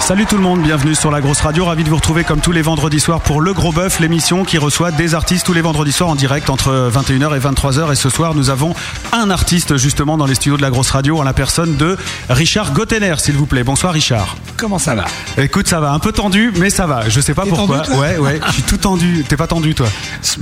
Salut tout le monde, bienvenue sur la grosse radio. Ravi de vous retrouver comme tous les vendredis soirs pour Le Gros Bœuf, l'émission qui reçoit des artistes tous les vendredis soirs en direct entre 21h et 23h. Et ce soir, nous avons un artiste justement dans les studios de la grosse radio en la personne de Richard Gottener, s'il vous plaît. Bonsoir Richard. Comment ça va? Écoute, ça va un peu tendu, mais ça va. Je sais pas T'es pourquoi. tendu, toi? Ouais, ouais, je suis tout tendu. T'es pas tendu, toi?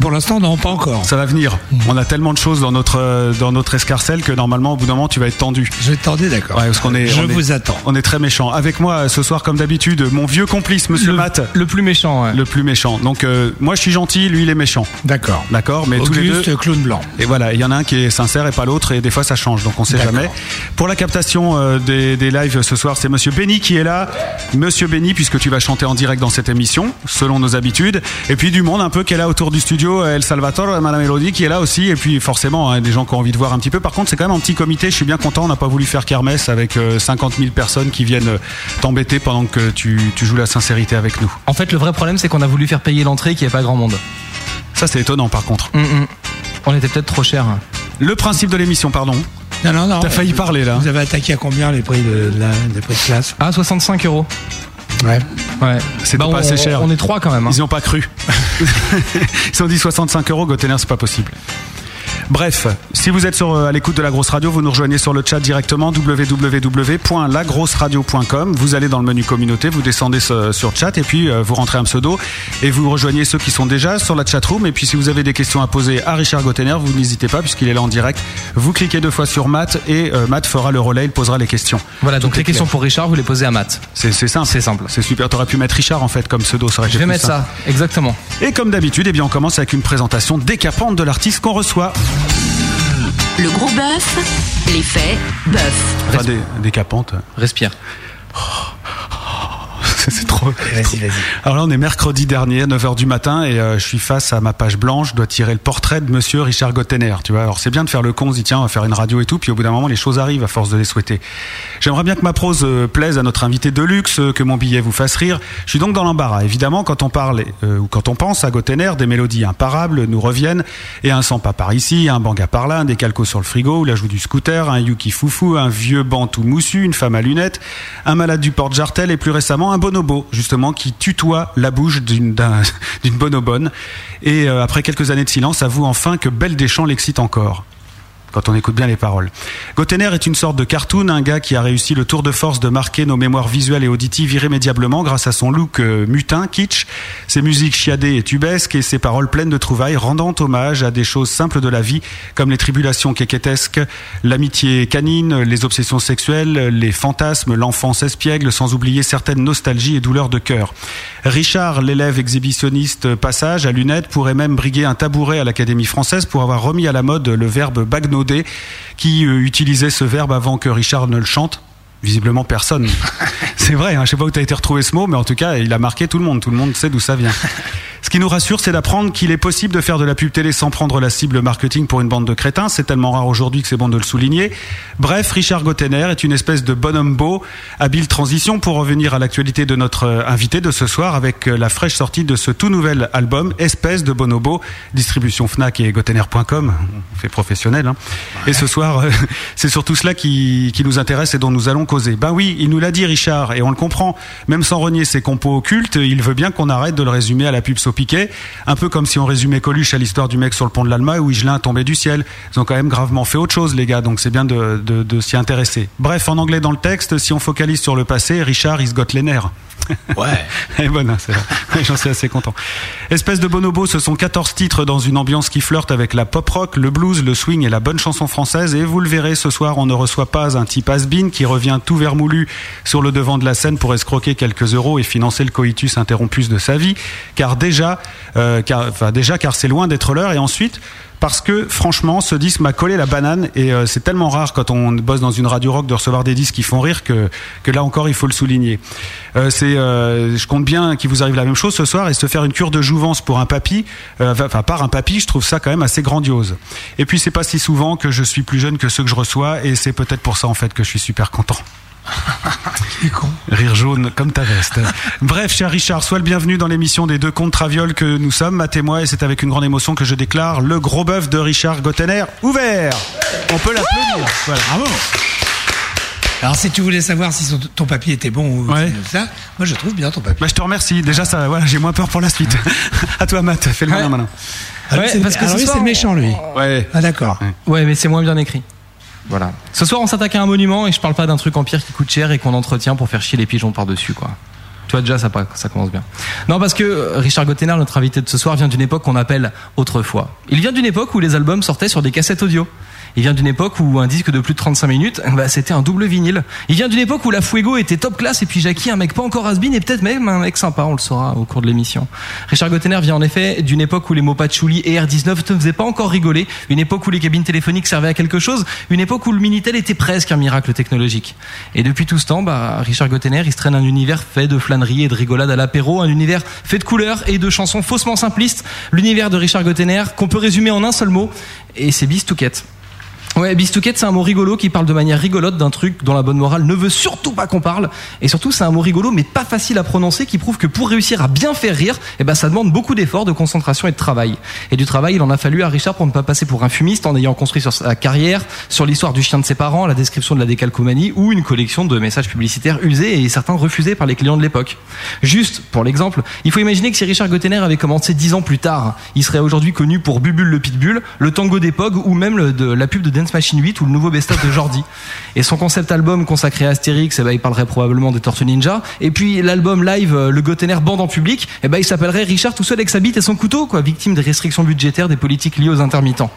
Pour l'instant, non, pas encore. Ça va venir. On a tellement de choses dans notre euh, dans notre escarcelle que normalement, au bout d'un moment, tu vas être tendu. Je vais t'attendre, d'accord. Ouais, parce qu'on est. Je on est- vous attends. On est très méchant. Avec moi ce soir, comme d'habitude, mon vieux complice, Monsieur Matt. Le plus méchant, ouais. Le plus méchant. Donc euh, moi je suis gentil, lui il est méchant. D'accord. D'accord, mais tous les deux. Auguste, clown blanc. Et voilà, il y en a un qui est sincère et pas l'autre, et des fois ça change, donc on sait jamais. Pour la captation euh, des, des lives ce soir, c'est Monsieur Benny qui est là. Monsieur Benny, puisque tu vas chanter en direct dans cette émission, selon nos habitudes. Et puis du monde un peu qui est là autour du studio, El Salvatore, Madame Elodie qui est là aussi. Et puis forcément, hein, des gens qui ont envie de voir un petit peu. Par contre, c'est quand même un petit comité, je suis bien content, on n'a pas voulu faire kermesse avec euh, 50 000 personnes qui viennent euh, pendant que tu, tu joues la sincérité avec nous. En fait, le vrai problème, c'est qu'on a voulu faire payer l'entrée qu'il n'y avait pas grand monde. Ça c'est étonnant par contre. Hum, hum. On était peut-être trop cher. Le principe de l'émission, pardon. Non, non, non. T'as failli Vous- parler, là. Vous avez attaqué à combien les prix de, de la, des prix de classe Ah, 65 euros. Ouais. Ouais. C'est Bah, pas on- assez cher. On est trois quand même. hein. Ils n'y ont pas cru. Ils ont dit 65 euros, Gotener, c'est pas possible. Bref, si vous êtes sur, euh, à l'écoute de la grosse radio, vous nous rejoignez sur le chat directement www.lagrosseradio.com. Vous allez dans le menu communauté, vous descendez ce- sur chat et puis euh, vous rentrez un pseudo et vous rejoignez ceux qui sont déjà sur la chatroom. Et puis si vous avez des questions à poser à Richard Gotener, vous n'hésitez pas puisqu'il est là en direct. Vous cliquez deux fois sur Matt et euh, Matt fera le relais, il posera les questions. Voilà, donc Tout les questions clair. pour Richard, vous les posez à Matt. C'est simple. C'est simple. C'est super. T'aurais pu mettre Richard en fait comme pseudo. Ça aurait Je vais mettre simple. ça, exactement. Et comme d'habitude, eh bien, on commence avec une présentation décapante de l'artiste qu'on reçoit. Le gros bœuf, les faits, bœuf. Enfin, décapante. Respire. C'est trop. Vas-y, vas-y. Alors là, on est mercredi dernier, 9h du matin, et euh, je suis face à ma page blanche, je dois tirer le portrait de monsieur Richard Gottener, tu vois. Alors c'est bien de faire le con, on se dit tiens, on va faire une radio et tout, puis au bout d'un moment, les choses arrivent à force de les souhaiter. J'aimerais bien que ma prose euh, plaise à notre invité de luxe, euh, que mon billet vous fasse rire. Je suis donc dans l'embarras. Évidemment, quand on parle, euh, ou quand on pense à Gottener, des mélodies imparables nous reviennent, et un sampa par ici, un banga par là, un décalco sur le frigo, ou la joue du scooter, un yuki foufou, un vieux banc tout moussu, une femme à lunettes, un malade du porte-jartel, et plus récemment, un justement, qui tutoie la bouche d'une d'un- d'une bonobonne. Et euh, après quelques années de silence, avoue enfin que Belle Deschamps l'excite encore quand on écoute bien les paroles. Gottener est une sorte de cartoon, un gars qui a réussi le tour de force de marquer nos mémoires visuelles et auditives irrémédiablement grâce à son look euh, mutin, kitsch, ses musiques chiadées et tubesques et ses paroles pleines de trouvailles rendant hommage à des choses simples de la vie comme les tribulations quéquetesques, l'amitié canine, les obsessions sexuelles, les fantasmes, l'enfance espiègle, sans oublier certaines nostalgies et douleurs de cœur. Richard, l'élève exhibitionniste passage à lunettes, pourrait même briguer un tabouret à l'Académie française pour avoir remis à la mode le verbe bagnauder, qui euh, utilisait ce verbe avant que Richard ne le chante. Visiblement personne. C'est vrai, hein, je sais pas où tu as été retrouvé ce mot, mais en tout cas, il a marqué tout le monde. Tout le monde sait d'où ça vient. Ce qui nous rassure, c'est d'apprendre qu'il est possible de faire de la pub télé sans prendre la cible marketing pour une bande de crétins. C'est tellement rare aujourd'hui que c'est bon de le souligner. Bref, Richard Gottener est une espèce de bonhomme beau. Habile transition pour revenir à l'actualité de notre euh, invité de ce soir avec euh, la fraîche sortie de ce tout nouvel album, Espèce de Bonobo, distribution Fnac et Gottener.com. On fait professionnel. Hein. Et ce soir, euh, c'est surtout cela qui, qui nous intéresse et dont nous allons causer. Ben oui, il nous l'a dit Richard, et on le comprend. Même sans renier ses compos occultes, il veut bien qu'on arrête de le résumer à la pub expliquer. Un peu comme si on résumait Coluche à l'histoire du mec sur le pont de l'Alma où Higelin tombé du ciel. Ils ont quand même gravement fait autre chose, les gars, donc c'est bien de, de, de s'y intéresser. Bref, en anglais dans le texte, si on focalise sur le passé, Richard, il se gotte les nerfs. Ouais. Celle-là. Oui, J'en suis assez content. Espèce de bonobo, ce sont 14 titres dans une ambiance qui flirte avec la pop rock, le blues, le swing et la bonne chanson française. Et vous le verrez, ce soir, on ne reçoit pas un type has-been qui revient tout vermoulu sur le devant de la scène pour escroquer quelques euros et financer le coitus interrompus de sa vie. Car déjà, euh, déjà, car c'est loin d'être l'heure. Et ensuite, parce que franchement, ce disque m'a collé la banane et euh, c'est tellement rare quand on bosse dans une radio rock de recevoir des disques qui font rire que, que là encore il faut le souligner. Euh, euh, je compte bien qu'il vous arrive la même chose ce soir et se faire une cure de jouvence pour un papy, enfin par un papy, je trouve ça quand même assez grandiose. Et puis c'est pas si souvent que je suis plus jeune que ceux que je reçois et c'est peut-être pour ça en fait que je suis super content. Rire jaune comme ta veste. Bref, cher Richard, sois le bienvenu dans l'émission des deux contes Traviol que nous sommes, Matt et moi, et c'est avec une grande émotion que je déclare le gros bœuf de Richard Gottener ouvert. On peut l'applaudir. Voilà. Bravo. Alors, si tu voulais savoir si son- ton papier était bon ou Ouais. ça, moi je trouve bien ton papier. Bah, je te remercie. Déjà, ça, voilà, j'ai moins peur pour la suite. à toi, Matt. Fais le malin maintenant. Ah, Ouais, c'est- parce que ce c'est le méchant, lui. Ouais. Ah, d'accord. Ouais, mais c'est moins bien écrit. Voilà. Ce soir, on s'attaque à un monument et je parle pas d'un truc en pierre qui coûte cher et qu'on entretient pour faire chier les pigeons par-dessus, quoi. Tu vois, déjà, ça, ça commence bien. Non, parce que euh, Richard Gottener, notre invité de ce soir, vient d'une époque qu'on appelle autrefois. Il vient d'une époque où les albums sortaient sur des cassettes audio. Il vient d'une époque où un disque de plus de 35 minutes, bah, c'était un double vinyle. Il vient d'une époque où la Fuego était top classe et puis Jackie, un mec pas encore has et peut-être même un mec sympa, on le saura au cours de l'émission. Richard Gottener vient en effet d'une époque où les mots patchouli et R19 ne faisaient pas encore rigoler, une époque où les cabines téléphoniques servaient à quelque chose, une époque où le Minitel était presque un miracle technologique. Et depuis tout ce temps, bah, Richard Gottener, il se traîne un univers fait de flânerie et de rigolade à l'apéro, un univers fait de couleurs et de chansons faussement simplistes, l'univers de Richard Gottener qu'on peut résumer en un seul mot, et c'est Bistouquette. Ouais, bistouquette, c'est un mot rigolo qui parle de manière rigolote d'un truc dont la bonne morale ne veut surtout pas qu'on parle. Et surtout, c'est un mot rigolo, mais pas facile à prononcer, qui prouve que pour réussir à bien faire rire, eh ben, ça demande beaucoup d'efforts, de concentration et de travail. Et du travail, il en a fallu à Richard pour ne pas passer pour un fumiste en ayant construit sur sa carrière, sur l'histoire du chien de ses parents, la description de la décalcomanie ou une collection de messages publicitaires usés et certains refusés par les clients de l'époque. Juste, pour l'exemple, il faut imaginer que si Richard Gottener avait commencé dix ans plus tard, il serait aujourd'hui connu pour Bubule le Pitbull, le tango Pog ou même de la pub de Machine 8 ou le nouveau best-of de Jordi. Et son concept album consacré à Astérix, eh ben, il parlerait probablement des Tortues Ninja. Et puis l'album live, euh, le Gottener bande en public, eh ben, il s'appellerait Richard tout seul avec sa bite et son couteau, quoi, victime des restrictions budgétaires des politiques liées aux intermittents.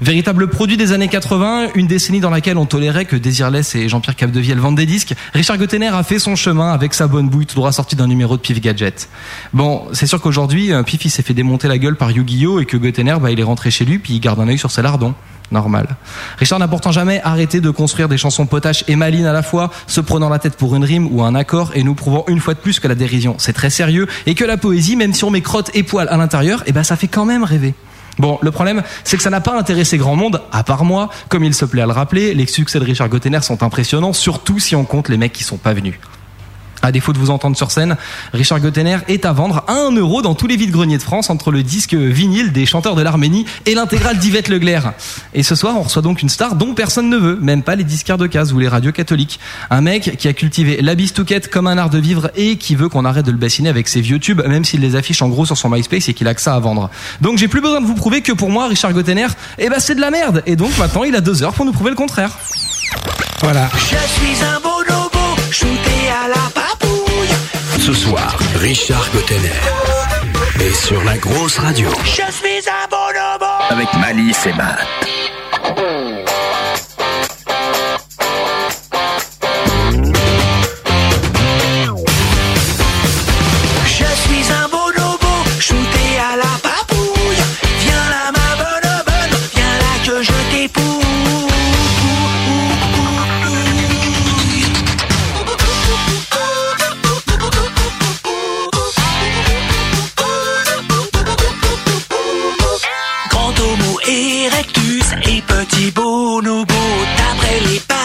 Véritable produit des années 80, une décennie dans laquelle on tolérait que Désirless et Jean-Pierre Capdevielle vendent des disques, Richard Gottener a fait son chemin avec sa bonne bouille tout droit sortie d'un numéro de Pif Gadget. Bon, c'est sûr qu'aujourd'hui, euh, Pif s'est fait démonter la gueule par Yu-Gi-Oh! et que Gottener, bah, il est rentré chez lui puis il garde un œil sur ses lardons. Normal. Richard n'a pourtant jamais arrêté de construire des chansons potaches et malines à la fois, se prenant la tête pour une rime ou un accord et nous prouvant une fois de plus que la dérision c'est très sérieux et que la poésie, même si on met crotte et poil à l'intérieur, eh ben ça fait quand même rêver. Bon, le problème, c'est que ça n'a pas intéressé grand monde, à part moi. Comme il se plaît à le rappeler, les succès de Richard Gottener sont impressionnants, surtout si on compte les mecs qui sont pas venus. À défaut de vous entendre sur scène, Richard Gottener est à vendre à 1 euro dans tous les vides-greniers de France entre le disque vinyle des chanteurs de l'Arménie et l'intégrale d'Yvette Leclerc. Et ce soir, on reçoit donc une star dont personne ne veut, même pas les disquaires de case ou les radios catholiques. Un mec qui a cultivé la bistouquette comme un art de vivre et qui veut qu'on arrête de le bassiner avec ses vieux tubes, même s'il les affiche en gros sur son MySpace et qu'il a que ça à vendre. Donc j'ai plus besoin de vous prouver que pour moi, Richard Gottener, eh ben c'est de la merde. Et donc maintenant, il a deux heures pour nous prouver le contraire. Voilà. Je suis un bonobo. Ce soir, Richard Gottener est sur la grosse radio Je suis un bonobo. avec Malice et Matt. et petits bonobos. D'après les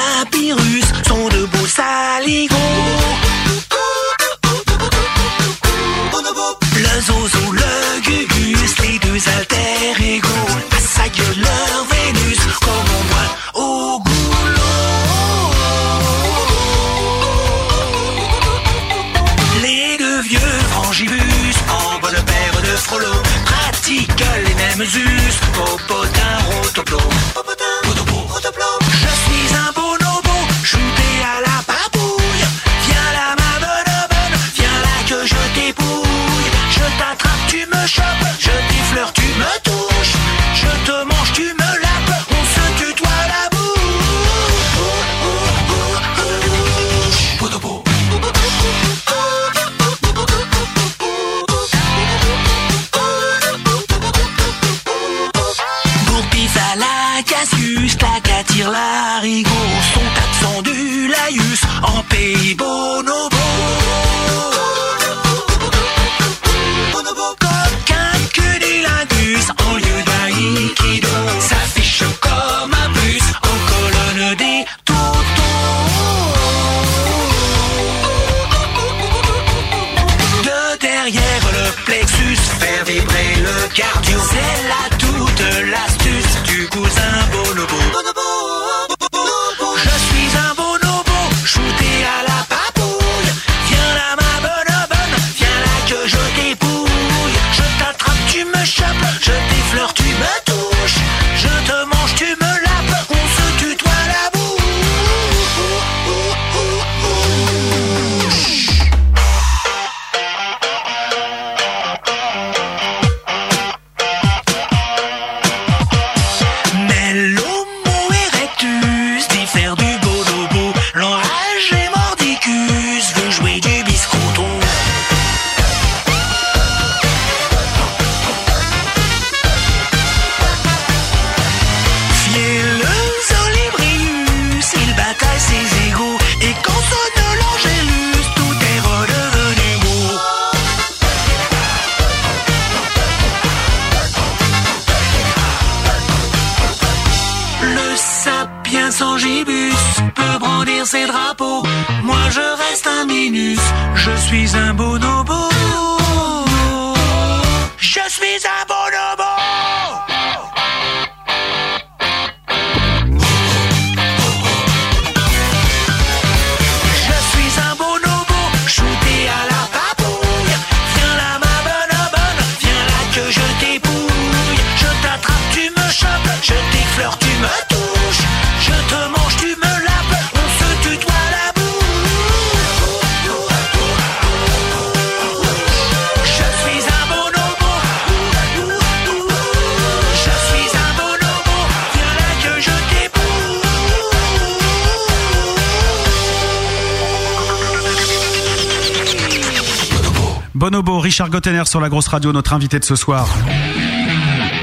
la grosse radio, notre invité de ce soir.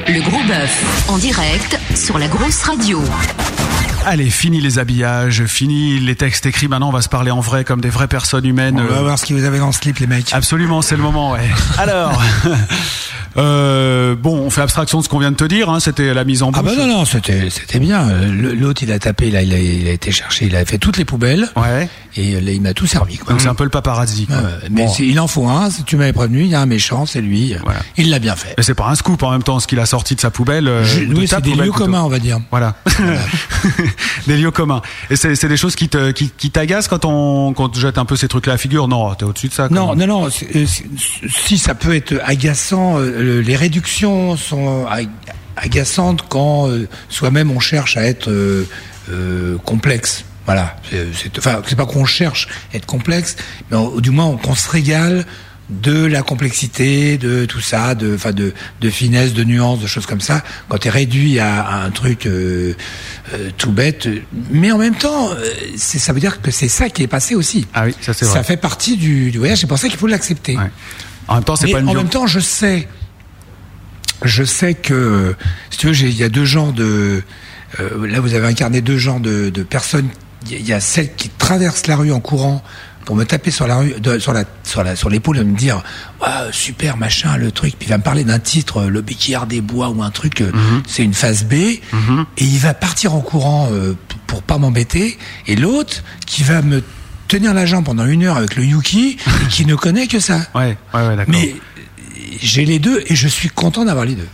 Le gros bœuf, en direct sur la grosse radio. Allez, fini les habillages, fini les textes écrits. Maintenant, on va se parler en vrai comme des vraies personnes humaines. On va voir ce que vous avez dans le slip, les mecs. Absolument, c'est le moment, ouais. Alors, euh, bon, on fait abstraction de ce qu'on vient de te dire. Hein, C'était la mise en bouche. Ah bah non, non, c'était c'était bien. L'autre, il a tapé, là, il a, il a été cherché, il a fait toutes les poubelles. Ouais. Et euh, là, il m'a tout servi. Quoi. Donc c'est un peu le paparazzi. Quoi. Ouais, mais Bon. il en faut un, si tu m'avais prévenu, il y a un méchant, c'est lui. Voilà. Il l'a bien fait. Mais c'est pas un scoop en même temps ce qu'il a sorti de sa poubelle. euh, Je- oui, c'est des lieux communs, on va dire. Voilà. des lieux communs. Et c'est des choses qui te qui, qui t'agacent quand on quand jette un peu ces trucs là à la figure? Non, t'es au-dessus de ça. Non, non, non. c'est- euh, Si ça peut être agaçant, euh, le- les réductions sont ag- agaçantes quand euh, soi-même on cherche à être euh, euh, complexe. Voilà. C'est- enfin, c'est pas qu'on cherche à être complexe, mais on- du moins on- qu'on se régale de la complexité, de tout ça, de, enfin de, de finesse, de nuances, de choses comme ça. Quand tu es réduit à, à un truc euh, euh, tout bête, mais en même temps, euh, c'est- ça veut dire que c'est ça qui est passé aussi. Ah oui, ça c'est Ça vrai. fait partie du, du voyage, c'est pour ça qu'il faut l'accepter. Ouais. En même temps, c'est Mais pas une en bio- même temps, je sais, je sais que, si tu veux, il y a deux genres de, là vous avez incarné deux genres de, de personnes. Il y a- celle qui traverse la rue en courant pour me taper sur la rue, de- sur la, sur la, sur l'épaule et me dire, ah, super machin, le truc, puis il va me parler d'un titre, euh, le béquillard des bois ou un truc, euh, c'est une phase B, et il va partir en courant euh, pour pas m'embêter, et l'autre qui va me tenir la jambe pendant une heure avec le Yuki et qui ne connaît que ça. Ouais, ouais, ouais, d'accord. Mais j'ai les deux et je suis content d'avoir les deux.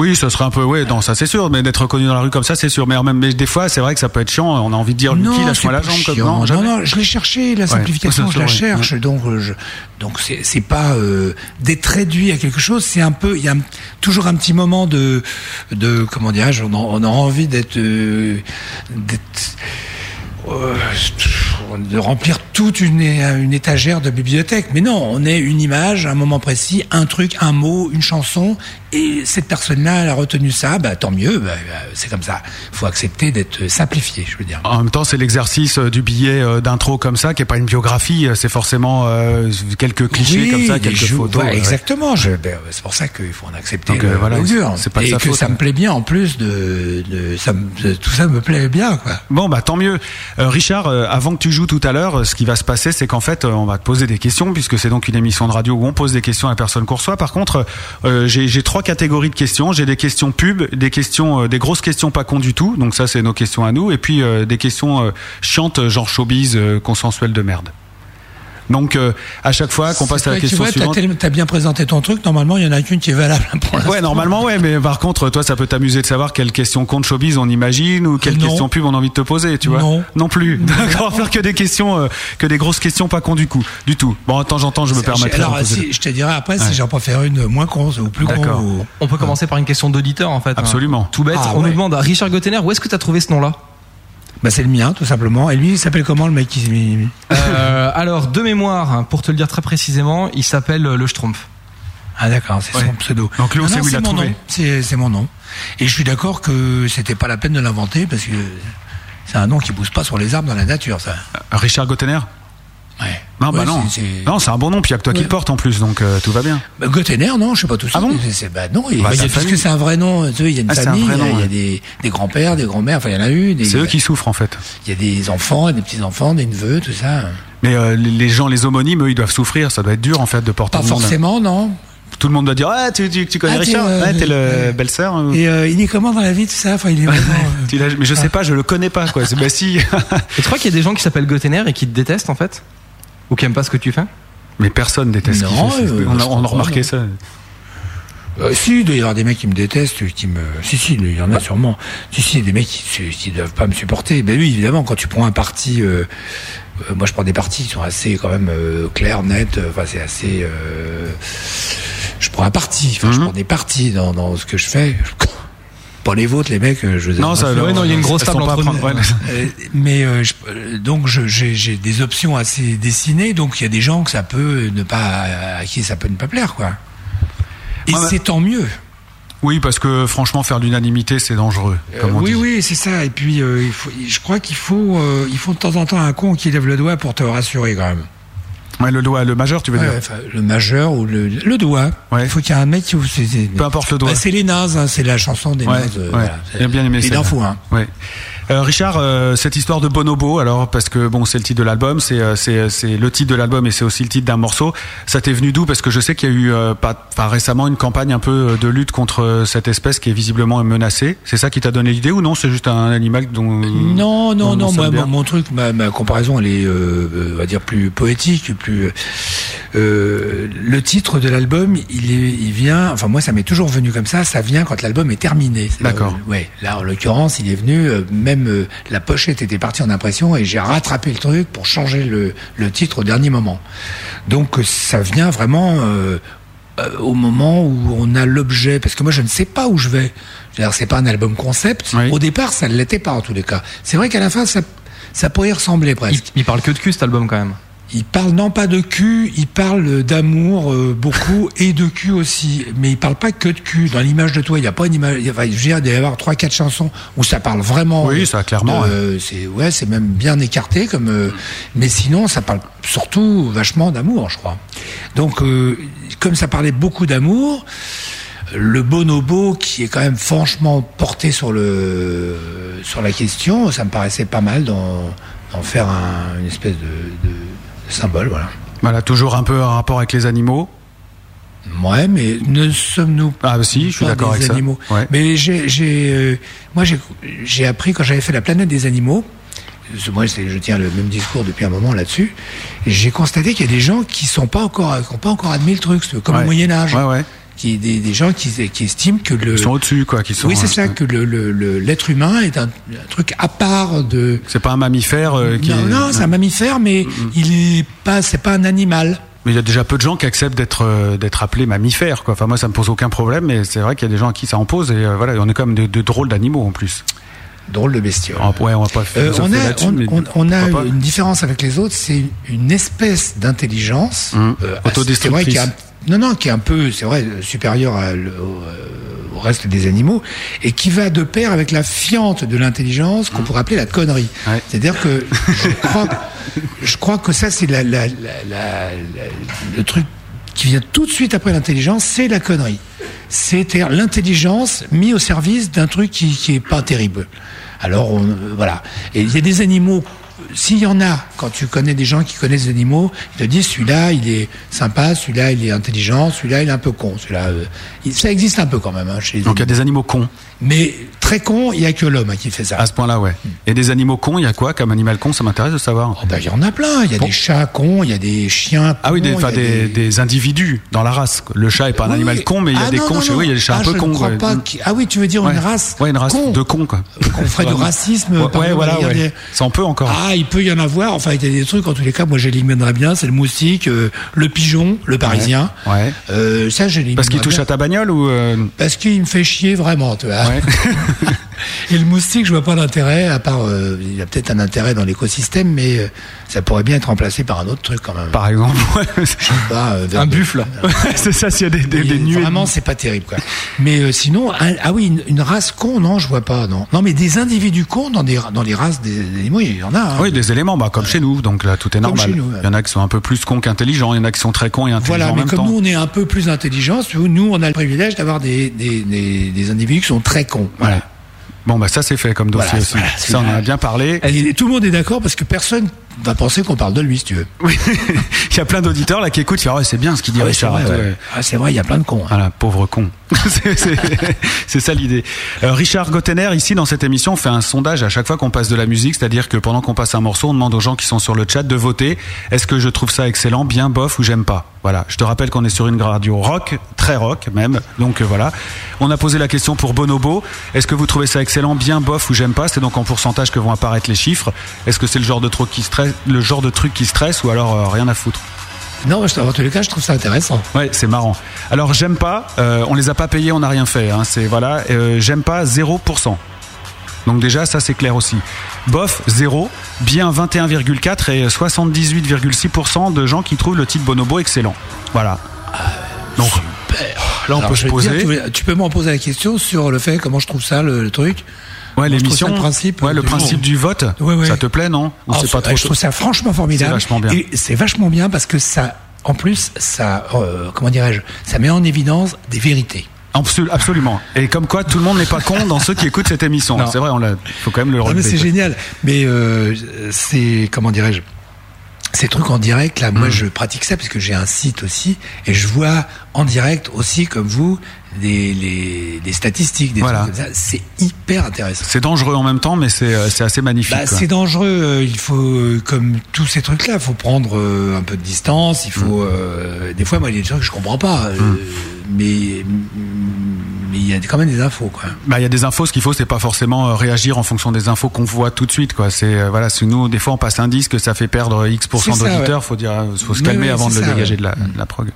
Oui, ça serait un peu, ouais, non, ça c'est sûr, mais d'être reconnu dans la rue comme ça, c'est sûr. Mais même, mais des fois, c'est vrai que ça peut être chiant. On a envie de dire, Lucky, lâche-moi la jambe. Comme... Non, non, non, je l'ai cherché, la simplification, Ouais, je la vrai, cherche. Donc, euh, je, donc c'est, pas euh, d'être réduit à quelque chose. C'est un peu, il y a un- toujours un petit moment de, de comment dirais-je, on, a- on a envie d'être, euh, d'être euh, de remplir toute une, une étagère de bibliothèque. Mais non, on est une image, un moment précis, un truc, un mot, une chanson, et cette personne-là, elle a retenu ça, bah, tant mieux, bah, bah, c'est comme ça. Il faut accepter d'être simplifié, je veux dire. En même temps, c'est l'exercice euh, du billet euh, d'intro comme ça, qui est pas une biographie. euh, C'est forcément euh, quelques clichés Oui, comme ça, quelques photos. exactement. Ben, c'est pour ça qu'il faut en accepter Donc, le, voilà, c'est pas et que faute, ça hein. me plaît bien en plus de, de, ça de- tout ça me plaît bien quoi. Bon, bah tant mieux. Euh, Richard, euh, avant que tu joues tout à l'heure, ce qui va se passer, c'est qu'en fait, euh, on va te poser des questions, puisque c'est donc une émission de radio où on pose des questions à personne qu'on reçoit. Par contre, euh, j'ai trois catégories de questions. J'ai des questions pub, des questions, euh, des grosses questions pas cons du tout. Donc ça, c'est nos questions à nous. Et puis des questions chiantes, genre showbiz, consensuelles de merde. Donc euh, à chaque fois qu'on passe à la vrai que tu question vois, suivante. t'as bien présenté ton truc. Normalement, il y en a qu'une qui est valable pour. Ouais, normalement, ouais, mais par contre, toi, ça peut t'amuser de savoir quelles questions contre showbiz on imagine ou quelles Non. questions pub on a envie de te poser, tu vois. Non. Non plus. D'accord, on va faire que des questions, euh, que des grosses questions pas con du coup, du tout. Bon, en temps, je me permettrai. Alors, si, je te dirai après Ouais. si j'en préfère une moins con ou plus con. D'accord. ou- On peut commencer par une question d'auditeur en fait. Absolument. Tout bête. Ah, on ouais. nous demande à Richard Gottener où est-ce que tu as trouvé ce nom-là? Bah, c'est le mien, tout simplement. Et lui, il s'appelle comment le mec? Qui Euh, Alors de mémoire, hein, pour te le dire très précisément, il s'appelle euh, le Schtroumpf. Ah d'accord, c'est Ouais. son pseudo. Donc Ah sait non, où il c'est trouvé. nom. C'est c'est mon nom. Et je suis d'accord que c'était pas la peine de l'inventer parce que c'est un nom qui pousse pas sur les arbres dans la nature, ça. Richard Gottener? Ouais. Non, bah non. c'est- c'est- Non, c'est un bon nom, puis il y a que toi qui Ouais. le portes en plus, donc euh, tout va bien. Bah, Gottener, non, je sais pas tout ça. Ah bon C'est- c'est- bah non, Bah, bah, y a- parce que c'est un vrai nom. Tu sais, il y a une Ah, famille, il y a- nom, il y a ouais. des, des grands-pères, des grands-mères, enfin il y en a eu. Des, C'est eux qui souffrent en fait. Il y a des enfants, des petits-enfants, des neveux, tout ça. Mais euh, les gens, les homonymes, eux, ils doivent souffrir. Ça doit être dur en fait de porter Pas un nom d'un- forcément, non. Tout le monde doit dire Ah, tu, tu, tu connais Ah, t'es, Richard euh, Ouais, t'es le euh, belle-sœur hein. Et euh, il est comment dans la vie, tout ça? Enfin, il est vraiment. euh, Tu l'as- Mais je sais pas, je le connais pas quoi. C'est- Bah si. Et tu crois qu'il y a des gens qui s'appellent Gottener et qui te détestent en fait? Ou qui aiment pas ce que tu fais Mais personne déteste. Non, euh, on, a, on a remarqué non. ça. Euh, si, il doit y avoir des mecs qui me détestent, qui me. Si, si, il y en a sûrement. Si, si, des mecs qui, qui doivent pas me supporter. Ben oui, évidemment, quand tu prends un parti. euh, euh, moi, je prends des partis qui sont assez, quand même, euh, clairs, nets. euh, Enfin, c'est assez. euh, je prends un parti. Enfin, je prends des partis dans, dans ce que je fais. Pas les vôtres, les mecs. euh, Je Non, ça. Ouais, non, il y a une grosse table entre nous. prendre, ouais. Euh, mais euh, je- donc j'ai des options assez dessinées, donc il y a des gens que ça peut ne pas à qui ça peut ne pas plaire quoi. Et Ouais, c'est tant mieux. Oui, parce que franchement, faire l'unanimité, c'est dangereux. Comme Euh, on oui dit. oui c'est ça. Et puis euh, il faut, je crois qu'il faut euh, il faut de temps en temps un con qui lève le doigt pour te rassurer quand même. Ouais, le doigt, le majeur, tu veux dire ouais, enfin, le majeur ou le, le doigt. Ouais. Il faut qu'il y ait un mec qui Peu importe le doigt. Bah, c'est les nazes, hein, c'est la chanson des Ouais, nazes. euh, ouais. voilà. Bien aimé Il en faut un. Ouais. Euh, Richard, euh, cette histoire de Bonobo, alors parce que bon, c'est le titre de l'album, c'est euh, c'est le titre de l'album et c'est aussi le titre d'un morceau. Ça t'est venu d'où? Parce que je sais qu'il y a eu euh, pas, récemment une campagne un peu de lutte contre cette espèce qui est visiblement menacée. C'est ça qui t'a donné l'idée ou non? C'est juste un animal dont Non, non, dont non. Moi, mon, mon truc, ma, ma comparaison, elle est, on va dire, plus poétique, plus. le titre de l'album, il est, il vient. Enfin, moi, ça m'est toujours venu comme ça. Ça vient quand l'album est terminé. D'accord. ouais. Là, en l'occurrence, il est venu. euh, même euh, la pochette était partie en impression et j'ai rattrapé le truc pour changer le, le titre au dernier moment. Donc, euh, ça vient vraiment. euh, au moment où on a l'objet, parce que moi je ne sais pas où je vais. C'est pas un album concept. Oui. Au départ, ça ne l'était pas en tous les cas. C'est vrai qu'à la fin, ça, ça pourrait y ressembler il, presque. il parle que de cul cet album quand même. Il parle non pas de cul, il parle d'amour euh, beaucoup et de cul aussi. Mais il parle pas que de cul. Dans l'image de toi, il n'y a pas une image. Enfin, je veux dire, il doit y avoir trois, quatre chansons où ça parle vraiment. Oui, euh, ça, clairement, de- C'est ouais, c'est même bien écarté comme. euh, mais sinon, ça parle surtout vachement d'amour, je crois. Donc, euh, comme ça parlait beaucoup d'amour, le bonobo qui est quand même franchement porté sur le sur la question, ça me paraissait pas mal d'en d'en faire un- une espèce de, de symbole, voilà. Voilà, toujours un peu un rapport avec les animaux. Ouais, mais ne sommes-nous Ah bah si, je suis pas d'accord des avec animaux ça. Ouais. Mais j'ai, j'ai, euh, moi j'ai, j'ai appris quand j'avais fait la planète des animaux. Moi, c'est- je tiens le même discours depuis un moment là-dessus. J'ai constaté qu'il y a des gens qui sont pas encore, qui ont pas encore admis le truc, comme Ouais. au Moyen Âge, Ouais, ouais. Qui des, des gens qui, qui estiment que le Ils sont au-dessus, quoi. Qui sont, oui c'est ça euh, que le le- le- l'être humain est un, un truc à part de C'est pas un mammifère euh, qui. non, est- non c'est un mammifère mais il est pas c'est pas un animal Mais il y a déjà peu de gens qui acceptent d'être euh, d'être appelés mammifères, quoi. Enfin, moi, ça me pose aucun problème, mais c'est vrai qu'il y a des gens à qui ça en pose, et euh, voilà, on est quand même de, de drôles d'animaux en plus. drôle de bestiole Ah, ouais, on va pas Euh, on a, là-dessus, on, mais on- on a pourquoi pas. une différence avec les autres, c'est une espèce d'intelligence Hum, euh, autodestructrice. vrai qui non, non, qui est un peu, c'est vrai, supérieur à le- au, euh, au reste des animaux, et qui va de pair avec la fiente de l'intelligence qu'on pourrait appeler la connerie. Ouais. C'est-à-dire que je crois, je crois que ça c'est la, la, la, le truc qui vient tout de suite après l'intelligence, c'est la connerie. C'est l'intelligence mise au service d'un truc qui, qui est pas terrible. Alors on- euh, voilà. Et il y a des animaux. S'il y en a, quand tu connais des gens qui connaissent les animaux, ils te disent celui-là il est sympa, celui-là il est intelligent, celui-là il est un peu con. Celui-là, euh, ça existe un peu quand même hein, chez les Donc il y a des animaux cons. Mais très con, il y a que l'homme qui fait ça. À ce point-là, ouais. Et des animaux cons, il y a quoi comme animal con Ça m'intéresse de savoir. Oh, ben, il y en a plein. Il y a des chats cons, il y a des chiens. Ah oui, des, cons, enfin, il y a des, des individus dans la race. Le chat est pas un animal con, mais il y a Ah des non, cons non, chez non. oui, il y a des chats Ah, un peu cons. ouais. Ah oui, tu veux dire Ouais. une race Ouais, une race con. de cons, quoi. Ferait du racisme. Ouais, par ouais, exemple, voilà, des- Ça en peut encore. Ah, il peut y en avoir. Enfin, il y a des trucs. En tous les cas, moi, j'élimainerais bien. C'est le moustique, euh, le pigeon, le parisien. Ouais. Euh, ça, j'élimine. Parce qu'il touche à ta bagnole ou euh, Parce qu'il me fait chier vraiment, tu vois. Ouais. Et le moustique, je vois pas l'intérêt, à part, euh, il a peut-être un intérêt dans l'écosystème, mais euh, ça pourrait bien être remplacé par un autre truc quand même. par exemple. Pas, euh, Un buffle. C'est ça, s'il y a des, des, des nuées. Vraiment, c'est pas terrible, quoi. Mais euh, sinon, un- ah oui, une, une race con, non, je vois pas, non. Non, mais des individus cons dans des dans les races des des animaux, il y en a. hein. Oui, des éléments, bah, comme chez nous, donc là tout est normal. chez nous, ouais. Il y en a qui sont un peu plus cons qu'intelligents, il y en a qui sont très cons et intelligents Voilà, en mais même comme temps. nous, on est un peu plus intelligents, nous, on a le privilège d'avoir des, des, des, des individus qui sont très cons. Voilà. Ouais. Bon, bah ça c'est fait comme dossier Voilà, aussi. voilà, ça, on en a bien. parlé. Et tout le monde est d'accord parce que personne va penser qu'on parle de lui, si tu veux. Oui. il y a plein d'auditeurs là qui écoutent, Ah c'est bien ce qu'il dit Ah c'est Richard. vrai, Ouais. ouais. Ah, c'est vrai, il y a plein de cons. hein. Voilà, pauvre con. c'est ça l'idée. Euh, Richard Gottener, ici dans cette émission, on fait un sondage à chaque fois qu'on passe de la musique, c'est-à-dire que pendant qu'on passe un morceau, on demande aux gens qui sont sur le chat de voter. Est-ce que je trouve ça excellent, bien, bof ou j'aime pas? Voilà. Je te rappelle qu'on est sur une radio rock, très rock même. Donc euh, voilà. On a posé la question pour Bonobo. Est-ce que vous trouvez ça excellent, bien, bof ou j'aime pas? C'est donc en pourcentage que vont apparaître les chiffres. Est-ce que c'est le genre de truc qui stresse, le genre de truc qui stresse ou alors euh, rien à foutre? Non, je- en tous les cas, je trouve ça intéressant. Ouais, c'est marrant. Alors j'aime pas, euh, on les a pas payés, on n'a rien fait. Hein, c'est voilà, j'aime pas 0%. Donc déjà ça c'est clair aussi. Bof 0, bien 21,4 et 78,6% de gens qui trouvent le titre Bonobo excellent. Voilà. Donc là on Alors, peut se poser. dire, tu, peux m'en poser la question sur le fait comment je trouve ça, le, le truc Ouais, l'émission. le principe, ouais, le principe du vote. Ouais, ouais. Ça te plaît non Ou Oh, c'est pas trop Je trouve ça franchement formidable. C'est vachement bien. Et c'est vachement bien parce que ça, en plus, ça, euh, comment dirais-je, ça met en évidence des vérités. Absol- Absolument. Et comme quoi tout le monde n'est pas con dans ceux qui écoute cette émission. C'est vrai, on. Faut quand même le mais relever. c'est génial. Mais euh, c'est comment dirais-je? Ces trucs en direct là, moi je pratique ça parce que j'ai un site aussi et je vois en direct aussi comme vous des, les, des statistiques, des Voilà. trucs comme ça. C'est hyper intéressant. C'est dangereux en même temps, mais c'est euh, c'est assez magnifique. Bah, c'est dangereux. euh, Il faut, euh, comme tous ces trucs-là, il faut prendre euh, un peu de distance. Il faut, euh, des fois, moi, il y a des trucs que je comprends pas, euh, mais mais il y a quand même des infos, quoi. Bah, il y a des infos. Ce qu'il faut, c'est pas forcément euh, réagir en fonction des infos qu'on voit tout de suite, quoi. C'est euh, voilà, si nous, des fois, on passe un disque, ça fait perdre X C'est ça, d'auditeurs. ouais. Faut dire, euh, faut se calmer avant de le dégager ouais. de, la, de la prog,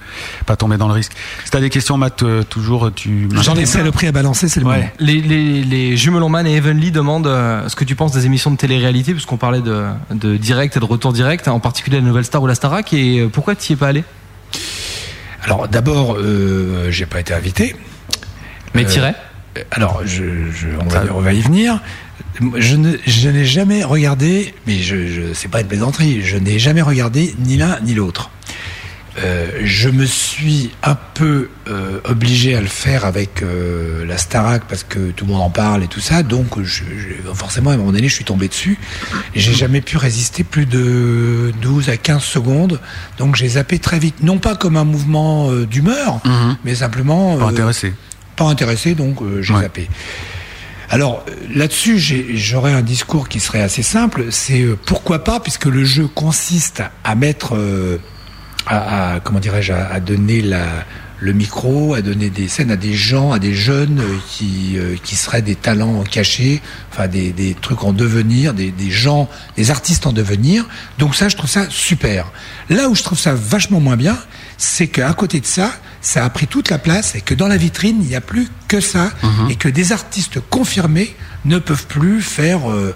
pas tomber dans le risque. Si t'as des questions, Matt, euh, toujours, tu. J'en ai saloperie à balancer, c'est le Ouais. moment. Les, les, les Jumelonman et Evenly demandent euh, ce que tu penses des émissions de télé-réalité, puisqu'on parlait de, de direct et de retour direct, en particulier la Nouvelle Star ou la Starac, et pourquoi tu y es pas allé? Alors, d'abord, euh, j'ai pas été invité. Mais Euh, t'irais Alors, je, je- on, va, on va y venir. Je ne- je n'ai jamais regardé, mais je, je c'est pas une plaisanterie, je n'ai jamais regardé ni l'un ni l'autre. Euh, je me suis un peu euh, obligé à le faire avec euh, la Starac parce que tout le monde en parle et tout ça, donc je, forcément à un moment donné je suis tombé dessus. J'ai jamais pu résister plus de 12 à 15 secondes, donc j'ai zappé très vite, non pas comme un mouvement d'humeur, Mhm. mais simplement Pas intéressé. Pas intéressé, donc euh, j'ai Ouais. zappé. Alors euh, là-dessus, j'aurais un discours qui serait assez simple. C'est euh, pourquoi pas, puisque le jeu consiste à mettre, euh, à, à- comment dirais-je, à, à donner la, le micro, à donner des scènes à des gens, à des jeunes euh, qui, euh, qui seraient des talents cachés, enfin des, des trucs en devenir, des, des gens, des artistes en devenir. Donc ça, je trouve ça super. Là où je trouve ça vachement moins bien, c'est qu'à côté de ça, ça a pris toute la place et que dans la vitrine, il n'y a plus que ça Mhm. et que des artistes confirmés ne peuvent plus faire, euh,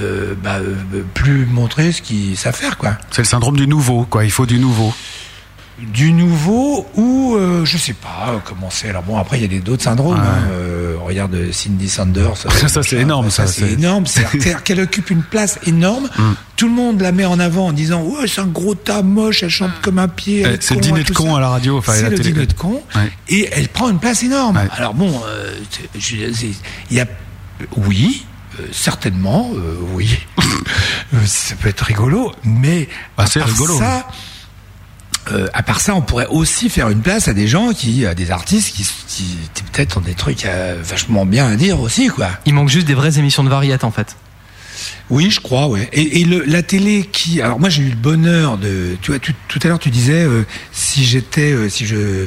euh, bah, euh, plus montrer ce qu'ils savent faire, quoi. C'est le syndrome du nouveau, quoi. Il faut du nouveau. Du nouveau ou euh, je sais pas euh, comment c'est. Alors bon, après il y a des d'autres syndromes. Ouais. hein. Euh, regarde euh, Cindy Sanders. Ça, c'est énorme, ça, c'est c'est- énorme. C'est- C'est-à-dire qu'elle occupe une place énorme. Mm. Tout le monde la met en avant en disant ouais c'est un gros tas moche. Elle chante comme un pied. Eh, est C'est le dîner de con ça. à la radio. Enfin, C'est le télé. dîner de con. Ouais. Et elle prend une place énorme. Ouais. Alors bon, euh, il y a oui. certainement, euh, oui. Ça peut être rigolo, mais Ah, à c'est rigolo, Ça, euh, à part ça, on pourrait aussi faire une place à des gens qui, à des artistes qui, qui peut-être ont des trucs euh, vachement bien à dire aussi, quoi. Il manque juste des vraies émissions de variété en fait. Oui, je crois, ouais. Et, et le, la télé qui, alors moi j'ai eu le bonheur de, tu vois, tu- tout à l'heure tu disais euh, si j'étais, euh, si je,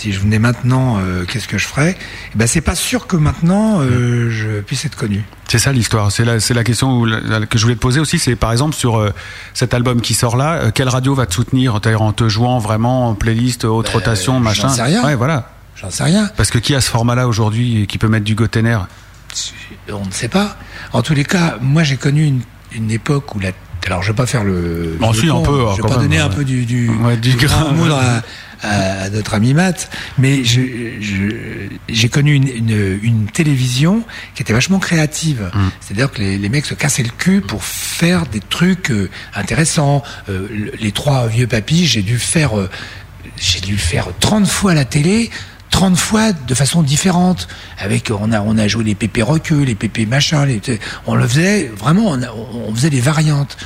si je venais maintenant, euh, qu'est-ce que je ferais? Eh Ben c'est pas sûr que maintenant euh, je puisse être connu. C'est ça l'histoire. C'est la, c'est la question où la- la- que je voulais te poser aussi. C'est par exemple sur euh, cet album qui sort là, quelle radio va te soutenir en te jouant vraiment en playlist, haute Ben, rotation, j'en machin? sais rien. Ouais, voilà. J'en sais rien. Parce que qui a ce format-là aujourd'hui qui peut mettre du Gotener On ne sait pas. En tous les cas, moi j'ai connu une, une époque où la. Alors je vais pas faire le. Bon, si, un con, peu, Je vais pas même, donner un ouais. peu du du, Ouais, du grain, grain à. À, à- notre ami Matt, mais j'ai connu une, une, une télévision qui était vachement créative. Mm. C'est-à-dire que les, les mecs se cassaient le cul pour faire des trucs euh, intéressants. Euh, le- les trois vieux papis, j'ai dû faire euh, j'ai dû le faire 30 fois à la télé. 30 fois de façon différente avec on a on a joué les pépés requeux les pépés machin les, on le faisait vraiment on, a- on faisait des variantes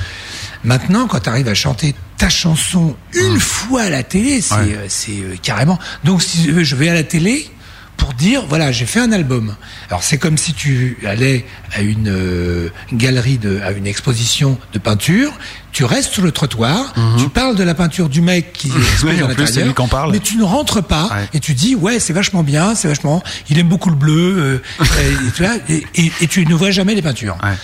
maintenant quand tu arrives à chanter ta chanson une fois à la télé c'est Ouais. euh, euh, carrément donc si je vais à la télé pour dire voilà j'ai fait un album alors c'est comme si tu allais à une euh, galerie de à une exposition de peinture tu restes sur le trottoir tu parles de la peinture du mec qui expose Mhm. Oui, à en plus, c'est l'intérieur mais tu ne rentres pas Ouais. et tu dis ouais c'est vachement bien c'est vachement il aime beaucoup le bleu euh, et, et, et- et tu ne vois jamais les peintures Ouais.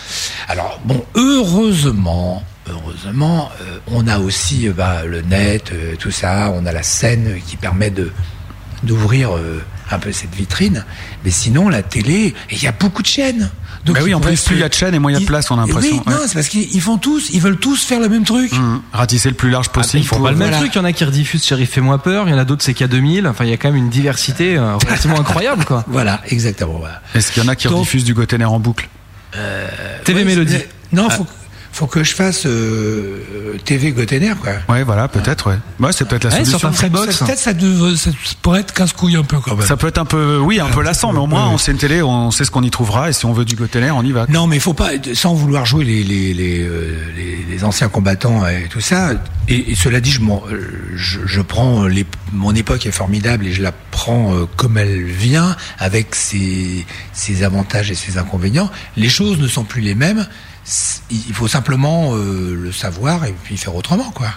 alors bon heureusement heureusement euh, on a aussi euh, bah, le net euh, tout ça on a la scène qui permet de d'ouvrir euh, un peu cette vitrine mais sinon la télé et il y a beaucoup de chaînes donc Bah oui, en plus, plus il y a de chaînes et moins il y a de place, on a et l'impression, oui, ouais. non c'est parce qu'ils ils font tous ils veulent tous faire le même truc Hum, Ratisser le plus large possible. Ils font pour- pas le même voilà. truc. Il y en a qui rediffusent Sheriff Fais-moi peur. Il y en a d'autres c'est K2000. Enfin, il y a quand même une diversité euh, relativement incroyable quoi. voilà exactement voilà. Est-ce qu'il y en a qui Donc- rediffusent du Gotener en boucle? TV Ouais, Mélodie. Non, faut, faut que je fasse euh, euh, TV Gotener, quoi. Ouais, voilà, peut-être, ouais. Ouais, c'est peut-être la Ouais, sur solution. ta Freebox. Ça- Peut-être ça, ça pourrait être casse-couille un peu quand même. Ça peut être un peu, oui, un peu lassant, mais au moins, Ouais. on sait une télé, on sait ce qu'on y trouvera, et si on veut du Gotener, on y va. Non, mais il faut pas, sans vouloir jouer les les les, euh, les, les anciens combattants et tout ça. Et, et cela dit, je, m'en- je, je prends les, mon époque est formidable et je la prends comme elle vient, avec ses ses avantages et ses inconvénients. Les choses ne sont plus les mêmes. Il faut simplement euh, le savoir et puis faire autrement, quoi.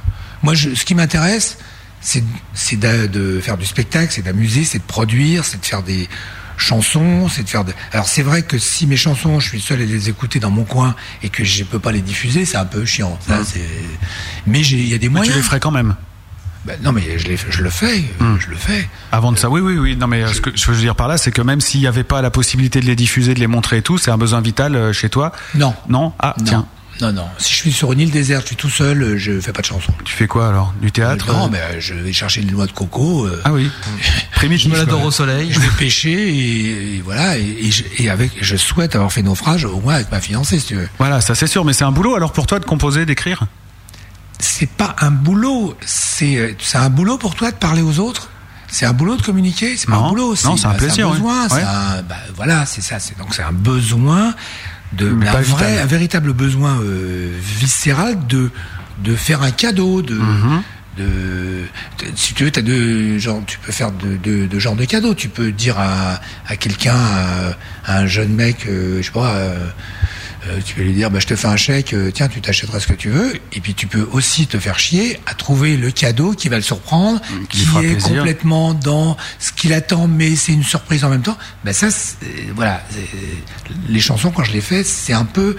Moi, je, ce qui m'intéresse, c'est c'est de, de faire du spectacle, c'est d'amuser, c'est de produire, c'est de faire des chansons, c'est de faire de... Alors c'est vrai que si mes chansons, je suis seul à les écouter dans mon coin et que je peux pas les diffuser, c'est un peu chiant. Ça, c'est... Mais il y a des Mais tu moyens. les ferais quand même. Ben, non, mais je, je le fais, Hmm. je le fais. Avant de ça, oui, oui, oui. Non, mais euh, ce que je veux dire par là, c'est que même s'il n'y avait pas la possibilité de les diffuser, de les montrer et tout, c'est un besoin vital euh, chez toi. Non. Non? Ah, Non. tiens. Non, non. Si je suis sur une île déserte, je suis tout seul, euh, je fais pas de chansons. Tu fais quoi alors? Du théâtre non, mais euh, je vais chercher des noix de coco. euh, Ah oui. Primitif. Je me l'adore au soleil. Je vais pêcher et, et voilà. Et, et je, et avec, je souhaite avoir fait naufrage au moins avec ma fiancée, si tu veux. Voilà, ça c'est sûr, mais c'est un boulot alors pour toi de composer, d'écrire? C'est pas un boulot, c'est euh, c'est un boulot pour toi de parler aux autres? C'est un boulot de communiquer, c'est pas un boulot. non, c'est un bah, plaisir, un besoin, c'est Ouais. un- bah, voilà, c'est ça. C'est donc c'est un besoin de un vrai, un véritable besoin euh, viscéral de de faire un cadeau, de Mhm. de, de- si tu veux, t'as deux genre, tu peux faire deux de, de genres de cadeaux. Tu peux dire à, à quelqu'un, à, à un jeune mec, euh, je sais pas, euh, Euh, tu peux lui dire, bah, je te fais un chèque, euh, tiens, tu t'achèteras ce que tu veux. Et puis tu peux aussi te faire chier à trouver le cadeau qui va le surprendre, Mmh, qui est plaisir. complètement dans ce qu'il attend, mais c'est une surprise en même temps. Ben ça, c'est- voilà, les chansons quand je les fais, c'est un peu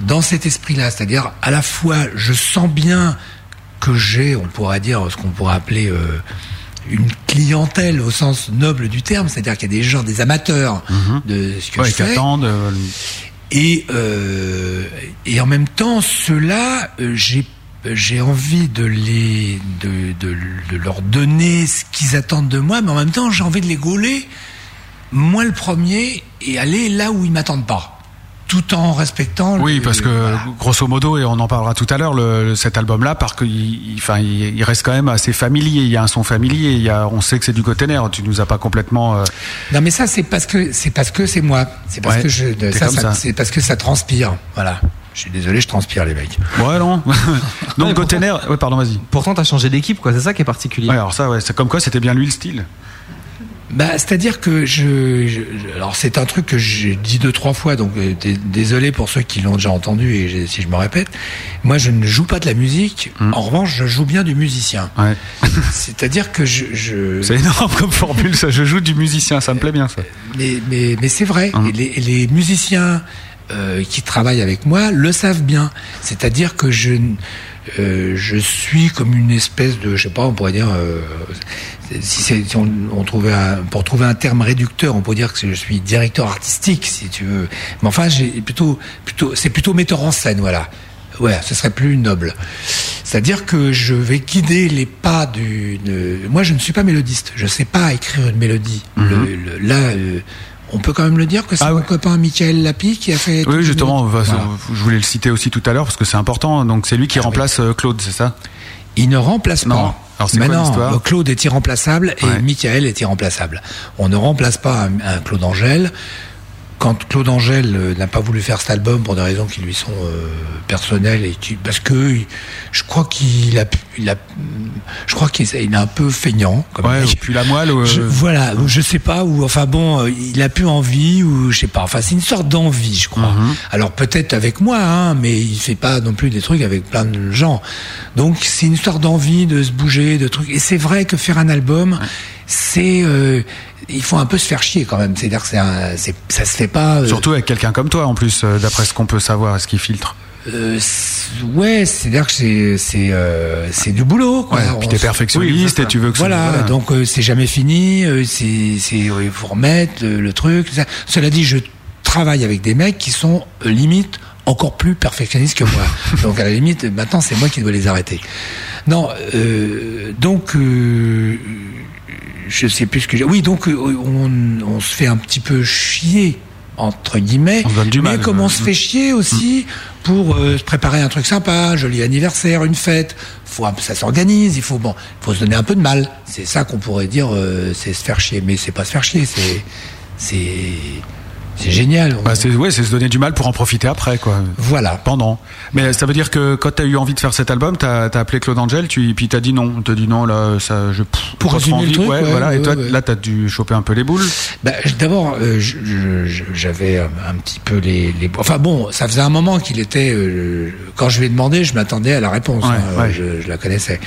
dans cet esprit-là, c'est-à-dire à la fois je sens bien que j'ai, on pourrait dire ce qu'on pourrait appeler euh, une clientèle au sens noble du terme, c'est-à-dire qu'il y a des gens, des amateurs de ce que Mmh. Ouais, je fais. attendent. Euh, Et, en même temps, ceux-là, euh, j'ai envie de les de, de, de leur donner ce qu'ils attendent de moi, mais en même temps, j'ai envie de les gauler, moi le premier, et aller là où ils m'attendent pas, tout en respectant. Oui, parce que voilà. grosso modo, et on en parlera tout à l'heure, cet album-là, parce qu'il il- enfin, il, il reste quand même assez familier. Il y a un son familier. Il y a, on sait que c'est du Gotener. Tu nous as pas complètement. euh, Non, mais ça, c'est parce que c'est parce que c'est moi. C'est parce Ouais, que je. Ça, comme ça- ça. c'est parce que ça transpire. Voilà. Je suis désolé, je transpire, les mecs. Ouais, non. Donc Ouais, Gotener. Ouais, pardon, vas-y. Pourtant, t'as changé d'équipe, quoi. C'est ça qui est particulier. Ouais, alors ça, ouais, c'est comme quoi, c'était bien lui le style. Bah, c'est-à-dire que je, je- alors c'est un truc que j'ai dit deux trois fois, donc euh, dé- désolé pour ceux qui l'ont déjà entendu et si je me répète. Moi, je ne joue pas de la musique. En revanche, je joue bien du musicien. Ouais. C'est-à-dire que je, je C'est énorme comme formule, ça. Je joue du musicien, ça me plaît bien, ça. mais, mais, mais c'est vrai. Et les, les musiciens euh, qui travaillent avec moi le savent bien. C'est-à-dire que je, euh, je suis comme une espèce de, je sais pas, on pourrait dire, euh, si, si on, on trouvait un, pour trouver un terme réducteur, on pourrait dire que je suis directeur artistique, si tu veux. Mais enfin, j'ai plutôt, plutôt, c'est plutôt metteur en scène, voilà. Ouais, ce serait plus noble. C'est-à-dire que je vais guider les pas du. de- Moi, je ne suis pas mélodiste. Je sais pas écrire une mélodie. Le- le- là, euh, on peut quand même le dire que c'est. Ah mon copain Michael Lapi qui a fait. Oui, justement, Voilà. je voulais le citer aussi tout à l'heure parce que c'est important. Donc c'est lui qui Ah remplace euh, Claude, c'est ça? Il ne remplace Non. pas. Alors, c'est quoi non, l'histoire? Claude est irremplaçable et Ouais. Michael est irremplaçable. On ne remplace pas un, un Claude Angèle. Quand Claude Angèle euh, n'a pas voulu faire cet album pour des raisons qui lui sont euh, personnelles et qui, parce que je crois qu'il a, il a, je crois qu'il il est un peu feignant. Comme Ouais, ou puis la moelle. euh, Je- voilà, ou je sais pas, ou enfin bon, euh, il a plus envie, ou je sais pas. Enfin, c'est une sorte d'envie, je crois. Mhm. Alors peut-être avec moi, hein, mais il fait pas non plus des trucs avec plein de gens. Donc c'est une histoire d'envie de se bouger, de trucs. Et c'est vrai que faire un album, c'est, euh, il faut un peu se faire chier quand même. C'est-à-dire que c'est, ça se fait pas. euh, Surtout avec quelqu'un comme toi, en plus, euh, d'après ce qu'on peut savoir, ce qui filtre. euh, ouais, c'est-à-dire que c'est, c'est, euh, c'est du boulot. Quoi. Ouais, puis t'es perfectionniste et tu veux que ça- Voilà, donc euh, c'est jamais fini, euh, c'est, c'est, il faut remettre le, le truc. ça. Cela dit, je travaille avec des mecs qui sont limite encore plus perfectionnistes que moi. donc à la limite, maintenant c'est moi qui dois les arrêter. Non, euh, donc euh, je sais plus ce que j'ai. Oui, donc euh, on, on se fait un petit peu chier entre guillemets, On du mais mal, comme on euh, se fait chier aussi pour euh, se préparer un truc sympa, un joli anniversaire, une fête. Faut, ça s'organise. Il faut bon, faut se donner un peu de mal. C'est ça qu'on pourrait dire, euh, c'est se faire chier, mais c'est pas se faire chier, c'est c'est c'est génial. Bah, c'est ouais, se donner du mal pour en profiter après, quoi. voilà. Pendant. Mais ça veut dire que quand t'as eu envie de faire cet album, t'as as appelé Claude Angel, tu, puis t'as dit non. T'as dit non, là, ça, je. Pour résumer le envie. truc, ouais, ouais, voilà. et toi, là, t'as dû choper un peu les boules. Bah, D'abord, euh, j'avais un, petit peu les, les- Enfin bon, ça faisait un moment qu'il était. euh, quand je lui ai demandé, je m'attendais à la réponse. Hein. Je, je la connaissais.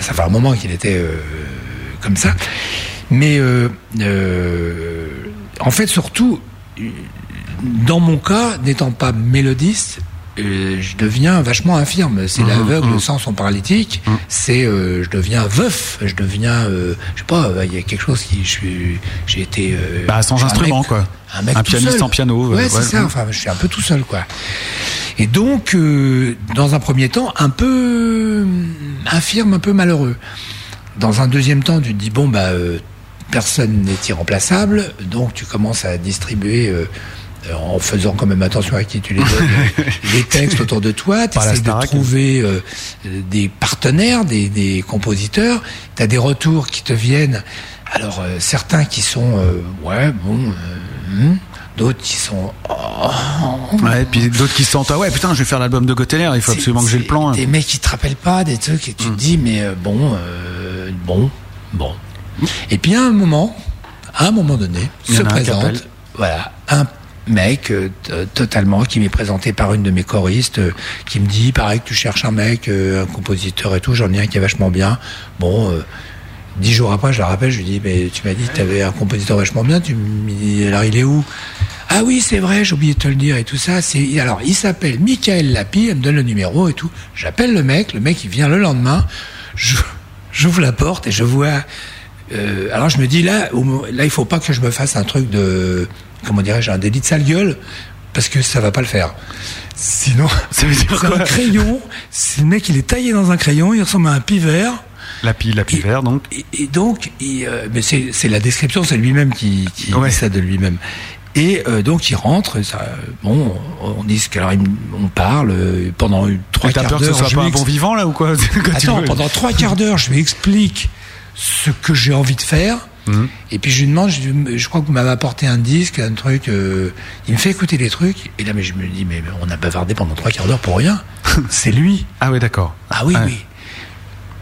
Ça fait un moment qu'il était euh, comme ça. Mais en fait, surtout, dans mon cas, n'étant pas mélodiste, euh, je deviens vachement infirme. C'est Mhm, l'aveugle mhm. sans son paralytique. C'est, euh, je deviens veuf. Je deviens, euh, je sais pas. Il y a quelque chose qui, je suis, j'ai été. euh, Bah, sans instrument, mec- quoi. Un, mec Un tout pianiste seul. en piano, Ouais, euh, c'est ouais, ça. mhm. Enfin, je suis un peu tout seul, quoi. Et donc, euh, dans un premier temps, un peu euh, infirme, un peu malheureux. Dans un deuxième temps, tu te dis bon bah euh, personne n'est irremplaçable, donc tu commences à distribuer. euh, en faisant quand même attention à qui tu les donnes, les textes autour de toi, tu essaies de trouver euh, des partenaires, des, des compositeurs, tu as des retours qui te viennent. Alors euh, certains qui sont ouais bon, hmm, d'autres qui sont oh, Ouais, et puis d'autres qui se sentent, ah ouais, putain, je vais faire l'album de Gotener, il faut absolument que j'ai le plan. hein. Des mecs qui te rappellent pas des trucs et tu Mm. te dis mais bon, euh, bon, bon. Et puis à un moment, à un moment donné, Il se un présente, appelle. voilà, un mec euh, t- totalement qui m'est présenté par une de mes choristes euh, qui me dit pareil que tu cherches un mec euh, un compositeur et tout j'en ai un qui est vachement bien. Bon euh, dix jours après je la rappelle je lui dis mais tu m'as dit que tu avais un compositeur vachement bien tu me dis alors il est où? Ah oui c'est vrai j'ai oublié de te le dire et tout ça c'est alors il s'appelle Michael Lapi elle me donne le numéro et tout. J'appelle le mec le mec il vient le lendemain je- j'ouvre la porte et je vois euh, alors je me dis là, là il faut pas que je me fasse un truc de, comment dirais-je, un délit de sale gueule, parce que ça va pas le faire. Sinon, Ça veut dire c'est quoi un crayon. Le mec, il est taillé dans un crayon, il ressemble à un pivert. La pile, la pile Et- donc. Et, et donc, euh, mais c'est la description, c'est lui-même qui, qui Ouais. dit ça de lui-même. Et euh, donc il rentre, ça, bon, on dit alors on parle pendant trois Et T'as quarts peur que ce d'heure. soit pas un bon vivant, là, ou quoi? Attends, pendant trois quarts d'heure, je lui explique ce que j'ai envie de faire. Mhm. Et puis je lui demande, je, crois que vous m'avez apporté un disque, un truc. euh, il me fait écouter des trucs. Et là, mais je me dis, mais on a bavardé pendant trois quarts d'heure pour rien. C'est lui. Ah oui, d'accord. Ah oui, oui.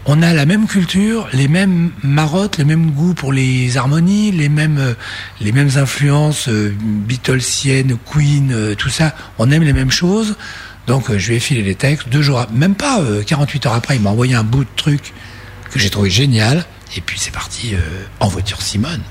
On a la même culture, les mêmes marottes, le même goût pour les harmonies, les mêmes, euh, les mêmes influences euh, Beatlesiennes, Queen, euh, tout ça. On aime les mêmes choses. Donc je lui ai filé les textes. Deux jours, même pas euh, 48 heures après, il m'a envoyé un bout de truc que j'ai trouvé génial. Et puis c'est parti euh, en voiture Simone.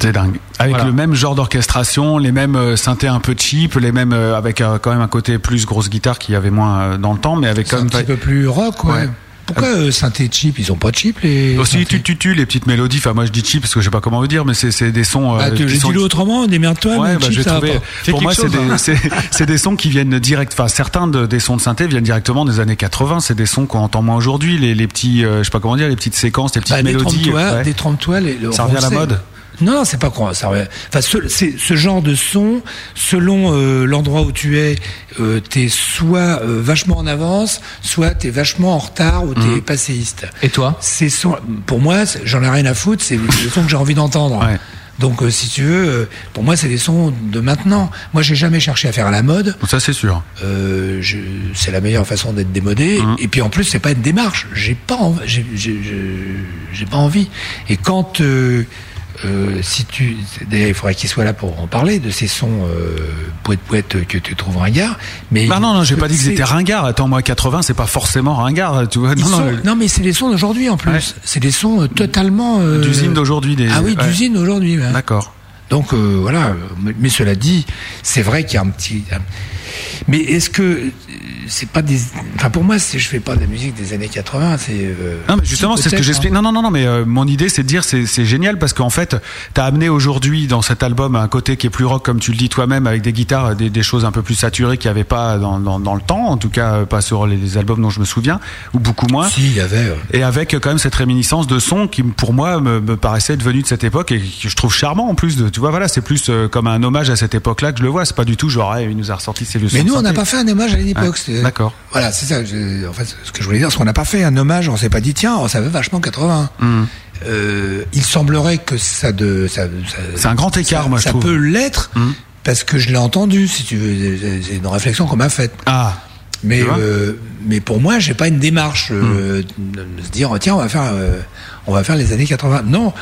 C'est dingue. Avec Voilà. le même genre d'orchestration, les mêmes euh, synthés un peu cheap, les mêmes euh, avec quand même un côté plus grosse guitare qu'il y avait moins dans le temps, mais avec quand un même petit pas- peu plus rock, ouais. Ouais. Pourquoi euh, synthé cheap Ils ont pas de cheap les. aussi synthés tu tu tu les petites mélodies. Enfin moi je dis cheap parce que je sais pas comment vous dire, mais c'est c'est des sons. euh, Ah, tu- j'ai sont- dit autrement, démerde-toi. Ouais, bah, cheap, trouvé. Pour moi, c'est des, c'est des sons qui viennent direct. Enfin, certains de- des sons de synthé viennent directement des années 80. C'est des sons qu'on entend moins aujourd'hui. Les, les petits, euh, je sais pas comment dire, les petites séquences, les petites Bah, mélodies. Détrompe-toi, ouais. détrompe-toi, les- le Ça revient à la mode Non, non, c'est pas quoi. Ça. Enfin, ce, c'est ce genre de son, selon euh, l'endroit où tu es, euh, t'es soit euh, vachement en avance, soit t'es vachement en retard ou t'es passéiste. Et toi? Ces sons, pour moi, c'est- j'en ai rien à foutre. C'est le son que j'ai envie d'entendre. Ouais. Donc, euh, si tu veux, euh, pour moi, c'est des sons de maintenant. Moi, j'ai jamais cherché à faire à la mode. Ça, c'est sûr. Euh, je- c'est la meilleure façon d'être démodé. Mhm. Et puis en plus, c'est pas une démarche. J'ai pas, j'ai, j'ai, j'ai- j'ai pas envie. Et quand euh, si tu, d'ailleurs, il faudrait qu'il soit là pour en parler de ces sons euh, poète poète que tu trouves ringard. Mais Bah non, non, j'ai pas dit que c'était ringard. Attends, moi, 80, c'est pas forcément ringard, tu vois. Non, sont- non, non, mais c'est des sons d'aujourd'hui en plus. Ouais. C'est des sons euh, totalement euh, d'usine d'aujourd'hui. Des... Ah oui, ouais. d'usine d'aujourd'hui. ouais. D'accord. Donc euh, voilà, mais, mais cela dit, c'est vrai qu'il y a un petit. un- Mais est-ce que c'est pas des. Enfin pour moi, je fais pas de la musique des années 80. C'est. euh, Non, mais justement, c'est ce que j'explique. hein. Non, non, non, non, mais euh, mon idée, c'est de dire, c'est c'est génial parce qu'en fait, t'as amené aujourd'hui dans cet album un côté qui est plus rock, comme tu le dis toi-même, avec des guitares, des, des choses un peu plus saturées qu'il n'y avait pas dans, dans, dans le temps, en tout cas pas sur les, les albums dont je me souviens, ou beaucoup moins. Si, il y avait. euh, Et avec euh, quand même cette réminiscence de son qui, pour moi, me, me paraissait devenu de cette époque et que je trouve charmant en plus. De, tu vois, voilà, c'est plus comme un hommage à cette époque-là que je le vois. C'est pas du tout genre, il nous a ressorti ces vieux Mais nous, on n'a pas fait un hommage à l'époque. Ah, d'accord. Voilà, c'est ça. je- En fait, ce que je voulais dire, c'est qu'on n'a pas fait un hommage. On s'est pas dit, tiens, ça veut vachement 80. Hum. Euh, il semblerait que ça de. Ça, ça- C'est un grand écart, ça- moi, je Ça trouve. peut l'être Hum. parce que je l'ai entendu. Si tu veux, C'est- une réflexion qu'on m'a faite. Ah, Mais, euh, mais pour moi, j'ai pas une démarche euh, Hmm. de se dire tiens, on va faire, euh, on va faire les années 80. Non,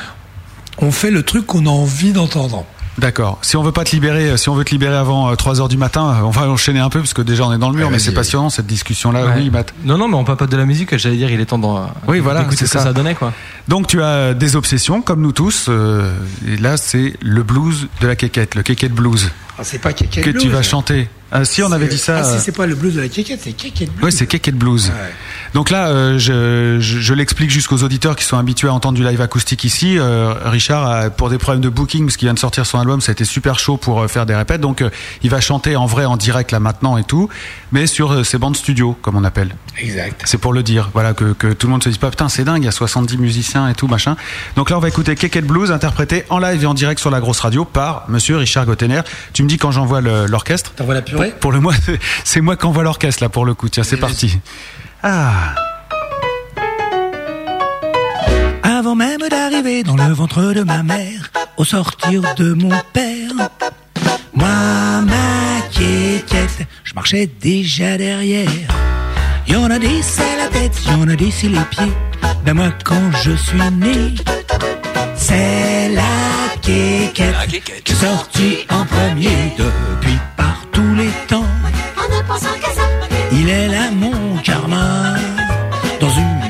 on fait le truc qu'on a envie d'entendre. D'accord. Si on veut pas te libérer, euh, si on veut te libérer avant 3 heures du matin, euh, on va enchaîner un peu parce que déjà on est dans le mur, Ouais, mais c'est passionnant cette discussion-là. Ouais. Oui, Matt. Non, non, mais on papote de la musique, j'allais dire, il est temps d'en- Oui, voilà, c'est ce que ça. ça donnait, quoi. Donc tu as des obsessions comme nous tous. euh, et là, c'est le blues de la quéquette, le quéquette blues Ah, c'est pas Kékette que Blues. tu vas chanter. Ah, si on avait dit ça. Ah, euh, si, c'est pas le blues de la Kékette, c'est Kékette Blues. Oui, c'est Kékette Blues. Ouais. Donc là, euh, je, je, je l'explique jusqu'aux auditeurs qui sont habitués à entendre du live acoustique ici. Euh, Richard, a, pour des problèmes de booking, parce qu'il vient de sortir son album, ça a été super chaud pour euh, faire des répètes. Donc euh, il va chanter en vrai, en direct là maintenant et tout, mais sur euh, ses bandes studio, comme on appelle. Exact. C'est pour le dire, voilà, que, que tout le monde se dise pas, putain, c'est dingue, il y a 70 musiciens et tout, machin. Donc là, on va écouter Kékette Blues, interprété en live et en direct sur la grosse radio par monsieur Richard Gottener. Tu me dis quand j'envoie l'orchestre T'envoies la purée pour le mois, c'est moi qui envoie l'orchestre là pour le coup. Tiens, c'est parti. Ah. Avant même d'arriver dans le ventre de ma mère, au sortir de mon père, moi, ma je marchais déjà derrière. Y en a des c'est la tête, y en a des c'est les pieds. Ben moi quand je suis né, c'est la Kékette, sorti en premier depuis par tous les temps. Il est là mon karma, dans une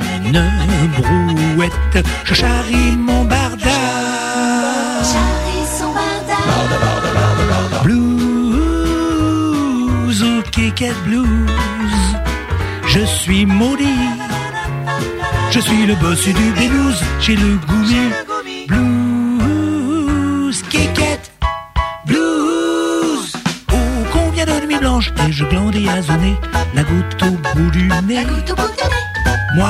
brouette, je charrie mon barda. Blues, oh Kékette blues, je suis maudit. Je suis le boss du blues, j'ai le goût blues, nuits blanches ai-je glandé à zoner la goutte au bout du nez. Moi,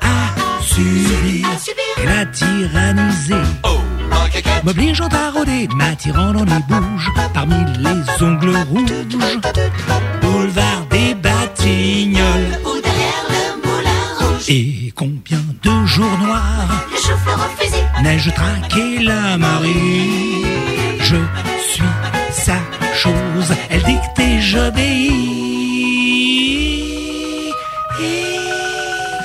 à subir et la tyranniser. M'obligeant à rôder, m'attirant dans les bouges, parmi les ongles rouges. Boulevard des Batignolles. Et combien de jours noirs. Neige traquée la marée? Je suis chose Elle dicte et j'obéis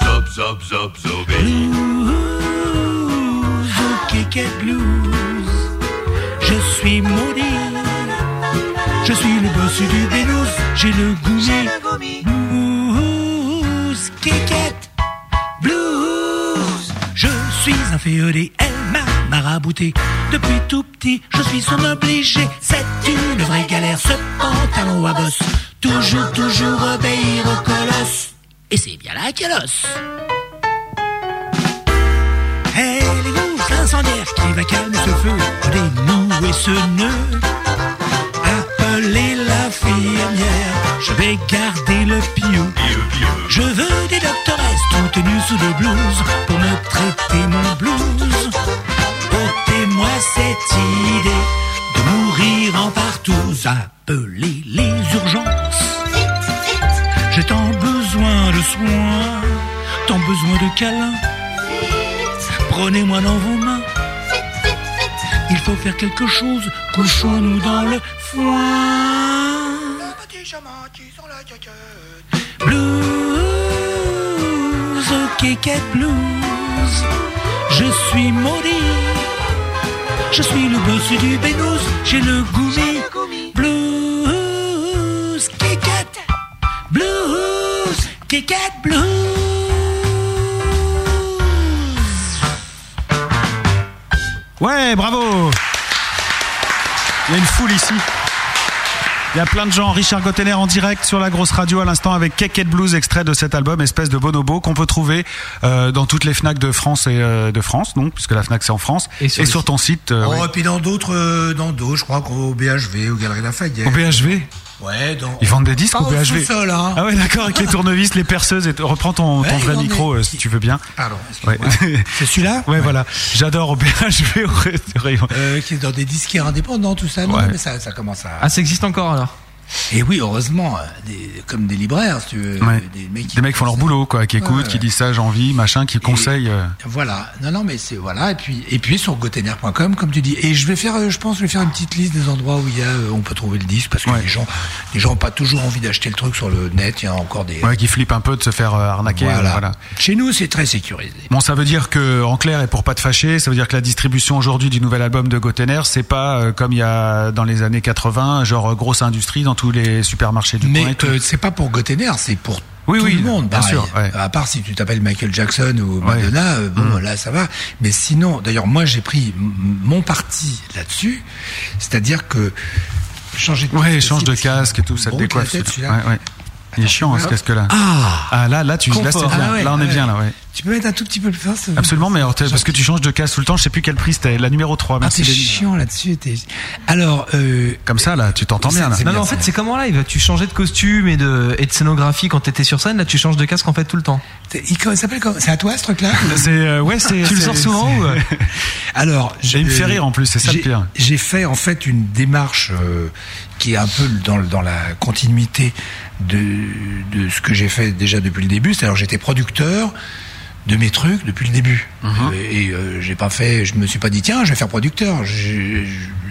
Zop, zop, zop, zop. Blues, oh Kékette blues. Je suis maudit. Je suis le boss du blues. J'ai le goût Blues, Kékette blues. Je suis un féodé, Depuis tout petit, je suis son obligé. C'est une vraie galère, ce pantalon à bosse. Toujours, toujours obéir au colosse. Et c'est bien la colosse Hey les gouges incendiaires qui va calmer ce feu. Dénouer ce nœud. Appelez l'infirmière Je vais garder le pieu Je veux des doctoresses tout tenues sous des blouses Pour me traiter mon blues Ôtez-moi cette idée De mourir en partous Appelez les urgences J'ai tant besoin de soins Tant besoin de câlins Prenez-moi dans vos mains. Il faut faire quelque chose. Couchons-nous dans le foin. Blues, Kékette blues. Je suis maudit. Je suis le boss du Bénous. J'ai le goût Blues, Kékette blues. Kékette blues. Ouais, bravo Il y a une foule ici. Il y a plein de gens. Richard Gottener en direct sur la grosse radio à l'instant avec Keket Blues, extrait de cet album, espèce de bonobo qu'on peut trouver euh, dans toutes les Fnac de France et euh, de France, donc puisque la Fnac c'est en France, Et sur ton site. euh, Oh, ouais. et puis dans d'autres, euh, dans d'autres, je crois qu'au BHV, aux Galeries Lafayette. Au BHV Ouais, dans. Ils vendent des disques Pas au au BHV hein. Ah ouais, d'accord, avec les tournevis, les perceuses. Et reprends ton, ton vrai micro euh, si tu veux bien. Pardon, Ouais. C'est celui-là Ouais, voilà. J'adore au BHV au ra- au rayon. Euh, qui est dans des disquaires indépendants, tout ça. Non, mais ça, ça commence à. Ah, ça existe encore alors? Et oui, heureusement, euh, des, comme des libraires, si tu veux. Ouais. Des mecs, qui Des mecs font leur boulot, quoi, qui écoutent, ouais. qui disent ça, j'ai envie, machin, qui conseillent. euh. Voilà. Non, non, mais c'est voilà. Et puis, et puis sur gotener.com, comme tu dis. Et je vais faire, euh, je pense, je vais faire une petite liste des endroits où il y a, on peut trouver le disque, parce que les gens, les gens ont pas toujours envie d'acheter le truc sur le net. Il y a encore des. Ouais, qui flippent un peu de se faire arnaquer. voilà. voilà. Chez nous, c'est très sécurisé. Bon, ça veut dire que, en clair, et pour pas te fâcher, ça veut dire que la distribution aujourd'hui du nouvel album de Gotener, c'est pas euh, comme il y a dans les années 80, genre grosse industrie dans tous les supermarchés du coin Mais et tout. euh, c'est pas pour Gotener, c'est pour Oui, tout oui, le monde. bien pareil. sûr, ouais. À part si tu t'appelles Michael Jackson ou Ouais. Madonna, euh, bon Mm. là ça va. Mais sinon, d'ailleurs moi j'ai pris mon parti là-dessus, c'est-à-dire que changer de Ouais, casque, change de casque et tout, ça te bon, décoiffe. Il est chiant, hein, ce casque-là. Ah, Ah, là, là, tu, là, c'est Confort. bien. Ah ouais, là, on est ouais. bien, là, ouais. tu peux mettre un tout petit peu plus fort. ça- Absolument, mais alors, t'es- parce que tu changes de casque tout le temps, je sais plus quel prix c'était. La numéro 3, Ah, merci. t'es Denis. chiant là-dessus. t'es- Alors, euh, Comme ça, là, tu t'entends bien, là. Non, bien, mais en fait, c'est comme en live. Tu changeais de costume et de, et de scénographie quand t'étais sur scène. Là, tu changes de casque en fait tout le temps. t'es- il il s'appelle comment? C'est à toi ce truc-là? C'est, euh, ouais, c'est. Tu le sors souvent ou euh? Alors, Et il me fait rire, en plus, c'est ça le j'ai- pire. J'ai fait en fait une démarche qui est un peu dans la continuité de, de ce que j'ai fait déjà depuis le début. C'est-à-dire j'étais producteur de mes trucs depuis le début. Mhm. Euh, et euh, j'ai pas fait, je me suis pas dit tiens, je vais faire producteur. J'ai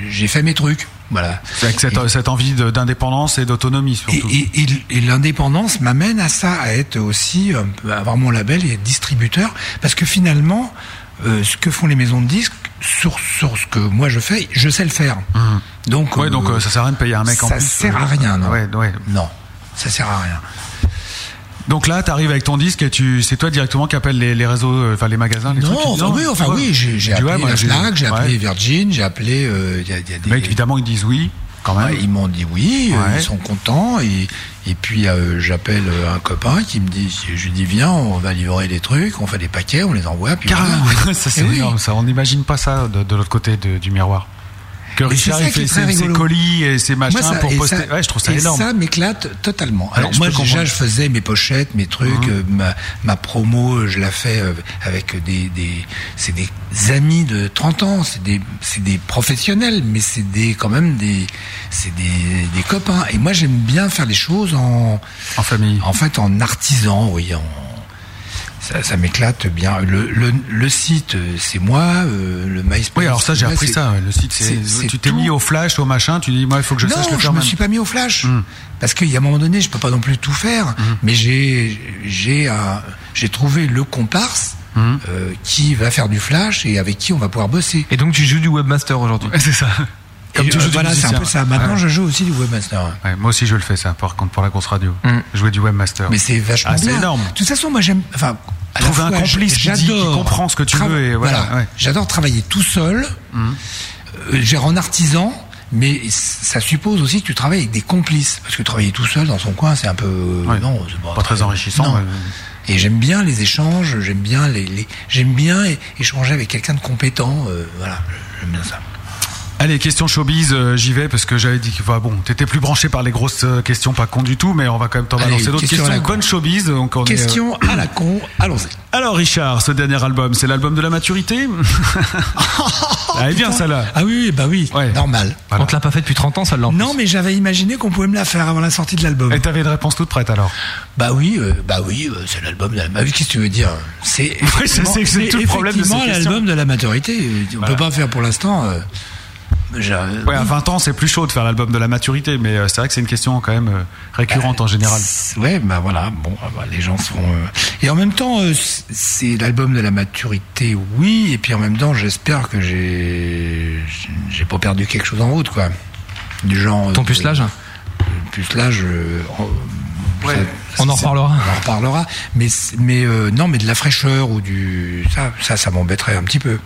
j'ai fait mes trucs. Voilà. C'est avec cette, cette envie d'indépendance et d'autonomie, Et, surtout. et- et- et l'indépendance m'amène à ça, à être aussi, peu- à avoir mon label et être distributeur, parce que finalement, euh, ce que font les maisons de disques, sur, sur ce que moi je fais, je sais le faire. Donc, Ouais, donc euh, euh, ça sert à rien de payer un mec en ça plus. sert à rien, non. Ouais, ouais. Non, ça sert à rien. Donc là, t'arrives avec ton disque et tu, c'est toi directement qui appelle les, les réseaux, euh, enfin les magasins, les Non, trucs. enfin, oui, enfin Ouais. oui, j'ai Tu appelé la j'ai- Fnac, j'ai ouais. appelé Virgin, j'ai appelé. euh, il y a- il y a des- Les mecs, évidemment, ils disent oui, quand même. Ouais, ils m'ont dit oui, euh, ils sont contents. Et, et puis euh, j'appelle euh, un copain qui me dit, je lui dis viens, on va livrer des trucs, on fait des paquets, on les envoie. Puis Carrément, voilà. ça c'est oui. énorme, ça. On n'imagine pas ça de, de l'autre côté de- du miroir. Que Richard il fait ses, ses colis et ses machins Moi, ça- pour poster. ça- ouais, je trouve ça et énorme. ça m'éclate totalement. Alors moi déjà je faisais mes pochettes, mes trucs, euh, ma, ma promo, je la fais euh, avec des, des c'est des amis de 30 ans, c'est des c'est des professionnels, mais c'est des quand même des c'est des, des copains. Et moi j'aime bien faire les choses en En famille. en fait en artisan, oui, en ça, ça m'éclate bien. Le, le, le site, c'est moi. euh, le MySpace. Oui, alors ça, j'ai appris ça. Le site, c'est, tu t'es tout. mis au flash, au machin, tu dis, moi, il faut que je non, sache le je faire me même. suis pas mis au flash. Mm. Parce qu'il y a un moment donné, je peux pas non plus tout faire. Mais j'ai, j'ai, un- j'ai trouvé le comparse Mm. euh, qui va faire du flash et avec qui on va pouvoir bosser. Et donc tu joues du webmaster aujourd'hui. C'est ça. Comme tu euh, joues du voilà, c'est un peu ça. Maintenant, Ouais. je joue aussi du webmaster. Ouais, moi aussi, je le fais ça, par contre, pour la grosse radio. Mm. Jouer du webmaster. Mais c'est vachement Ah, c'est bien. énorme. De toute façon, moi j'aime. Enfin, Trouver un complice qui dit, qui comprend ce que tu veux et voilà, ouais. J'adore travailler tout seul. Mm. Euh, artisan. Mais ça suppose aussi que tu travailles avec des complices. Parce que travailler tout seul dans son coin, c'est un peu. Ouais. Non, c'est Pas très enrichissant, Non. Et j'aime bien les échanges, j'aime bien les, les- j'aime bien échanger avec quelqu'un de compétent. euh, voilà, j'aime bien ça. Allez, question showbiz, euh, j'y vais parce que j'avais dit que bah, bon, t'étais plus branché par les grosses euh, questions, pas con du tout, mais on va quand même t'en balancer d'autres question questions. Bonne showbiz, donc on est, euh, Question à la con, allons-y. Alors Richard, ce dernier album, c'est l'album de la maturité Elle est bien celle-là. Ah oui, oui, bah oui, Ouais. normal. Voilà. On te l'a pas fait depuis 30 ans, celle-là. Non, mais j'avais imaginé qu'on pouvait me la faire avant la sortie de l'album. Et t'avais une réponse toute prête alors Bah oui, euh, bah oui, euh, c'est l'album de la. Oui, qu'est-ce que tu veux dire? C'est c'est tout le problème de l'album de la maturité. On Voilà. peut pas faire pour l'instant. Euh, Ouais, à 20 ans, c'est plus chaud de faire l'album de la maturité, mais euh, c'est vrai que c'est une question quand même euh, récurrente en général. Ouais, bah voilà, bon, ah bah, les gens seront. euh, Et en même temps, c'est l'album de la maturité, oui, et puis en même temps, j'espère que j'ai j'ai pas perdu quelque chose en route, quoi. Du genre. Ton pucelage Le pucelage. ça- On en reparlera. On en reparlera. Mais, mais euh, non, mais de la fraîcheur ou du. Ça, ça, ça m'embêterait un petit peu.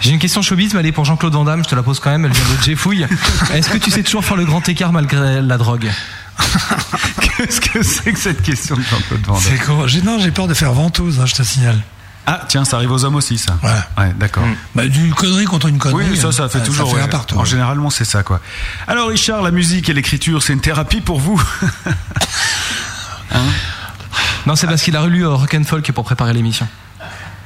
J'ai une question showbiz, mais elle est pour Jean-Claude Van Damme, je te la pose quand même, elle vient de Jeffouille. Est-ce que tu sais toujours faire le grand écart malgré la drogue Qu'est-ce que c'est que cette question de Jean-Claude Van Damme C'est quoi Non, j'ai peur de faire ventouse, hein, je te signale. Ah, tiens, ça arrive aux hommes aussi, ça. Voilà. Ouais, d'accord. Bah, d'une connerie contre une connerie. Oui, ça, ça fait hein, toujours. Ça fait ouais. un partout. En généralement, c'est ça, quoi. Alors, Richard, la musique et l'écriture, c'est une thérapie pour vous Non, c'est parce qu'il a relu Rock and Folk pour préparer l'émission.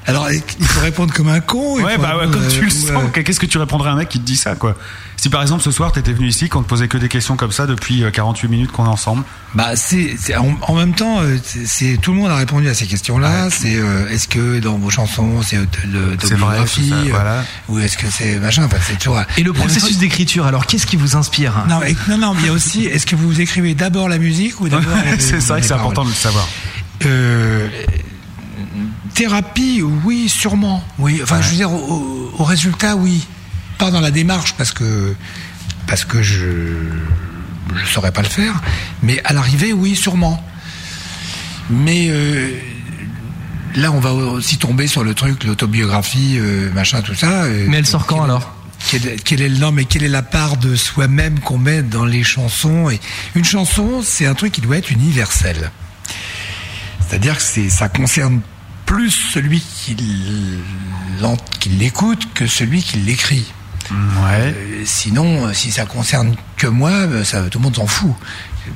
Alors, il faut répondre comme un con. Ouais, bah, ouais, comme tu euh, le ou, sens, euh, qu'est-ce que tu répondrais à un mec qui te dit ça, quoi? Si par exemple, ce soir, t'étais venu ici, qu'on te posait que des questions comme ça depuis euh, 48 minutes qu'on est ensemble. Bah, c'est, en, en même temps, euh, c'est, tout le monde a répondu à ces questions-là. C'est euh, est-ce que dans vos chansons c'est de C'est vrai, ça, euh, voilà. ou est-ce que c'est machin Enfin, c'est toujours. Et le processus d'écriture, alors qu'est-ce qui vous inspire? Non, et- non, non, mais il y a aussi. Est-ce que vous écrivez d'abord la musique ou d'abord c'est vrai que c'est important de le savoir. Euh, thérapie, oui, sûrement. Oui, enfin, je veux dire, au, au résultat, oui. Pas dans la démarche, parce que parce que je je saurais pas le faire, mais à l'arrivée, oui, sûrement. Mais euh, là, on va aussi tomber sur le truc, l'autobiographie, euh, machin, tout ça. euh, Mais elle sort quand alors? quelle, quelle est non, mais quelle est la part de soi-même qu'on met dans les chansons? Et une chanson c'est un truc qui doit être universel c'est-à-dire que ça concerne plus celui qui l'écoute que celui qui l'écrit Ouais. Euh, sinon euh, si ça concerne que moi euh, ça tout le monde s'en fout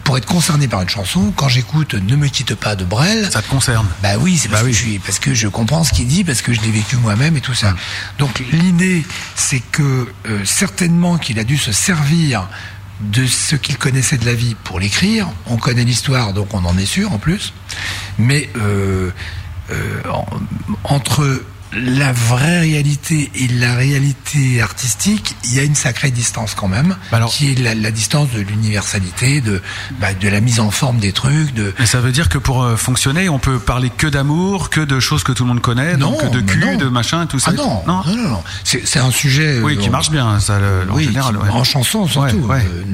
pour être concerné par une chanson quand j'écoute Ne me quitte pas de Brel Ça te concerne. bah oui, c'est parce Bah que oui. je suis, parce que je comprends ce qu'il dit, parce que je l'ai vécu moi-même et tout ça. Donc l'idée, c'est que euh, certainement qu'il a dû se servir de ce qu'il connaissait de la vie pour l'écrire. On connaît l'histoire, donc on en est sûr en plus. Mais euh, en- entre la vraie réalité et la réalité artistique, il y a une sacrée distance quand même, Bah alors- qui est la, la distance de l'universalité, de, bah, de la mise en forme des trucs, de, Mais ça veut dire que pour euh, fonctionner, on peut parler que d'amour, que de choses que tout le monde connaît, Non, donc de cul, non. de machin, tout ça. Ah non, non, non, non. C'est, c'est un sujet. Oui, euh, qui marche bien, ça, le- en oui, général. qui- ouais. en chanson surtout. Ouais, ouais. Euh,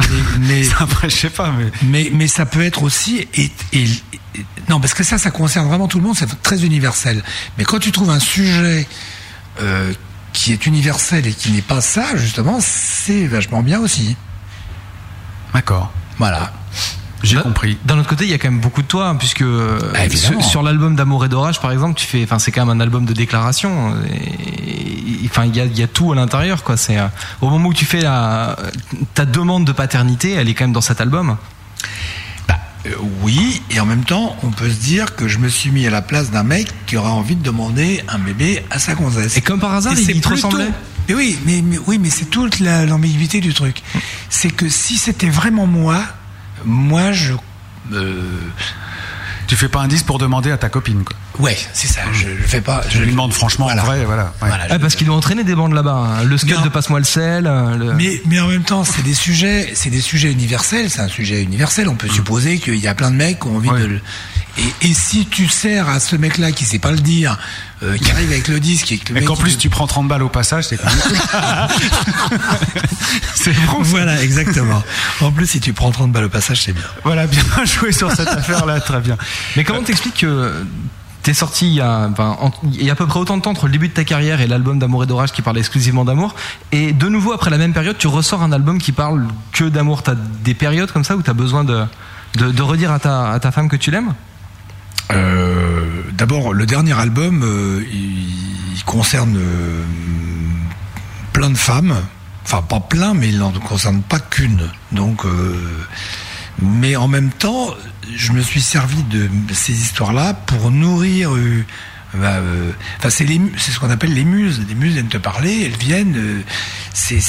mais, mais, Après, je sais pas, mais. mais, mais ça peut être aussi. Et, et- et- non, parce que ça, ça concerne vraiment tout le monde, c'est très universel. Mais quand tu trouves un sujet euh, qui est universel et qui n'est pas ça, justement, c'est vachement bien aussi. D'accord. Voilà. J'ai D'un- compris. D'un autre côté, il y a quand même beaucoup de toi, hein, puisque euh, Bah, évidemment. sur, sur l'album d'Amour et d'Orage, par exemple, tu fais, enfin, c'est quand même un album de déclaration. Et- Enfin, il y a, il y a tout à l'intérieur, quoi. C'est euh, au moment où tu fais la, ta demande de paternité, elle est quand même dans cet album. Euh, oui, et en même temps, on peut se dire que je me suis mis à la place d'un mec qui aura envie de demander un bébé à sa gonzesse. Et comme par hasard, Et il, c'est il te ressemblait. Mais oui, mais, mais- oui, mais c'est toute la- l'ambiguïté du truc. C'est que si c'était vraiment moi, moi je. euh, Tu fais pas un disque pour demander à ta copine, quoi. ouais, c'est ça. Je, je fais pas. Je lui demande franchement, Voilà. en vrai, voilà. ouais. Voilà, Ah, parce qu'il doit entraîner des bandes là-bas. hein. Le Non. de Passe-moi le sel. euh, le- Mais, mais en même temps, c'est des sujets, c'est des sujets universels. C'est un sujet universel. On peut supposer qu'il y a plein de mecs qui ont envie Ouais. de le. Et, et si tu sers à ce mec-là qui sait pas le dire, euh, qui arrive avec le disque et que le Et mec qu'en plus tu prends 30 balles au passage, c'est quand même. c'est bon. Voilà, exactement. En plus, si tu prends 30 balles au passage, c'est bien. Voilà, bien joué sur cette affaire-là, très bien. Mais comment t'expliques que t'es sorti il y, a, enfin, en- il y a à peu près autant de temps entre le début de ta carrière et l'album d'amour et d'orage qui parle exclusivement d'amour et de nouveau après la même période tu ressors un album qui parle que d'amour? T'as des périodes comme ça où t'as besoin de, de, de redire à ta, à ta femme que tu l'aimes? D'abord, le dernier album, euh, il, concerne euh, plein de femmes. Enfin, pas plein, mais il n'en concerne pas qu'une. Donc, euh, mais en même temps, je me suis servi de ces histoires-là pour nourrir. euh, bah, euh, c'est ce qu'on appelle les muses. Les muses viennent te parler, elles viennent. euh, c'est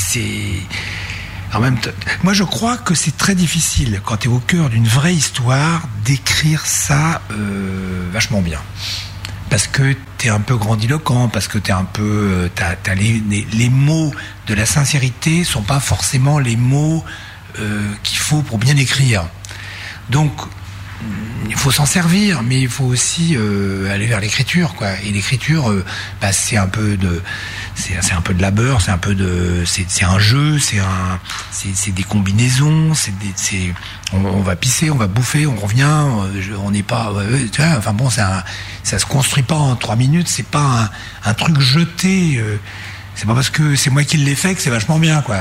moi je crois que c'est très difficile quand tu es au cœur d'une vraie histoire d'écrire ça euh, vachement bien. Parce que tu es un peu grandiloquent, parce que tu es un peu. euh, les, mots de la sincérité sont pas forcément les mots euh, qu'il faut pour bien écrire. Donc, il faut s'en servir, mais il faut aussi aller vers l'écriture. Et l'écriture, bah, c'est un peu de, c'est un peu de labeur, c'est un peu de, c'est un jeu, c'est un, c'est des combinaisons, c'est on, on va pisser, on va bouffer, on revient, euh, on n'est pas, ouais, ouais, tu vois, enfin bon, c'est un, ça se construit pas en trois minutes, c'est pas un, un truc jeté. euh, c'est pas parce que c'est moi qui l'ai fait que c'est vachement bien, quoi.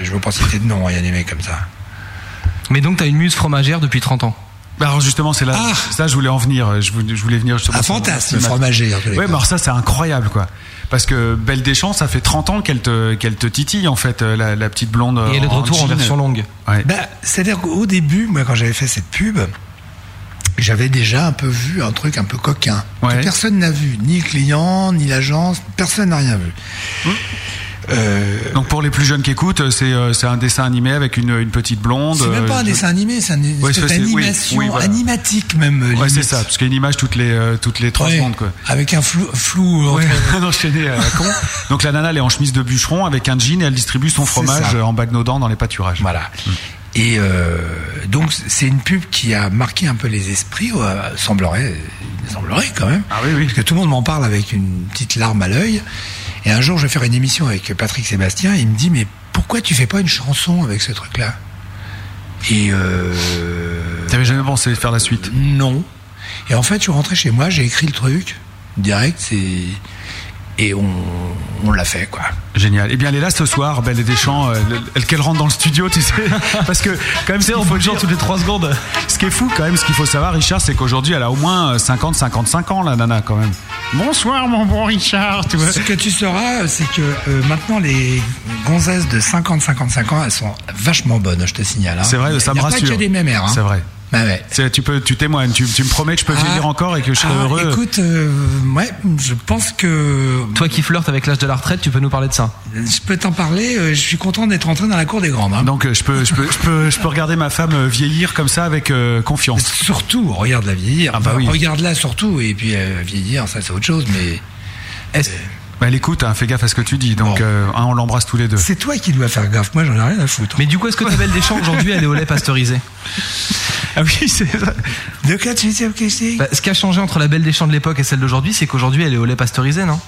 Je veux pas citer de nom, il y a des mecs comme ça. mais donc t'as une muse fromagère depuis 30 ans Bah, Alors justement, c'est là, Ah ça je voulais en venir. Je voulais, je voulais venir justement. Un sur- fantasme, Ouais, cas. mais alors ça c'est incroyable quoi. Parce que Belle Deschamps, ça fait 30 ans qu'elle te, qu'elle te titille en fait, la, la petite blonde. et elle est de en retour en version longue Ouais. Bah, c'est-à-dire qu'au début, moi, quand j'avais fait cette pub, j'avais déjà un peu vu un truc un peu coquin. Ouais. Que personne n'a vu, ni le client, ni l'agence, personne n'a rien vu. Hum. Euh, Donc pour les plus jeunes qui écoutent, c'est euh, c'est un dessin animé avec une, une petite blonde. c'est même euh, pas un dessin animé, c'est une Ouais, espèce c'est- oui, d'animation, oui, voilà. animatique même. Ouais, c'est ça, parce qu'il y a une image toutes les euh, toutes les trois secondes quoi. Avec un flou, flou Ouais, entre- un enchaîné à la con. Donc la nana elle est en chemise de bûcheron avec un jean et elle distribue son fromage euh, en bagnodant dans les pâturages. Voilà. Et euh, donc c'est une pub qui a marqué un peu les esprits, euh, semblerait, semblerait quand même. Ah oui, oui. Parce que tout le monde m'en parle avec une petite larme à l'œil. Et un jour, je vais faire une émission avec Patrick Sébastien. Et il me dit mais pourquoi tu fais pas une chanson avec ce truc-là? Et euh, T'avais jamais pensé faire la suite? Non. Et en fait, je suis rentré chez moi, j'ai écrit le truc direct, c'est et on, on l'a fait quoi. Génial. Eh bien, elle est là ce soir, Belle et Deschamps, euh, le- elle qu'elle rentre dans le studio, tu sais. Parce que, quand même, c'est on il faut peut genre dire toutes les 3 secondes Ce qui est fou, quand même, ce qu'il faut savoir, Richard, c'est qu'aujourd'hui, elle a au moins euh, 50, 55 ans, la nana, quand même. Bonsoir, mon bon Richard, tu vois. Ce que tu sauras, c'est que euh, maintenant les gonzesses de 50-55 ans, elles sont vachement bonnes, je te signale. hein. C'est vrai, ça Il y me a rassure. Pas que des mêmes airs, hein. C'est vrai. Bah ouais. Tu peux, tu témoignes, tu, tu me promets que je peux Ah, vieillir encore et que je serai ah, heureux. Écoute, euh, ouais, je pense que toi qui flirtes avec l'âge de la retraite tu peux nous parler de ça je peux t'en parler. euh, Je suis content d'être entré dans la cour des grandes. hein. Donc, euh, je peux, je peux, je peux, je peux regarder ma femme vieillir comme ça avec euh, confiance. Surtout, regarde-la vieillir. Ah bah Enfin, oui. Regarde-la surtout, et puis euh, vieillir, ça c'est autre chose, mais Est-ce- elle écoute, hein, fais gaffe à ce que tu dis. Donc, Bon. euh, hein, on l'embrasse tous les deux. C'est toi qui dois faire gaffe. Moi, j'en ai rien à foutre. Mais du coup, est-ce que ta belle Deschamps aujourd'hui, elle est au lait pasteurisé Ah oui, c'est ça. De quoi tu c'est? Bah, Ce qui a changé entre la belle Deschamps de l'époque et celle d'aujourd'hui, c'est qu'aujourd'hui, elle est au lait pasteurisé, non?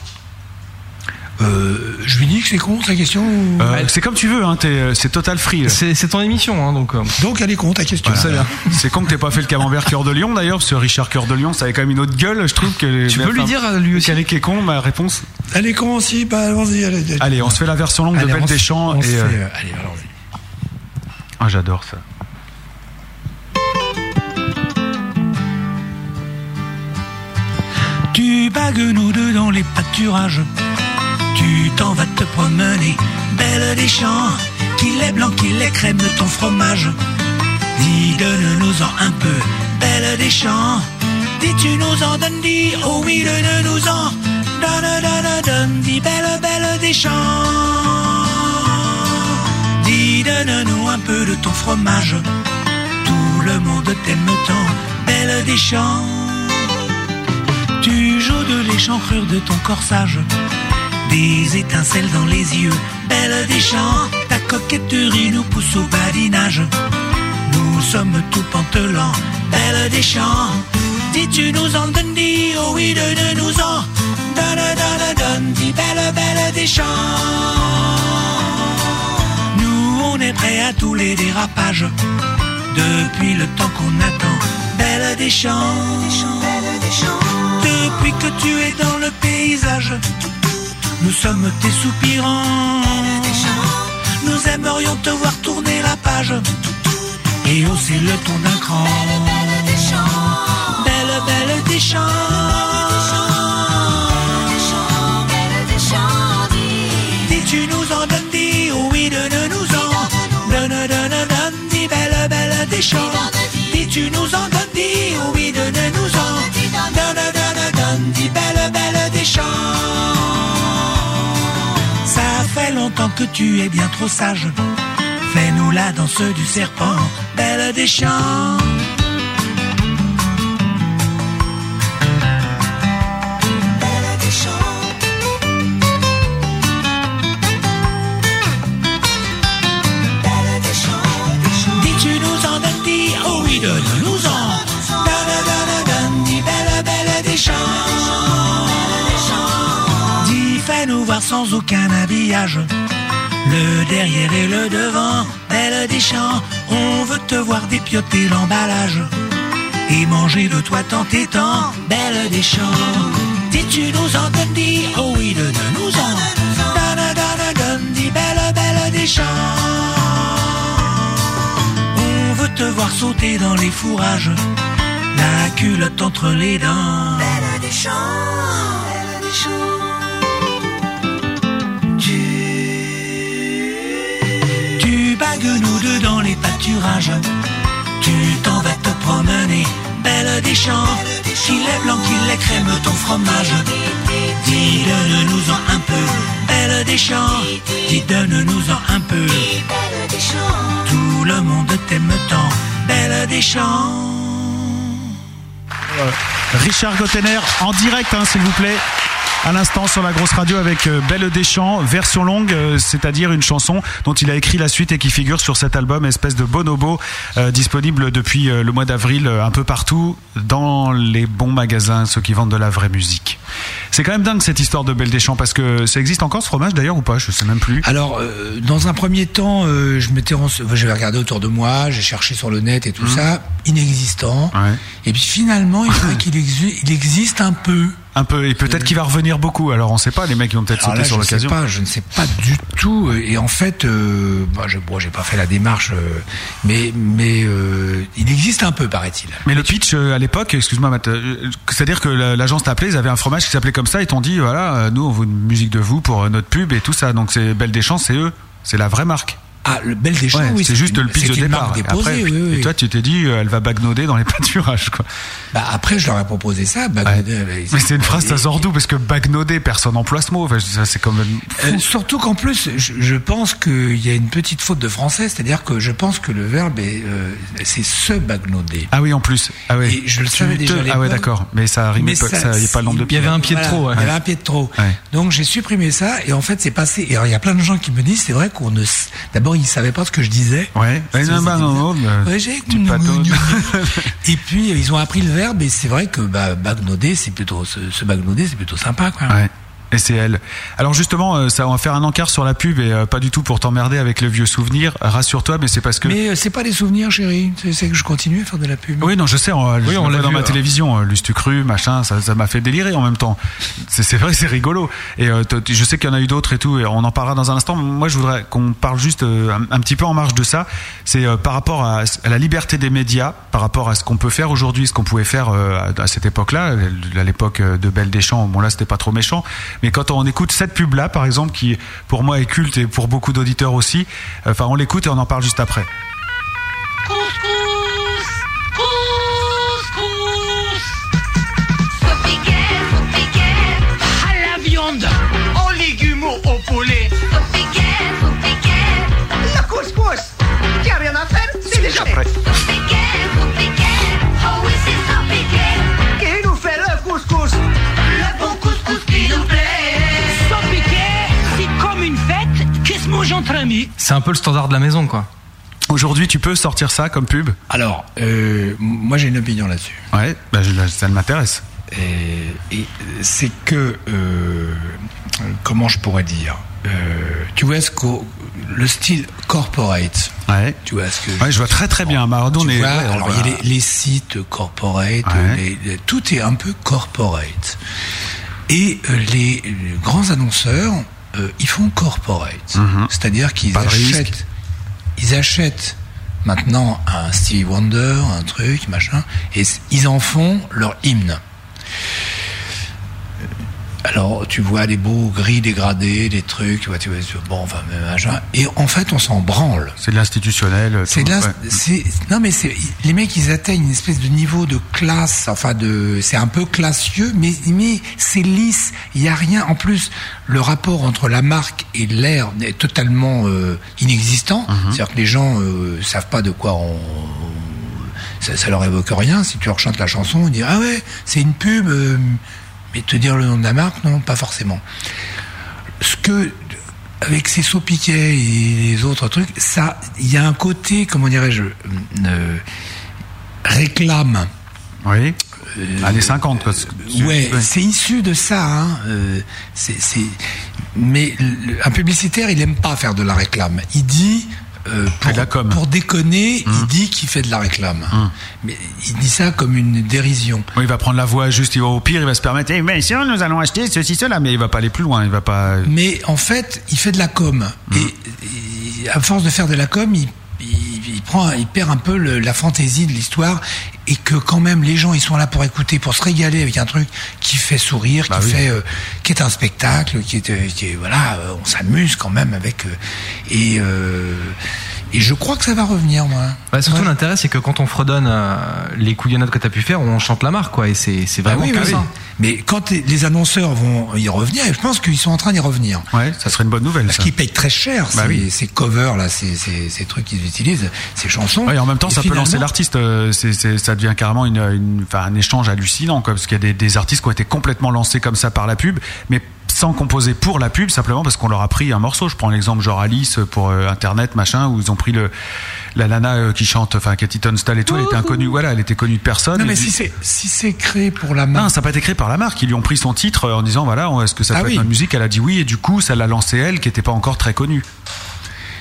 Euh, Je lui dis que c'est con sa question. ou- Euh, c'est comme tu veux, hein, euh, c'est total free. C'est ton émission, hein, donc. euh, Donc elle est con ta question. C'est bien. C'est con que t'aies pas fait le camembert cœur de lion d'ailleurs, parce que Richard cœur de lion, ça avait quand même une autre gueule, je trouve que. Tu peux lui dire à lui aussi est qui est con, ma réponse Elle est con aussi. Bah allons-y. Allez, allez. Allez, on se fait la version longue de Belle et, fait, euh, Allez, allons-y. Ah, j'adore ça. Tu bagues nous deux dans les pâturages. Tu t'en vas te promener, belle des champs. Qu'il est blanc, qu'il est crème de ton fromage. Dis, donne-nous-en un peu, belle des champs. Dis, tu nous en donnes, dis, oh oui, donne-nous-en. Donne, donne, donne, dis, belle, belle des champs. Dis, donne-nous un peu de ton fromage. Tout le monde t'aime tant, belle des champs. Tu joues de l'échancrure de ton corsage, des étincelles dans les yeux, belle des champs. Ta coquetterie nous pousse au badinage. Nous sommes tout pantelants, belle des champs. Dis tu nous en donnes, dis oh oui, donne-nous-en. Donne, donne, donne, dis belle, belle des champs. Nous on est prêts à tous les dérapages, depuis le temps qu'on attend, belle des champs. Depuis que tu es dans le paysage, nous sommes tes soupirants. Nous aimerions te voir tourner la page et hausser le ton d'un cran. Belle, belle des champs. Dis tu nous en donnes, dis oui, donne-nous-en. Donne, donne, donne, dis belle, belle des champs. Dis tu nous en donnes, dis oui, donne-nous-en. Donne, donne, donne, dis belle, belle des champs. Longtemps que tu es bien trop sage. Fais-nous la danse du serpent, belle des champs. Belle des champs. Belle des champs. Dis tu nous en dis oh oui, donne-nous-en. Voir sans aucun habillage. Le derrière et le devant, belle des champs. On veut te voir dépioter l'emballage. Et manger de toi tant et tant, belle des champs. Dis tu nous en dis oh oui, donne-nous-en. Donne, donne, donne, dis belle, belle des champs. On veut te voir sauter dans les fourrages, la culotte entre les dents. Belle des champs, nous deux dans les pâturages. Tu t'en vas te promener, belle des champs. Qu'il est blanc, qu'il est crème, ton fromage. Dis, donne-nous-en un peu, belle des champs. Dis, donne-nous-en un peu. Tout le monde t'aime tant, belle des champs. Richard Gottener en direct, hein, s'il vous plaît. À l'instant sur la grosse radio avec euh, Belle Deschamps, version longue, euh, c'est-à-dire une chanson dont il a écrit la suite et qui figure sur cet album, espèce de bonobo, euh, disponible depuis euh, le mois d'avril un peu partout dans les bons magasins, ceux qui vendent de la vraie musique. C'est quand même dingue cette histoire de Belle Deschamps parce que ça existe encore ce fromage d'ailleurs ou pas? Je sais même plus. Alors, euh, dans un premier temps, euh, je m'étais j'avais regardé autour de moi, j'ai cherché sur le net et tout ça, inexistant. Ouais. Et puis finalement, il paraît qu'il exi- il existe un peu. Un peu et peut-être qu'il va revenir beaucoup. Alors on sait pas, les mecs ils vont peut-être Alors sauter là, sur je ne sais l'occasion. pas, je ne sais pas du tout. Et en fait, euh, bah, je, bon, j'ai pas fait la démarche, euh, mais mais euh, il existe un peu, paraît-il. Mais le pitch à l'époque, excuse-moi Matt, c'est-à-dire que la- l'agence t'a appelé, ils avaient un fromage qui s'appelait comme ça, ils t'ont dit voilà, nous on veut une musique de vous pour notre pub et tout ça. Donc c'est Belle Deschamps, c'est eux, c'est la vraie marque. Ah, le Belle des Champs, Ouais, oui. c'est juste une- le pitch de départ. Et déposée, après, oui, oui. Et toi, tu t'es dit, euh, elle va bagnoder dans les pâturages, quoi. Bah, après, je leur ai proposé ça. Ouais. euh, Mais c'est une phrase, ça sort d'où Parce que bagnoder, personne n'emploie ce mot. Enfin, c'est quand même. Euh, surtout qu'en plus, je, je pense qu'il y a une petite faute de français, c'est-à-dire que je pense que le verbe est, euh, c'est se bagnoder. Ah oui, en plus. Ah oui. Et je le savais te- déjà Ah ouais, d'accord. Mais ça rime Mais pas, ça- ça, y a pas le nombre de Il y avait pieds. un pied de trop. Il y avait un pied de trop. Donc j'ai supprimé ça et en fait c'est passé. Et il y a plein de gens qui me disent c'est vrai qu'on ne. D'abord ils savaient pas ce que je disais. Ouais. Non, bah, non, bah, Ouais, et puis euh, ils ont appris le verbe et c'est vrai que bah, bagnoder c'est plutôt se, c'est plutôt sympa quoi. Ouais. Et c'est elle. Alors justement, euh, ça on va faire un encart sur la pub et euh, pas du tout pour t'emmerder avec le vieux souvenir. Rassure-toi, mais c'est parce que. Mais euh, c'est pas des souvenirs chérie. C'est que je continue à faire de la pub. Oui, non, je sais. On, je on l'a dans vu, ma télévision, Lustu Cru, machin, ça, ça m'a fait délirer en même temps. C'est vrai, c'est rigolo. Et euh, je sais qu'il y en a eu d'autres et tout. Et on en parlera dans un instant. Moi, je voudrais qu'on parle juste euh, un, un petit peu en marge de ça. C'est euh, par rapport à, à la liberté des médias, par rapport à ce qu'on peut faire aujourd'hui, ce qu'on pouvait faire euh, à, à cette époque-là, à l'époque euh, de Belle Deschamps. Bon là, c'était pas trop méchant. Mais quand on écoute cette pub-là, par exemple, qui pour moi est culte et pour beaucoup d'auditeurs aussi, euh, enfin, on l'écoute et on en parle juste après. À C'est un peu le standard de la maison, quoi. Aujourd'hui, tu peux sortir ça comme pub Alors euh, moi j'ai une opinion là-dessus. Ouais, bah, je- ça m'intéresse. Et, et c'est que euh, comment je pourrais dire Euh, Tu vois ce qu'au- le style corporate. Ouais. Tu vois ce que Ouais, je vois très très bien. Maradona, Tu on est- vois, ouais, alors il y a les, les sites corporate, Ouais. les- les- tout est un peu corporate. Et euh, les, les grands annonceurs, euh, ils font corporate, Mhm. c'est-à-dire qu'ils Pas achètent, ils achètent maintenant un Stevie Wonder, un truc, machin, et ils en font leur hymne. Alors, tu vois les beaux gris dégradés, des trucs, tu vois, tu vois, bon, enfin, machin. Et en fait, on s'en branle. C'est de l'institutionnel. C'est de ouais. non mais c'est les mecs ils atteignent une espèce de niveau de classe enfin de c'est un peu classieux mais mais c'est lisse il y a rien en plus le rapport entre la marque et l'air est totalement euh, inexistant Mhm. c'est-à-dire que les gens euh, savent pas de quoi on ça, ça leur évoque rien si tu leur chantes la chanson ils disent ah ouais c'est une pub euh, mais te dire le nom de la marque non pas forcément ce que avec ces sauts piquets et les autres trucs, ça, il y a un côté, comment dirais-je, euh, réclame. Oui. Années 50. Quoi. Euh, Ouais, c'est issu de ça. Hein. euh, c'est, Mais un publicitaire, il aime pas faire de la réclame. Il dit. Euh, pour, de la com. pour déconner, Mmh. il dit qu'il fait de la réclame. Mais il dit ça comme une dérision. Oui, il va prendre la voix juste, il va, au pire, il va se permettre, eh, bien sûr, nous allons acheter ceci, cela, mais il va pas aller plus loin, il va pas. Mais en fait, il fait de la com. Mmh. Et, et à force de faire de la com, il, il, il prend, il perd un peu le- la fantaisie de l'histoire. Et que quand même, les gens, ils sont là pour écouter, pour se régaler avec un truc qui fait sourire, Bah qui oui. fait, euh, qui est un spectacle, qui est, euh, qui est voilà, euh, on s'amuse quand même avec. euh, et euh, et je crois que ça va revenir, moi. Bah, surtout Ouais. l'intérêt, c'est que quand on fredonne euh, les couillonnades que t'as pu faire, on chante la marque, quoi. Et c'est c'est Bah vraiment oui, que oui, ça. Mais quand les- annonceurs vont y revenir, et je pense qu'ils sont en train d'y revenir. Ouais, ça serait une bonne nouvelle. Parce ça. qu'ils payent très cher Bah ces, oui. ces covers là, ces, ces, ces trucs qu'ils utilisent, ces chansons. Ouais, et en même temps, Et ça peut lancer l'artiste. euh, ça devient carrément une, une- enfin, un échange hallucinant, quoi, parce qu'il y a des, des artistes qui ont été complètement lancés comme ça par la pub, mais sans composer pour la pub, simplement parce qu'on leur a pris un morceau. Je prends l'exemple genre Alice pour euh, Internet, machin, où ils ont pris le la nana euh, qui chante, enfin Katy Tunstall et tout, elle était inconnue. Voilà, elle était connue de personne. Non mais Et si du- c'est si c'est créé pour la marque. Non, ça n'a pas été créé par la marque. Ils lui ont pris son titre euh, en disant voilà, est-ce que ça Ah peut oui. être musique? Elle a dit oui, et du coup, ça l'a lancé elle, qui n'était pas encore très connue.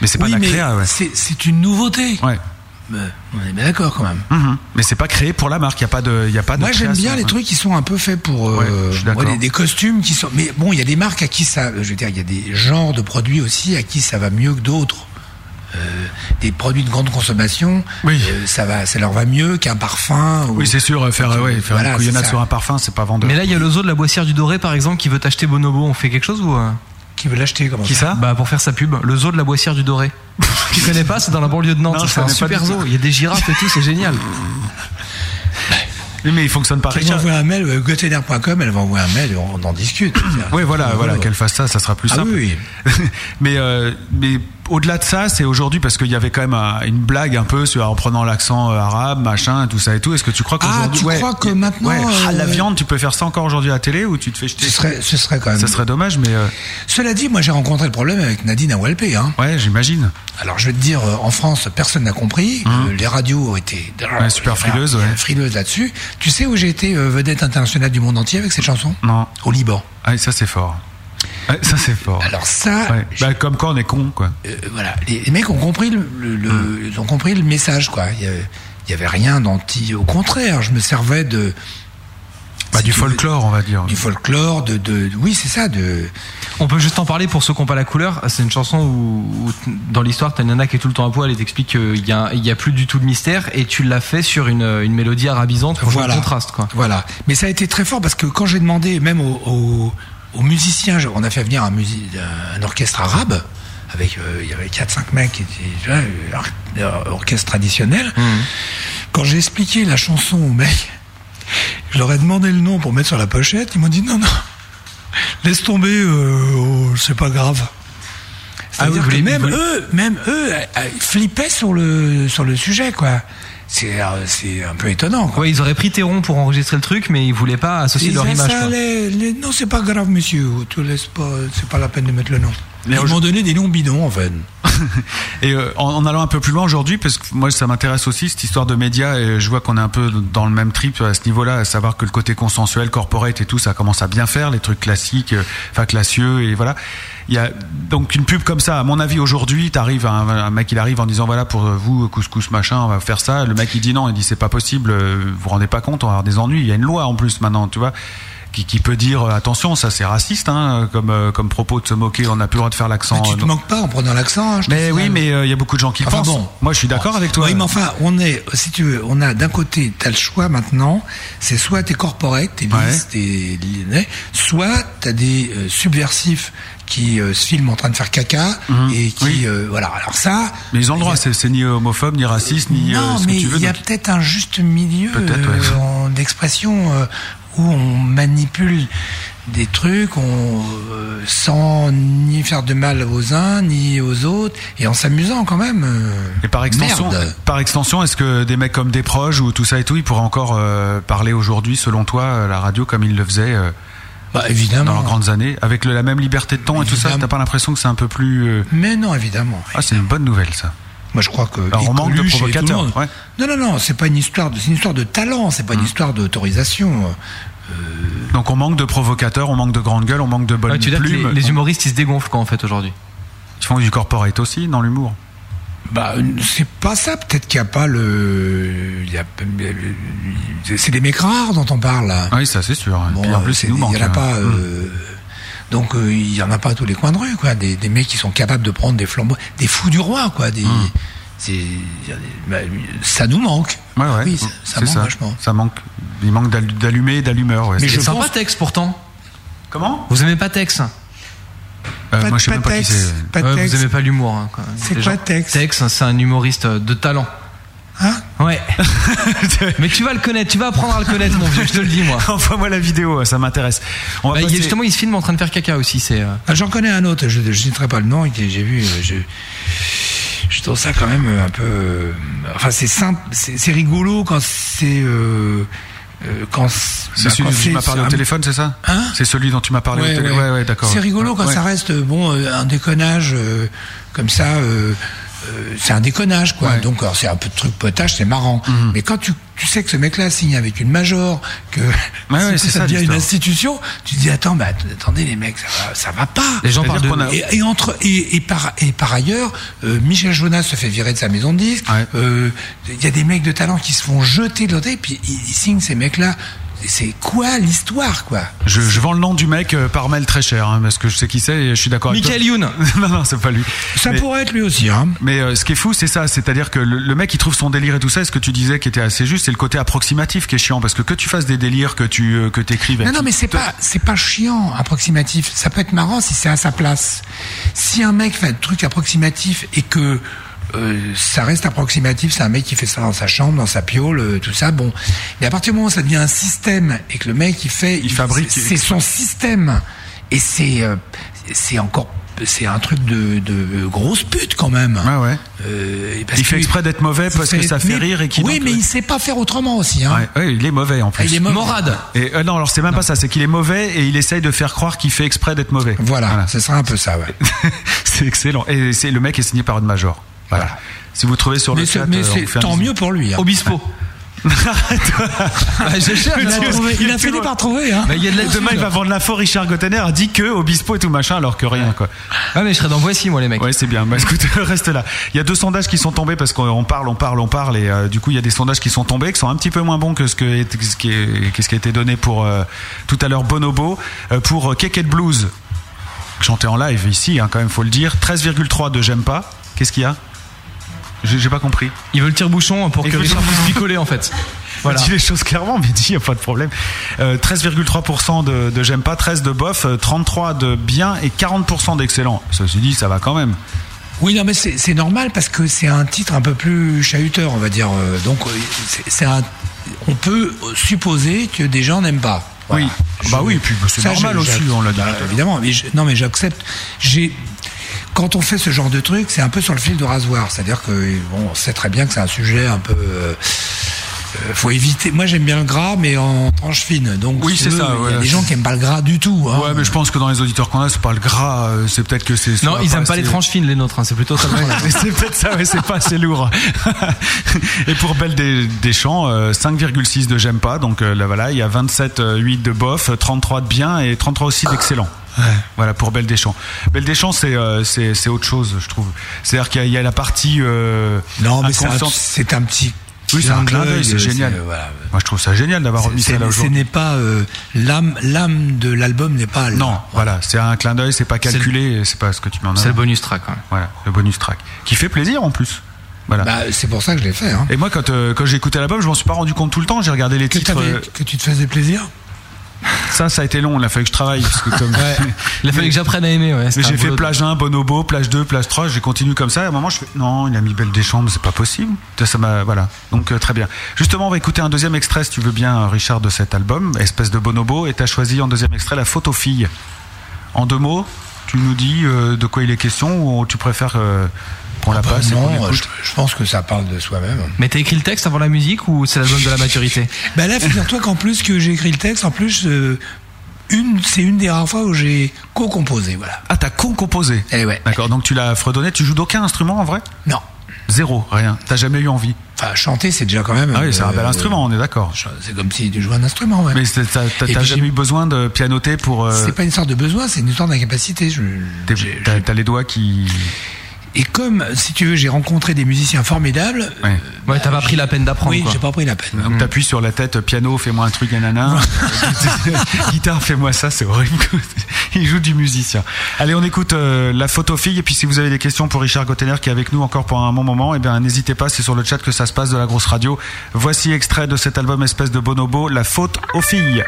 Mais c'est pas oui, la créa, ouais. c'est c'est une nouveauté. Ouais. On est bien d'accord quand même. Mhm. Mais c'est pas créé pour la marque. Il y a pas de, il y a pas de. Moi j'aime bien les hein. trucs qui sont un peu faits pour euh, Ouais, je suis moi, d'accord. des, des costumes qui sont. Mais bon, il y a des marques à qui ça. Je veux dire, il y a des genres de produits aussi à qui ça va mieux que d'autres. Euh, des produits de grande consommation, Oui. euh, ça va, ça leur va mieux qu'un parfum. ou- Oui, c'est sûr. Faire, euh, ouais, faire Voilà, une couillonnade sur un parfum, c'est pas vendeur. Mais là, il y a le zoo de la Boissière du Doré, par exemple, qui veut t'acheter Bonobo. On fait quelque chose ou euh? Qui veut l'acheter comment Qui ça Bah pour faire sa pub, le zoo de la Boissière du Doré. tu connais pas C'est dans la banlieue de Nantes. C'est un pas super zoo. Il y a des girafes et tout, c'est génial. Oui, mais il fonctionne par Qu'elle Richard. m'envoie un mail, euh, gotener.com, elle va envoyer un mail, on en discute. Oui, voilà, voilà, qu'elle fasse ça, ça sera plus Ah simple. oui, mais euh, mais au-delà de ça, c'est aujourd'hui parce qu'il y avait quand même un- une blague un peu sur en prenant l'accent euh, arabe, machin, tout ça et tout. Est-ce que tu crois Ah, qu'aujourd'hui, tu ouais, crois que maintenant, ouais, ah, la euh, viande, tu peux faire ça encore aujourd'hui à la télé ou tu te fais jeter ce serait, ce serait quand même. Ça serait dommage, mais euh, Cela dit, moi j'ai rencontré le problème avec Nadine Awalpé. Hein. ouais, j'imagine. Alors je vais te dire, euh, en France, personne n'a compris. Euh, les radios étaient Ouais, super frileuses, ouais. frileuses là-dessus. Tu sais où j'ai été euh, vedette internationale du monde entier avec cette chanson? Non, Au Liban. ah, ça c'est fort. Ouais, ça c'est fort. Alors ça, Ouais. Bah, comme quoi on est con, quoi. euh, voilà, les, les mecs ont compris le, le- le- ils ont compris le message, quoi. Il y, avait, rien d'anti. Au contraire, je me servais de Bah, du folklore, on va dire. du folklore, de, de oui, c'est ça, de On peut juste en parler pour ceux qui n'ont pas la couleur. C'est une chanson où, dans l'histoire, t'as une nana qui est tout le temps à poil et t'explique qu'il y a, il y a plus du tout de mystère et tu l'as fait sur une, une mélodie arabisante pour jouer le contraste, quoi. Voilà. Mais ça a été très fort parce que quand j'ai demandé, même aux, aux- aux musiciens, on a fait venir un, orchestre arabe. Avec, euh, il y avait 4-5 mecs qui étaient or- orchestre traditionnel. Quand j'ai expliqué la chanson aux mecs, je leur ai demandé le nom pour mettre sur la pochette. Ils m'ont dit non, non, laisse tomber, euh, oh, c'est pas grave. Ah oui, que même vous eux, même eux, euh, euh, flippaient sur le sur le sujet, quoi. C'est euh, c'est un peu étonnant. Quoi. Ouais, ils auraient pris Théron pour enregistrer le truc, mais ils voulaient pas associer Ils leur image. les- non, c'est pas grave, monsieur. Tu laisses pas, c'est pas la peine de mettre le nom. Mais Ils m'ont donné des noms bidons, en fait. Et euh, en, en allant un peu plus loin aujourd'hui, parce que moi ça m'intéresse aussi cette histoire de médias, et je vois qu'on est un peu dans le même trip à ce niveau-là, à savoir que le côté consensuel, corporate et tout, ça commence à bien faire, les trucs classiques, euh, enfin classieux, et voilà. Il y a donc une pub comme ça, à mon avis aujourd'hui, t'arrives un, un mec il arrive en disant voilà pour vous couscous machin, on va faire ça. Le mec il dit non, il dit c'est pas possible, euh, vous vous rendez pas compte, on va avoir des ennuis. Il y a une loi en plus maintenant, tu vois. Qui, qui peut dire euh, attention ça c'est raciste hein, comme euh, comme propos de se moquer on n'a plus le droit de faire l'accent Mais tu te euh, manques pas en prenant l'accent. hein, mais oui, mais euh, il y a beaucoup de gens qui Enfin pensent. bon. Moi, je suis d'accord avec toi. Oui, mais enfin, on est, si tu veux, on a d'un côté, t'as le choix maintenant, c'est soit t'es corporate, t'es Ouais. lisse, t'es lyonnais, soit t'as des euh, subversifs qui euh, se filment en train de faire caca et qui, Mhm. Oui. euh, voilà. Alors ça. Mais ils ont le droit. a- C'est ni homophobe, ni raciste, ni euh, Non, ce mais tu il y a donc- peut-être un juste milieu ouais. d'expression où on manipule des trucs on, euh, sans ni faire de mal aux uns ni aux autres et en s'amusant quand même. euh. Et par extension, Merde. par extension, est-ce que des mecs comme Desproges ou tout ça et tout, ils pourraient encore euh, parler aujourd'hui, selon toi, la radio comme ils le faisaient Bah, dans leurs grandes années, avec le- la même liberté de ton et tout ça. T'as pas l'impression que c'est un peu plus Mais non, évidemment. Ah, c'est une bonne nouvelle, ça. Moi, je crois que. Alors, on manque de provocateurs, ouais. Non, non, non, c'est pas une histoire de, c'est une histoire de talent, c'est pas Mmh. une histoire d'autorisation. Donc on manque de provocateurs, on manque de grandes gueules, on manque de bonnes Ouais, tu que plumes. les, les humoristes ils se dégonflent quoi en fait aujourd'hui? Ils font du corporate aussi dans l'humour. Bah, c'est pas ça. Peut-être qu'il n'y a pas le. il y a- C'est des mecs rares dont on parle là. Ah oui, ça c'est sûr. Et Bon, puis en plus, c'est- il nous manque. y en a hein. pas. euh, Donc euh, il y en a pas à tous les coins de rue, quoi. Des, des mecs qui sont capables de prendre des flambeaux, des fous du roi, quoi. Des, Hum. Bah, ça nous manque. Ouais, ouais. Oui, ça, ça c'est manque ça. vachement. Ça manque. Il manque d'al- d'allumer et d'allumeur. Ouais. Mais je sympa pense- Tex pourtant. Comment? Vous aimez pas Tex? Euh, Pas Moi, de je sais même pas qui c'est. pas Ouais, Tex. Vous aimez pas l'humour. hein. C'est quoi gens- Tex Tex, c'est un humoriste de talent. Hein? Ouais. Mais tu vas le connaître, tu vas apprendre à le connaître, mon vieux, je te le dis, moi. Envoie-moi la vidéo, ça m'intéresse. Bah, passer- justement, il se filme en train de faire caca aussi. C'est. euh, Ah, J'en connais un autre, je ne citerai pas le nom, j'ai vu. euh, Je, je trouve ça quand même euh, un peu. euh, Enfin, c'est simple, c'est rigolo quand c'est. euh, quand C'est celui dont tu m'as parlé au téléphone, c'est ça? Hein? C'est celui dont tu m'as parlé au téléphone. ouais. Ouais, d'accord. C'est rigolo quand Ouais. ça reste bon un déconnage euh, comme ça. euh, euh, c'est un déconnage quoi. Ouais. Donc c'est un peu de truc potage, c'est marrant. Mhm. Mais quand tu, tu sais que ce mec-là signe avec une major, que ouais, ça, c'est ça, devient une institution, tu te dis attends, bah, att- attendez les mecs, ça va, ça va pas. Les gens parlent de. a- Et, et entre et, et par et par ailleurs, euh, Michel Jonas se fait virer de sa maison de disques. Ouais. Euh, Il y a des mecs de talent qui se font jeter de l'autre et puis ils, ils signent ces mecs-là. C'est quoi l'histoire, quoi Je, je vends le nom du mec euh, par mail très cher, hein, parce que je sais qui c'est et je suis d'accord avec toi. Michael Youn. non, non, c'est pas lui. Ça Mais- pourrait être lui aussi, hein. Mais euh, ce qui est fou, c'est ça, c'est-à-dire que le, le mec il trouve son délire et tout ça. Et ce que tu disais qui était assez juste, c'est le côté approximatif qui est chiant, parce que que tu fasses des délires, que tu euh, que t'écrives. Non, non, mais c'est pas, c'est pas chiant, approximatif. Ça peut être marrant si c'est à sa place. Si un mec fait un truc approximatif et que euh, ça reste approximatif, c'est un mec qui fait ça dans sa chambre, dans sa piole, euh, tout ça, bon. Mais à partir du moment où ça devient un système et que le mec il fait, Il fabrique- c'est son système et c'est, euh, c'est encore, c'est un truc de, de grosse pute quand même. Ouais, ouais. Euh, parce Il fait exprès d'être mauvais parce que ça fait mais- rire et qu'il Oui, donc- mais il sait pas faire autrement aussi. Hein. Ouais, ouais, il est mauvais en plus. Ah, il est mauvais. Morad. Et euh, non, alors c'est même pas ça, c'est qu'il est mauvais et il essaye de faire croire qu'il fait exprès d'être mauvais. Voilà, ce sera un peu ça, ouais. c'est excellent. Et c'est le mec est signé par une major. Voilà. Si vous trouvez sur le Mais, chat, mais euh, on tant mieux pour lui. hein. Obispo. Bah, je cherche. Il a, trouvé- il a fini par trouver. Hein. Bah, il y a de l'aide Demain, il va vendre l'info. Richard Gottener a dit que Obispo et tout machin, alors que rien, quoi. Ah, mais je serais dans Voici, moi, les mecs. Ouais, c'est bien. Bah, écoute, reste là. Il y a deux sondages qui sont tombés parce qu'on parle, on parle, on parle, et euh, du coup, il y a des sondages qui sont tombés qui sont un petit peu moins bons que ce, que, ce, qui, est, que ce qui a été donné pour euh, tout à l'heure Bonobo, euh, pour Keke de Blues, chanté en live ici, hein, quand même, faut le dire. 13,3 de j'aime pas. Qu'est-ce qu'il y a? J'ai pas compris. Il veut le tire-bouchon pour Et que Richard puisse picoler, en fait. Voilà. Dis les choses clairement, mais dis, y a pas de problème. Euh, 13,3% de, de j'aime pas, 13 de bof, euh, 33 de bien et 40% d'excellent. Ceci dit, ça va quand même. Oui, non, mais c'est c'est normal parce que c'est un titre un peu plus chahuteur, on va dire. euh, Donc, euh, c'est- c'est un. On peut supposer que des gens n'aiment pas. Voilà. Oui. Bah oui, puis c'est Ça, normal aussi, on l'a dit. bah, évidemment, mais je- non, mais j'accepte. J'ai. Quand on fait ce genre de truc, c'est un peu sur le fil de rasoir. C'est-à-dire que bon, on sait très bien que c'est un sujet un peu. euh, euh, faut éviter. Moi, j'aime bien le gras, mais en tranche fine. Donc, Oui, c'est ça, Il y a des gens qui aiment pas le gras du tout. hein. Ouais, mais je pense que dans les auditeurs qu'on a, c'est pas le gras, euh, c'est peut-être que c'est. Non, ils aiment pas les tranches fines, les nôtres, hein, c'est plutôt ça c'est peut-être ça, ouais, c'est pas assez lourd. Et pour Belle des, Deschamps, euh, 5,6 de j'aime pas, donc euh, là voilà, il y a 27,8 de bof, 33 de bien et 33 aussi d'excellent. Voilà pour Belle Deschamps. Belle Deschamps, c'est euh, c'est c'est autre chose, je trouve. C'est-à-dire qu'il y, a- il y a la partie euh, Non, mais c'est un, un petit. Oui, c'est un clin d'œil, c'est génial. voilà. Moi, je trouve ça génial d'avoir remis C'est- ça là Ce aujourd'hui. n'est pas euh, l'âme, l'âme de l'album n'est pas. là. Non, voilà, c'est un clin d'œil, c'est pas calculé, c'est pas ce que tu m'en as. C'est le bonus track, même. Voilà, le bonus track. Qui fait plaisir en plus. Voilà. Bah, c'est pour ça que je l'ai fait. Hein. Et moi, quand, euh, quand j'ai écouté l'album, je m'en suis pas rendu compte tout le temps. J'ai regardé les Que, titres. euh, que tu te faisais plaisir? Ça, ça a été long. Il a fallu que je travaille. Parce que comme... Il a fallu que j'apprenne à aimer, ouais. J'ai fait plage 1, Bonobo, plage 2, plage 3, j'ai continué comme ça. Et à un moment, je fais non, il a mis Belle des Chambres, c'est pas possible. Ça, m'a voilà. Donc euh, très bien. Justement, on va écouter un deuxième extrait, si tu veux bien, Richard, de cet album, espèce de Bonobo. Et t'as choisi en deuxième extrait la photo fille. En deux mots, tu nous dis euh, de quoi il est question ou tu préfères euh, la passe non, je, pense que ça parle de soi-même. Mais t'as écrit le texte avant la musique ou c'est l'album de la maturité Bah là, figure-toi qu'en plus que j'ai écrit le texte, en plus, euh, une, c'est une des rares fois où j'ai co-composé, voilà. Ah, t'as con-composé. Eh ouais. D'accord. Donc tu l'as fredonné. Tu joues d'aucun instrument en vrai? Non. Zéro, rien. T'as jamais eu envie? Enfin, chanter, c'est déjà quand même. Ah oui, c'est un euh, bel instrument, on est d'accord. C'est comme si tu jouais un instrument, ouais. Mais t'as jamais eu besoin de pianoter pour. euh, C'est pas une histoire de besoin, c'est une histoire d'incapacité. T'as les doigts qui. Et comme, si tu veux, j'ai rencontré des musiciens formidables. Ouais. Ouais, t'as pas pris la peine d'apprendre, Oui, j'ai pas pris la peine. Donc t'appuies sur la tête, piano, fais-moi un truc, nanana. Guitare, fais-moi ça, c'est horrible. Il joue du musicien. Allez, on écoute euh, la photo fille. Et puis si vous avez des questions pour Richard Gottener qui est avec nous encore pour un bon moment, eh bien n'hésitez pas, c'est sur le chat que ça se passe de la grosse radio. Voici extrait de cet album espèce de bonobo, La faute aux filles.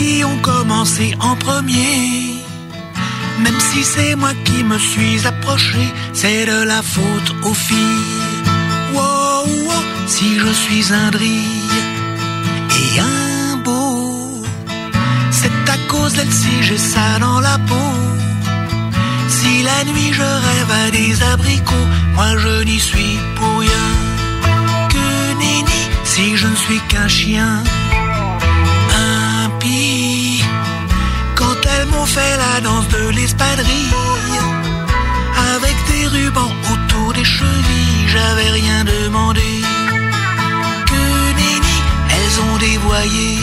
Qui ont commencé en premier. Même si c'est moi qui me suis approché, c'est de la faute aux filles. Wow, wow, si je suis un drille et un beau, c'est à cause d'elles si j'ai ça dans la peau. Si la nuit je rêve à des abricots, moi je n'y suis pour rien. Que nenni, si je ne suis qu'un chien m'ont fait la danse de l'espadrille, avec des rubans autour des chevilles, j'avais rien demandé. Que nenni, elles ont dévoyé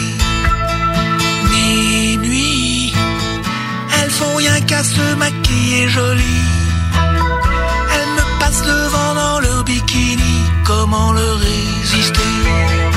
mes nuits. Elles font rien qu'à se maquiller jolie. Elle me passe devant dans leur bikini. Comment leur résister?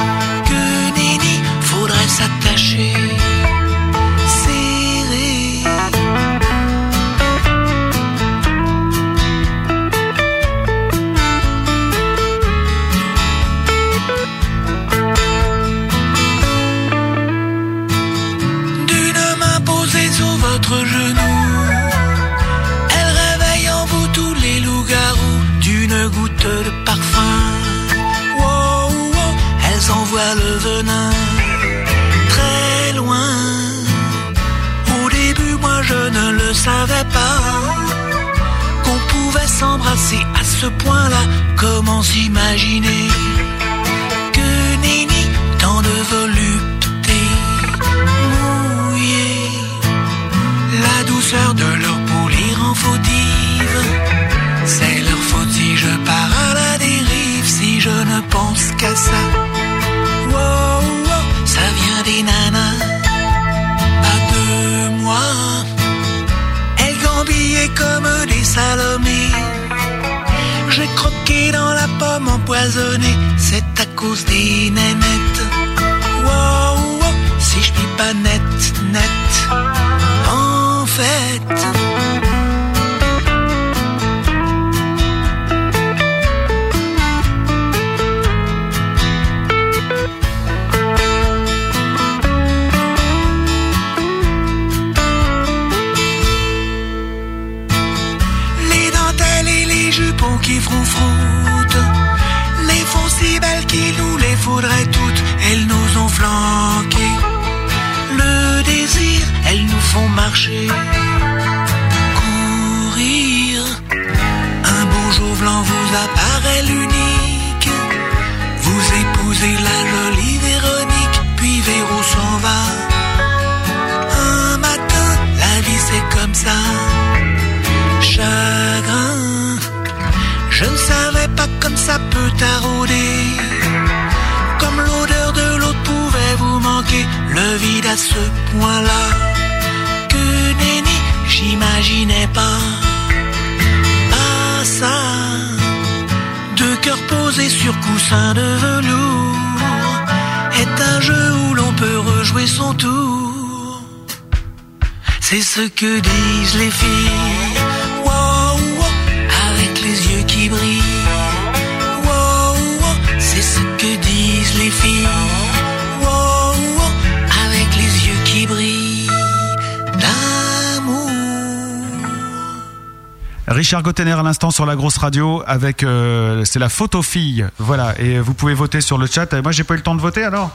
L'instant sur la grosse radio avec euh, c'est la photo fille. Voilà et vous pouvez voter sur le chat. Et moi j'ai pas eu le temps de voter alors.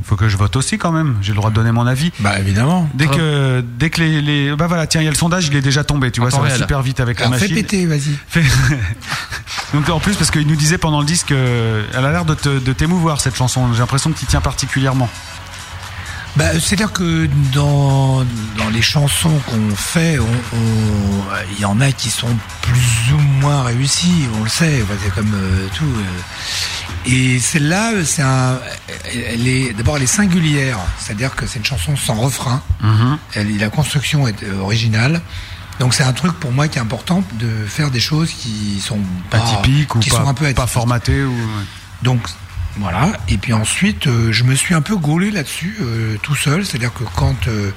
Il faut que je vote aussi quand même. J'ai le droit de donner mon avis. Bah évidemment. Dès que dès que les, les- bah voilà tiens il y a le sondage il est déjà tombé tu vois ça va réel. super vite avec la Alors, fais machine. péter, vas-y. Donc en plus parce qu'il nous disait pendant le disque euh, elle a l'air de te- de t'émouvoir cette chanson. J'ai l'impression que tu tiens particulièrement. Bah, C'est-à-dire que dans, dans les chansons qu'on fait, on- on- il y en a qui sont plus ou moins réussies, on le sait, c'est comme euh, tout. euh. Et celle-là, c'est un, elle est d'abord elle est singulière, c'est-à-dire que c'est une chanson sans refrain. Elle- la construction est euh, originale. Donc c'est un truc pour moi qui est important de faire des choses qui sont pas Atypique ou qui pas, sont un peu pas atypiques. formaté ou Donc voilà. Et puis ensuite, euh, je me suis un peu gaulé là-dessus euh, tout seul. C'est-à-dire que quand euh,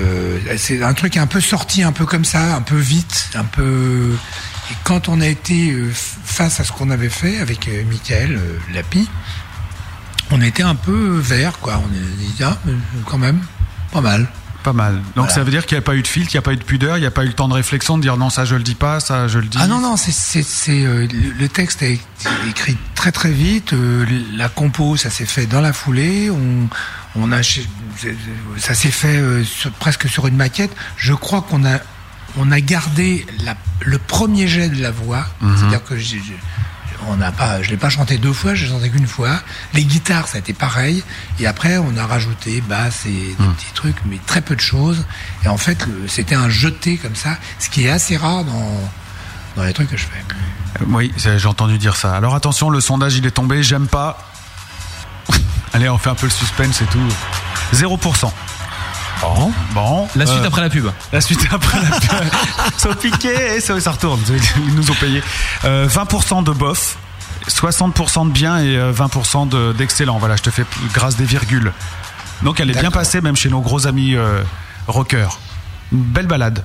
euh, c'est un truc un peu sorti, un peu comme ça, un peu vite, un peu. Et quand on a été euh, face à ce qu'on avait fait avec euh, Michael Lapi, on était un peu vert, quoi. On a dit ah, quand même, pas mal. Pas mal. Donc Voilà. ça veut dire qu'il n'y a pas eu de filtre, il n'y a pas eu de pudeur, il n'y a pas eu le temps de réflexion de dire non ça je le dis pas, ça je le dis. Ah non non, c'est euh, le texte a été écrit très très vite. euh, la compo, ça s'est fait dans la foulée. On on a ça s'est fait euh, sur- presque sur une maquette. Je crois qu'on a on a gardé la, le premier jet de la voix, c'est-à-dire que j'ai- on n'a pas, je l'ai pas chanté deux fois, je l'ai chanté qu'une fois. Les guitares, ça a été pareil. Et après, on a rajouté basse et des petits trucs, mais très peu de choses. Et en fait, c'était un jeté comme ça, ce qui est assez rare dans dans les trucs que je fais. Euh, Oui, j'ai entendu dire ça. Alors attention, le sondage il est tombé, j'aime pas. Allez, on fait un peu le suspense et tout. 0%. Bon, bon. La suite euh, après la pub. La suite après la pub. Ils sont piqués et ça, ça retourne. Ils nous ont payé. Euh, 20% de bof, 60% de bien et euh, 20% de- d'excellent. Voilà, je te fais grâce des virgules. Donc elle est bien passée même chez nos gros amis euh, rockers. Une belle balade.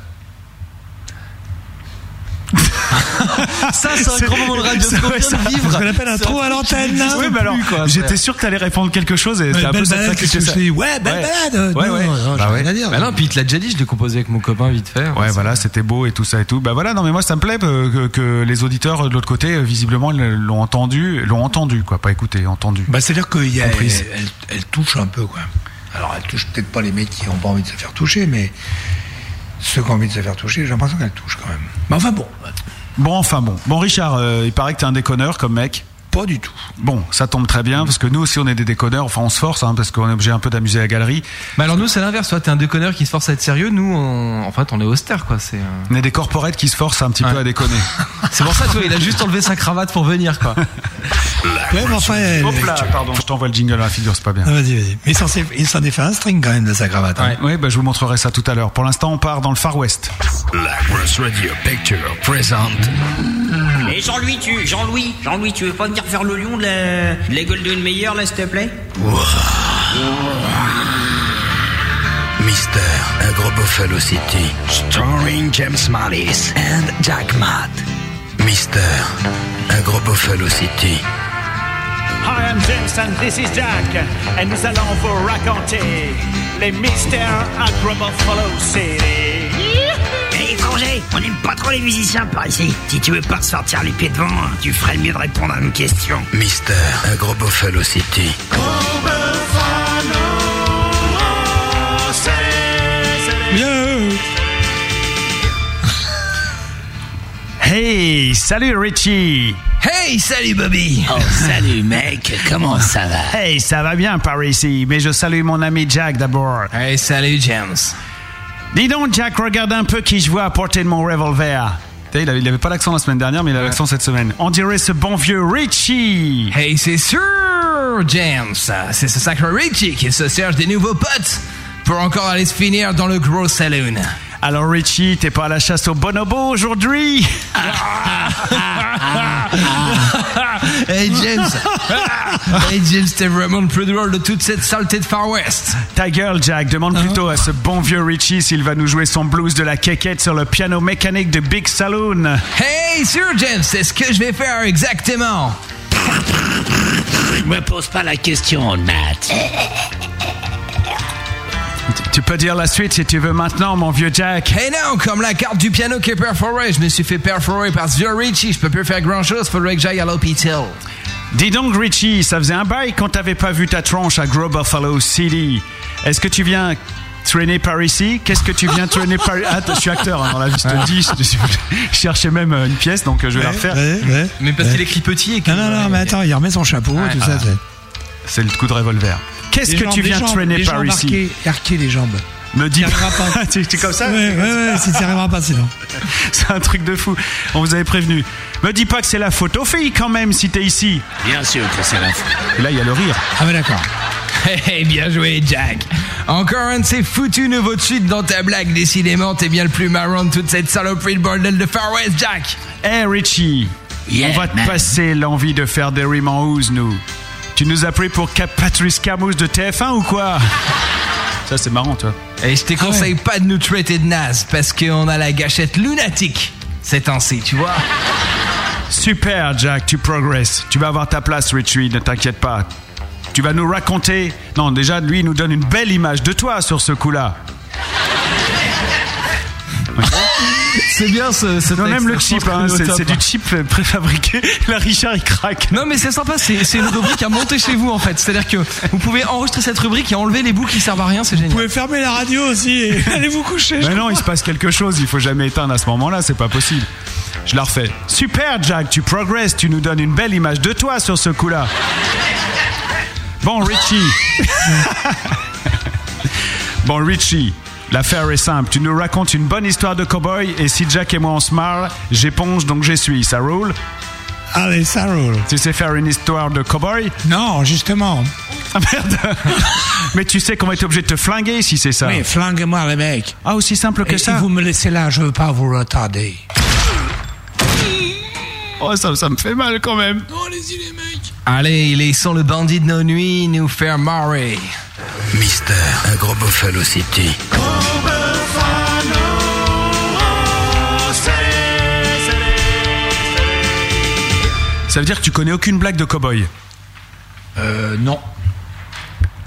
Ça, c'est un grand moment de radio. C'est- Ce qu'on ouais, vient de ça- vivre. Ce qu'on appelle un C'est trou à l'antenne, Oui, mais alors, quoi. j'étais sûr que tu allais répondre quelque chose et c'était un peu ça que je sais. je Ouais, belle Ouais. balade. Ouais, Non, ouais. Bah j'ai ouais. rien à dire. Bah non, puis il te l'a déjà dit, je l'ai composé avec mon copain vite fait. Ouais, voilà, c'était beau et tout ça et tout. Bah voilà, non mais moi ça me plaît euh, que, que les auditeurs de l'autre côté, euh, visiblement, l'ont entendu, l'ont entendu, quoi, pas écouté, entendu. Bah, c'est-à-dire qu'il y a, elle, Comprise. elle, elle touche un peu, quoi. Alors, elle touche peut-être pas les mecs qui ont pas envie de se faire toucher, mais ceux qui ont envie de se faire toucher, j'ai l'impression qu'elle touche quand même. Mais enfin bon, Bon, enfin bon. Bon, Richard, euh, il paraît que t'es un déconneur comme mec. Pas du tout. Bon, ça tombe très bien parce que nous aussi on est des déconneurs. Enfin, on se force hein, parce qu'on est obligé un peu d'amuser la galerie. Mais alors nous, c'est l'inverse. Toi, t'es un déconneur qui se force à être sérieux. Nous, on... en fait, on est austère, quoi. C'est. euh, On est des corporates qui se forcent un petit Ouais. peu à déconner. C'est pour ça, toi, il a juste enlevé sa cravate pour venir, quoi. Ouais, mais enfin, elle- Hop là, pardon, je t'envoie le jingle à la figure, c'est pas bien. Ah, vas-y, vas-y. Mais il s'en est fait un string quand même de sa cravate. hein. Oui, bah, je vous montrerai ça tout à l'heure. Pour l'instant, on part dans le Far West. La grosse radio picture présente Et Jean-Louis, tu, Jean-Louis, Jean-Louis, tu veux pas venir faire le lion de la, de la Golden Meyer, là, s'il te plaît? Mister Agro Buffalo City, starring James Mallis and Jack Matt. Mister Agro Buffalo City. Hi, I'm James and this is Jack. Et nous allons vous raconter les mystères à Buffalo City. On n'aime pas trop les musiciens par ici. Si tu veux pas te sortir les pieds devant, tu ferais le mieux de répondre à une question. Mister Agro Buffalo City. Hey, salut Richie. Hey, salut, Bobby. Oh, salut mec, comment ça va? Hey, ça va bien par ici, mais je salue mon ami Jack d'abord. Hey, salut, James. Dis donc, Jack, regarde un peu qui je vois à portée de mon revolver. Avait, il avait pas l'accent la semaine dernière, mais il a l'accent cette semaine. On dirait ce bon vieux Richie. Hey, c'est sûr, James. C'est ce sacré Richie qui se cherche des nouveaux potes pour encore aller se finir dans le gros saloon. Alors Richie, t'es pas à la chasse au bonobo aujourd'hui? Hey, James. hey, James, t'es vraiment le plus drôle de toute cette saleté de Far West. Ta gueule, Jack. Demande plutôt à ce bon vieux Richie s'il va nous jouer son blues de la quéquette sur le piano mécanique de Big Saloon. Hey, sûr, James, c'est ce que je vais faire exactement. Me pose pas la question, Nat. Tu peux dire la suite si tu veux maintenant, mon vieux Jack. Hey non, comme la carte du piano qui est perforée, je me suis fait perforer par ce vieux Richie, je peux plus faire grand chose, faudrait que j'aille à l'hôpital. Dis donc, Richie, ça faisait un bail qu'on t'avait pas vu ta tronche à Gros Buffalo City. Est-ce que tu viens traîner par ici? Qu'est-ce que tu viens traîner par Ah, je suis acteur hein, dans la vie, je te dis. Je, je cherchais même euh, une pièce, donc euh, je vais la refaire. Ouais, ouais. Mais parce Ouais. qu'il écrit petit et que. Non, non, non, mais attends, il remet son chapeau, Ouais. tout ça. c'est- C'est le coup de revolver. Qu'est-ce que jambes, tu viens traîner par ici arquées les jambes. Me dis pas. tu es comme ça Ouais, ouais, ouais, si arriveras pas sinon. C'est un truc de fou. On vous avait prévenu. Me dis pas que c'est la faute aux filles quand même si t'es ici. Bien sûr que c'est la Et là, il y a le rire. Ah, mais d'accord. Hey, bien joué, Jack. Encore un de ces foutus nouveaux chutes dans ta blague. Décidément, t'es bien le plus marrant de toute cette saloperie de bordel de Far West, Jack. Hey Richie, Yeah, on va te passer l'envie de faire des rimes en housse, nous. Tu nous as pris pour Cap Patrice Camus de TF1 ou quoi? Ça, c'est marrant, toi. Et je te conseille pas de nous traiter de naze parce qu'on a la gâchette lunatique ces temps-ci, tu vois. Super, Jack, tu progresses. Tu vas avoir ta place, Richie, ne t'inquiète pas. Tu vas nous raconter. Non, déjà, lui, il nous donne une belle image de toi sur ce coup-là. C'est bien ce, ce texte, aime le qu'on hein, c'est du euh, préfabriqué. Là, Richard, il craque. Non mais c'est sympa, c'est c'est une rubrique à monter chez vous en fait. C'est-à-dire que vous pouvez enregistrer cette rubrique et enlever les bouts qui servent à rien, c'est Vous génial. pouvez fermer la radio aussi et allez vous coucher. Mais non, il se passe quelque chose, il faut jamais éteindre à ce moment-là, c'est pas possible. Je la refais. Super, Jack, tu progresses, tu nous donnes une belle image de toi sur ce coup-là. Bon, Richie. bon, Richie, l'affaire est simple. Tu nous racontes une bonne histoire de cowboy et si Jack et moi on se marre, j'éponge donc j'essuie. Ça roule? Allez, ça roule. Tu sais faire une histoire de cowboy? Non, justement. Ah merde Mais tu sais qu'on va être obligé de te flinguer si c'est ça. Mais flingue-moi les mecs. Ah, aussi simple que Et ça si vous me laissez là, je veux pas vous retarder. Oh, ça, ça me fait mal quand même. Non, allez-y les mecs. Allez, laissons le bandit de nos nuits nous faire marrer. Mister, un gros Buffalo City. Ça veut dire que tu connais aucune blague de cowboy Euh, non.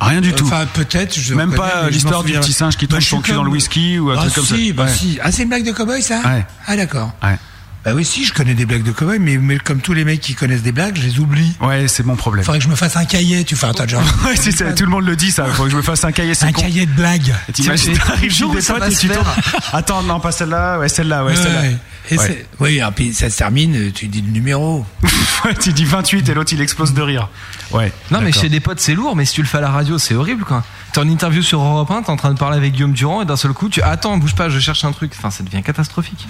Rien du tout. Enfin, peut-être. je Même connais, pas mais je l'histoire m'en du souviens. petit singe qui Bah, tombe je son cul dans le comme- whisky ou un ah, truc comme ça. si, Bah Ouais. si. Ah, c'est une blague de cowboy ça Ouais. Ah d'accord. Ouais. Bah oui, si, je connais des blagues de cowboy, mais, mais comme tous les mecs qui connaissent des blagues, je les oublie. Ouais, c'est mon problème. Faudrait que je me fasse un cahier, tu fais un tas de genre. Ouais, c'est ça, tout le monde le dit ça. Faut que je me fasse un cahier, c'est Un con. cahier de blagues. T'imagines, t'arrives chez des ça potes et tu. Attends, non, pas celle-là, ouais, celle-là, ouais, celle-là. Ouais. Et Ouais. c'est- Oui, et puis ça se termine, tu dis le numéro. Ouais, tu dis 28 et l'autre il explose de rire. Ouais. Non, mais chez des potes, c'est lourd, mais si tu le fais à la radio, c'est horrible, quoi. T'es en interview sur Europe 1, t'es en train de parler avec Guillaume Durand, et d'un seul coup, tu attends, bouge pas, je cherche un truc. Enfin, ça devient catastrophique.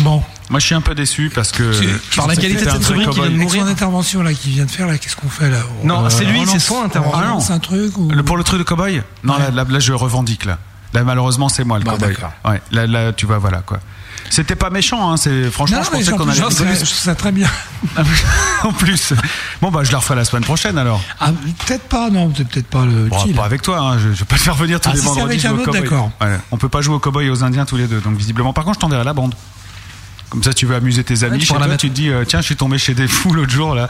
Bon. Moi je suis un peu déçu parce que. Par la qualité de cette rubrique, il cowboy. vient de Avec son mourir. intervention là qu'il vient de faire là, qu'est-ce qu'on fait là Non, On- c'est lui, on c'est son intervention. On lance un truc ou... Le- pour le truc de cowboy Non, là, là, là, je revendique là. Là malheureusement c'est moi le cowboy. Ouais, là, là tu vois voilà quoi. C'était pas méchant, hein, c'est franchement Non, je pensais en qu'on allait je trouve ça- je trouve ça très bien. en plus. Bon bah je la referai la semaine prochaine alors. Ah, peut-être pas, non, c'est peut-être pas le Bon, pas avec toi, hein, je, je vais pas te faire venir tous Ah, les si c'est vendredis avec un au autre, cowboy. d'accord. Ouais, on peut pas jouer aux cowboys et aux indiens tous les deux, donc visiblement. Par contre, je t'enverrai la bande. Comme ça, tu veux amuser tes amis. tu chez toi, mettre. tu te dis, euh, tiens, je suis tombé chez des fous l'autre jour là.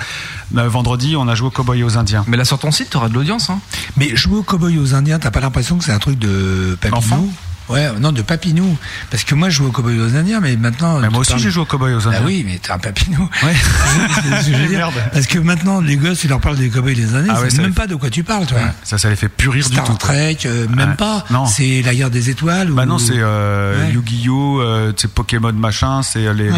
Euh, vendredi, on a joué aux cowboys et aux indiens. Mais là, sur ton site, t'auras de l'audience, hein. Mais jouer au cowboy aux Indiens, t'as pas l'impression que c'est un truc de papinou Ouais, non, de papinou. Parce que moi, je joue au cowboy aux Indiens, mais maintenant. Mais moi aussi, parles- j'ai joué aux cowboys et aux Ah indiens. oui, mais t'es un papinou. Ouais. C'est ce que je veux dire. Merde. Parce que maintenant, les gosses, ils leur parlent des cowboys des Indiens, Ah ils ouais, même pas de quoi tu parles, toi. Ouais, Ça, ça les fait plus rire du Star tout. quoi. Trek, euh, même Ouais. pas. Non. C'est la guerre des étoiles. Bah ou- non, c'est euh, Ouais. Yu-Gi-Oh, euh, c'est Pokémon machin, c'est euh, les.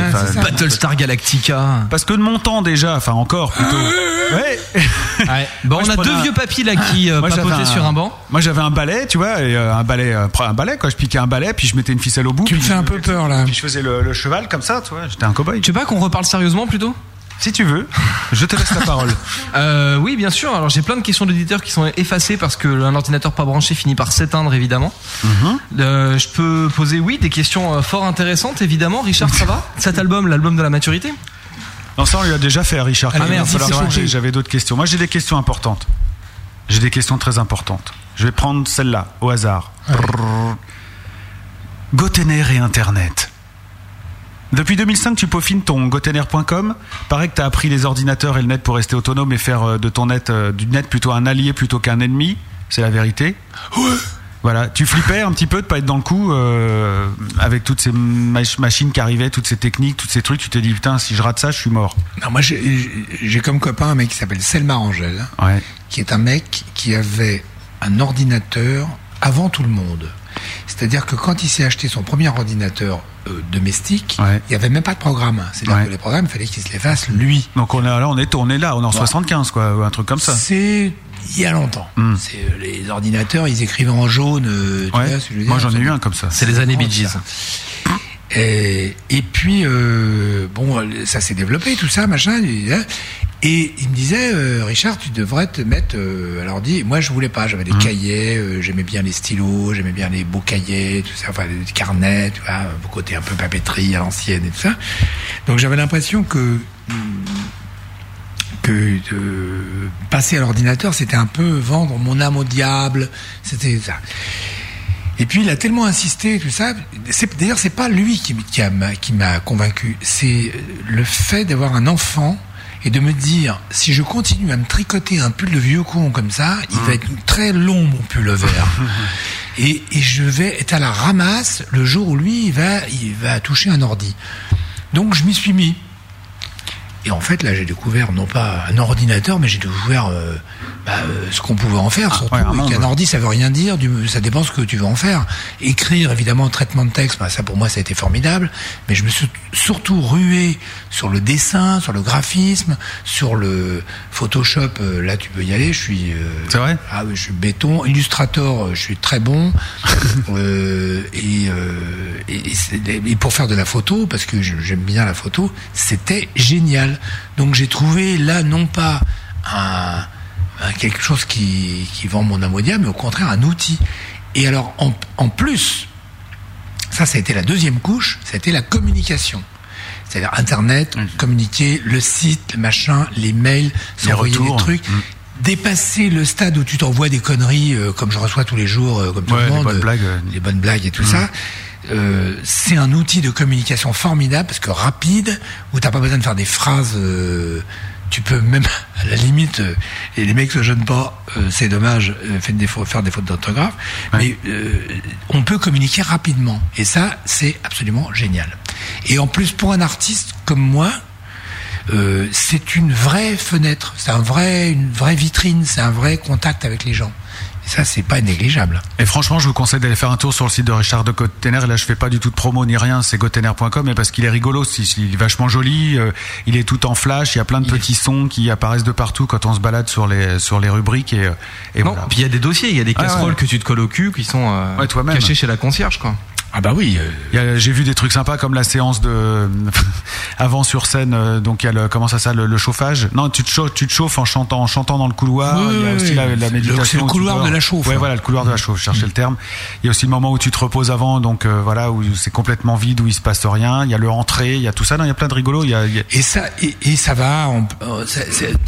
Battlestar Galactica. Parce que de mon temps déjà, enfin encore plutôt. Ouais. Ouais. Bon, Moi, on a deux un- vieux papis là qui Moi, j'avais papotaient sur un banc. Moi j'avais un balai, tu vois, et un balai, un balai quoi. Je piquais un balai, puis je mettais une ficelle au bout. Tu me fais un peu peur, là. Puis je faisais le, le cheval comme ça, tu vois. J'étais un cowboy. Tu veux pas qu'on reparle sérieusement plutôt? Si tu veux, je te laisse la parole. Euh, oui, bien sûr. Alors j'ai plein de questions d'auditeurs qui sont effacées parce que un ordinateur pas branché finit par s'éteindre évidemment. Euh, je peux poser oui des questions euh, fort intéressantes évidemment. Richard, ça va? Cet album, l'album de la maturité? Non, ça on lui a déjà fait Richard. Ah, Il va merde, falloir c'est changer. vrai. J'avais d'autres questions. Moi j'ai des questions importantes. J'ai des questions très importantes. Je vais prendre celle-là au hasard. Gotener et Internet. Depuis 2005, tu peaufines ton gotener.com. Paraît que tu as appris les ordinateurs et le net pour rester autonome et faire euh, de ton net, euh, du net plutôt un allié plutôt qu'un ennemi. C'est la vérité. Voilà, tu flippais un petit peu de pas être dans le coup euh, avec toutes ces mach- machines qui arrivaient, toutes ces techniques, tous ces trucs. Tu t'es dit putain, si je rate ça, je suis mort. Non, moi, j'ai j'ai comme copain un mec qui s'appelle Selma Angel, Ouais. qui est un mec qui avait un ordinateur avant tout le monde. C'est-à-dire que quand il s'est acheté son premier ordinateur euh, domestique, Ouais. il n'y avait même pas de programme. C'est-à-dire Ouais. que les programmes, il fallait qu'il se les fasse lui. Donc on est là, on est, on est là, on est en 75 quoi, ou un truc comme ça. C'est il y a longtemps. C'est euh, les ordinateurs, ils écrivaient en jaune. euh, tu Ouais. vois ce que je veux Moi j'en ai eu un comme ça. C'est les années Oh, Bee Gees. Et, et puis, euh, bon, ça s'est développé, tout ça, machin. Et, hein. il me disait, euh, Richard, tu devrais te mettre euh, à l'ordi. Et Moi, je voulais pas. J'avais des cahiers, euh, j'aimais bien les stylos, j'aimais bien les beaux cahiers, tout ça, enfin, les carnets, tu vois, au côté un peu papeterie à l'ancienne et tout ça. Donc, j'avais l'impression que hum, que de passer à l'ordinateur, c'était un peu vendre mon âme au diable. C'était ça. Et puis il a tellement insisté tout ça. D'ailleurs, c'est pas lui qui, qui, m'a- convaincu. C'est le fait d'avoir un enfant et de me dire si je continue à me tricoter un pull de vieux con comme ça, il va être très long mon pull vert. et, et je vais être à la ramasse le jour où lui il va il va toucher un ordi. Donc je m'y suis mis. Et en fait, là, j'ai découvert non pas un ordinateur, mais j'ai découvert euh, bah, euh, ce qu'on pouvait en faire. Surtout, ouais, et monde. qu'un ordi, ça veut rien dire. du- ça dépend ce que tu veux en faire. Écrire, évidemment, traitement de texte, bah, ça pour moi, ça a été formidable. Mais je me suis surtout rué sur le dessin, sur le graphisme, sur le Photoshop. euh, là, tu peux y aller. Je suis. C'est vrai? Ah oui, je suis béton. Illustrator, je suis très bon. Et, et, et c'est- et pour faire de la photo, parce que j'aime bien la photo, c'était génial. Donc j'ai trouvé là non pas un, un- quelque chose qui, qui vend mon âme au diable, mais au contraire un outil. Et alors, en, en plus, ça, ça a été la deuxième couche, ça a été la communication. C'est-à-dire Internet, communiquer, le site, le machin, les mails, Les s'envoyer des trucs. Mm. Dépasser le stade où tu t'envoies des conneries euh, comme je reçois tous les jours, euh, comme tout Ouais, le les monde, bonnes euh, blagues, ouais. les bonnes blagues et tout Mm. ça. Euh, c'est un outil de communication formidable parce que rapide, où t'as pas besoin de faire des phrases. euh, tu peux même, à la limite, euh, et les mecs se gênent pas, euh, c'est dommage, euh, faire des fautes, faire des fautes d'orthographe, mais euh, on peut communiquer rapidement. Et ça, c'est absolument génial. Et en plus, pour un artiste comme moi, euh, c'est une vraie fenêtre, c'est un vrai, une vraie vitrine, c'est un vrai contact avec les gens. Ça, c'est pas négligeable. Et franchement, je vous conseille d'aller faire un tour sur le site de Richard de Gottener. Et là, je fais pas du tout de promo ni rien, c'est gottener.com, mais parce qu'il est rigolo, il est vachement joli, euh, il est tout en flash, il y a plein de petits sons qui apparaissent de partout quand on se balade sur les sur les rubriques et, euh, et Non, voilà. puis il y a des dossiers, il y a des Ah, casseroles ouais. que tu te colles au cul qui sont euh, Ouais, cachées chez la concierge, quoi. Ah bah oui. A- J'ai vu des trucs sympas comme la séance de avant sur scène. euh, Donc il y a le comment ça ça le, le chauffage. Non, tu te chauffes, tu te chauffes en chantant, en chantant dans le couloir. Oui, il y a oui, aussi oui. la, la le- méditation. c'est le tu couloir de la chauffe. Ouais, voilà le couloir de la chauffe. Je cherchais le terme. Il y a aussi le moment où tu te reposes avant, donc euh, voilà où c'est complètement vide, où il se passe rien. Il y a le entrée, il y a tout ça. Non, il y a plein de rigolos. Il y a, il y a- Et ça, et, et ça va. on- euh,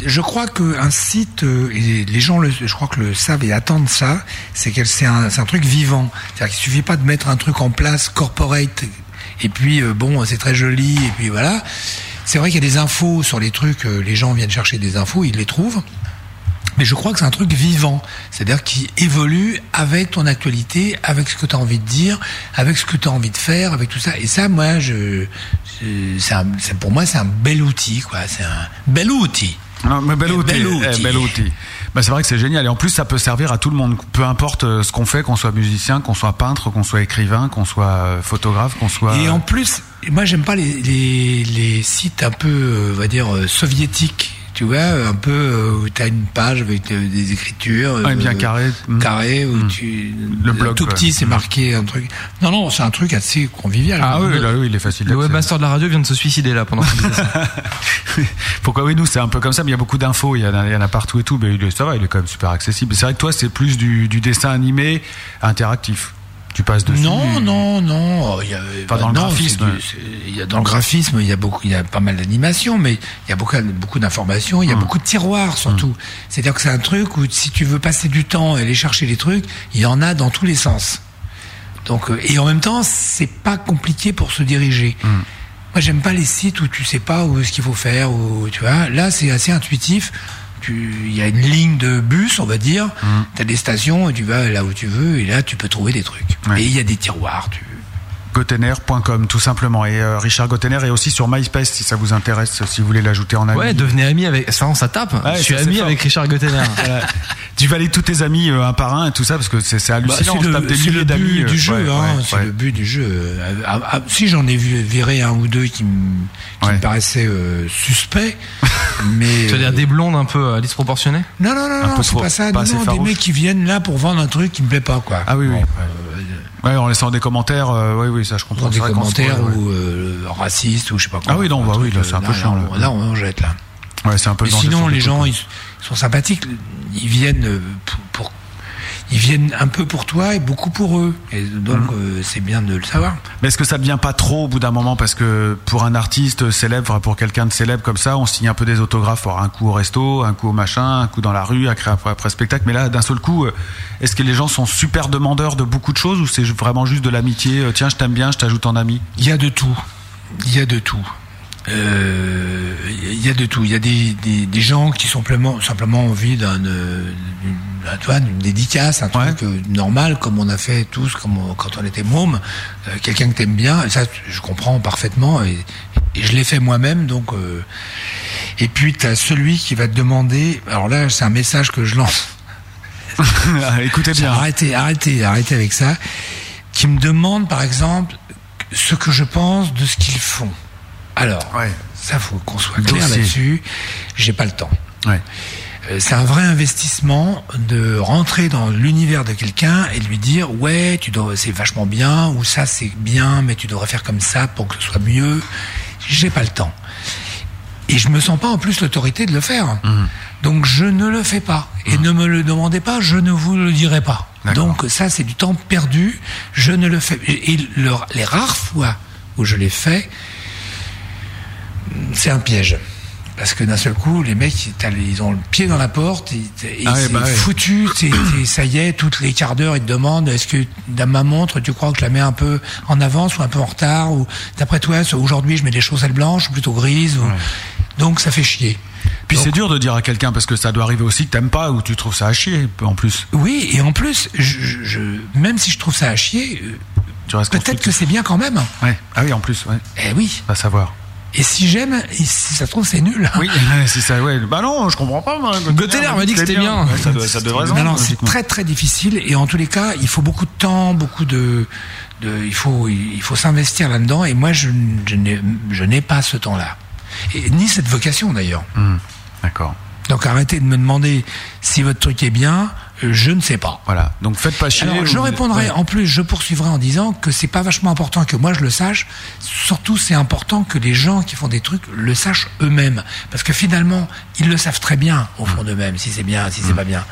je crois qu'un site, euh, et les gens, le, je crois que le savent et attendent ça, c'est que c'est un, c'est un truc vivant. C'est-à-dire qu'il suffit pas de mettre un truc en place corporate et puis euh, bon, c'est très joli et puis voilà. C'est vrai qu'il y a des infos sur les trucs. euh, les gens viennent chercher des infos, ils les trouvent. Mais je crois que c'est un truc vivant, c'est-à-dire qui évolue avec ton actualité, avec ce que tu as envie de dire, avec ce que tu as envie de faire, avec tout ça. Et ça, moi, je, je- pour moi, c'est un bel outil, quoi. C'est un bel outil. Non, mais. Bah, c'est vrai que c'est génial. Et en plus, ça peut servir à tout le monde. Peu importe euh, ce qu'on fait, qu'on soit musicien, qu'on soit peintre, qu'on soit écrivain, qu'on soit euh, photographe, qu'on soit. Et en plus, moi, j'aime pas les, les, les sites un peu, euh, on va dire, euh, soviétiques. Tu vois, un peu euh, où tu as une page avec euh, des écritures. Ouais, bien carré. Mm. Carré, où tu. Le blog, Tout ouais. petit, c'est marqué un truc. Non, non, c'est un truc assez convivial. Ah oui, là, oui, il est facile. Le webmaster de la radio vient de se suicider là pendant qu'il disait ça. Pourquoi oui, nous c'est un peu comme ça, mais il y a beaucoup d'infos, il y, en a- il y en a partout et tout, mais ça va, il est quand même super accessible. C'est vrai que toi c'est plus du, du dessin animé interactif. Tu passes dessus. Non, non, non. Il y a, Pas dans le non, graphisme. du- Il y a dans le graphisme, il y a beaucoup, il y a pas mal d'animations, mais il y a beaucoup, beaucoup d'informations. Il y a beaucoup de tiroirs surtout. C'est-à-dire que c'est un truc où si tu veux passer du temps et aller chercher les trucs, il y en a dans tous les sens. Donc, euh, et en même temps, c'est pas compliqué pour se diriger. Hum. Moi, j'aime pas les sites où tu sais pas où ce qu'il faut faire, ou tu vois. Là, c'est assez intuitif. Il y a une ligne de bus, on va dire. Hum. Tu as des stations et tu vas là où tu veux, et là, tu peux trouver des trucs. Ouais. Et il y a des tiroirs. Tu... Gotener.com tout simplement. Et euh, Richard Gotener est aussi sur MySpace si ça vous intéresse, si vous voulez l'ajouter en ami. Ouais, devenez ami avec. Ça, ça tape. Ouais, je suis ça, c'est ami avec Richard Gottener. Voilà. tu valides tous tes amis euh, un par un et tout ça parce que c'est c'est Bah, hallucinant. c'est on se tape le, des c'est le d'amis. but du jeu, ouais, hein, ouais, c'est le but du jeu. Ah, ah, si j'en ai vu viré un ou deux qui, me- qui me paraissaient euh, suspects, mais Tu veux dire euh, des blondes un peu disproportionnées? Non non non, non c'est pas ça. pas non, des mecs qui viennent là pour vendre un truc qui me plaît pas quoi. Ah oui, oui. Ouais, en laissant des commentaires, euh, oui, oui, ça je comprends. des commentaires ouais. ou euh, racistes ou je sais pas quoi. Ah oui, non, bah oui, là, euh, c'est un peu chiant, Là, là. on, là, on jette là. Ouais, c'est un peu Mais sinon, les le gens, ils sont sympathiques. Ils viennent euh, ils viennent un peu pour toi et beaucoup pour eux. Et donc, Mhm. euh, c'est bien de le savoir. Mais est-ce que ça devient pas trop au bout d'un moment parce que pour un artiste célèbre, pour quelqu'un de célèbre comme ça, on signe un peu des autographes, alors un coup au resto, un coup au machin, un coup dans la rue, après après, après spectacle. Mais là, d'un seul coup, euh, est-ce que les gens sont super demandeurs de beaucoup de choses ou c'est vraiment juste de l'amitié euh, Tiens, je t'aime bien, je t'ajoute en ami? Il y a de tout. Il y a de tout. Euh, Il y a de tout. Il y a des, des, des gens qui simplement simplement envie d'un euh, d'une- dédicace, un truc euh, normal comme on a fait tous comme on- quand on était môme. Euh, Quelqu'un que t'aimes bien, et ça je comprends parfaitement et, et je l'ai fait moi-même donc. euh, et puis t'as celui qui va te demander. Alors là c'est un message que je lance. Écoutez bien. Arrêtez, arrêtez, arrêtez avec ça. Qui me demande, par exemple, ce que je pense de ce qu'ils font. Alors, ça faut qu'on soit clair là-dessus. J'ai pas le temps. Ouais. Euh, C'est un vrai investissement de rentrer dans l'univers de quelqu'un et de lui dire ouais tu dois c'est vachement bien ou ça c'est bien mais tu devrais faire comme ça pour que ce soit mieux. J'ai pas le temps. Et je me sens pas en plus l'autorité de le faire. Mmh. Donc je ne le fais pas. Et ne me le demandez pas, je ne vous le dirai pas. Donc ça, c'est du temps perdu. Je ne le fais. Et le- les rares fois où je l'ai fait, c'est un piège. Parce que d'un seul coup, les mecs, ils ont le pied dans la porte et, et Ah c'est bah foutu. c'est- ça y est, toutes les quarts d'heure, ils te demandent est-ce que dans ma montre, tu crois que je la mets un peu en avance ou un peu en retard Ou d'après toi, aujourd'hui, je mets des chaussettes blanches ou plutôt grises ou... Donc ça fait chier. Puis c'est dur de dire à quelqu'un parce que ça doit arriver aussi que t'aimes pas ou tu trouves ça à chier en plus. Oui, et en plus, je, je- je- même si je trouve ça à chier, peut-être que c'est bien quand même. Ouais. Ah oui, en plus, ouais. Eh oui. Va savoir. Et si j'aime, et si ça se trouve, c'est nul. Oui, c'est ça, ouais. Bah non, je comprends pas. Gotteler m'a dit que c'était bien. Ouais, ça, devrait Non, non, c'est très très difficile et en tous les cas, il faut beaucoup de temps, beaucoup de, de il faut il faut s'investir là-dedans et moi je, n'ai pas ce temps-là ni cette vocation d'ailleurs. Hmm, D'accord. Donc arrêtez de me demander si votre truc est bien, je ne sais pas. Voilà. Donc faites pas chier. Alors, je répondrai, en plus, je poursuivrai en disant que c'est pas vachement important que moi je le sache. Surtout, c'est important que les gens qui font des trucs le sachent eux-mêmes. Parce que finalement, ils le savent très bien, au fond d'eux-mêmes, si c'est bien, si c'est Mm. pas bien.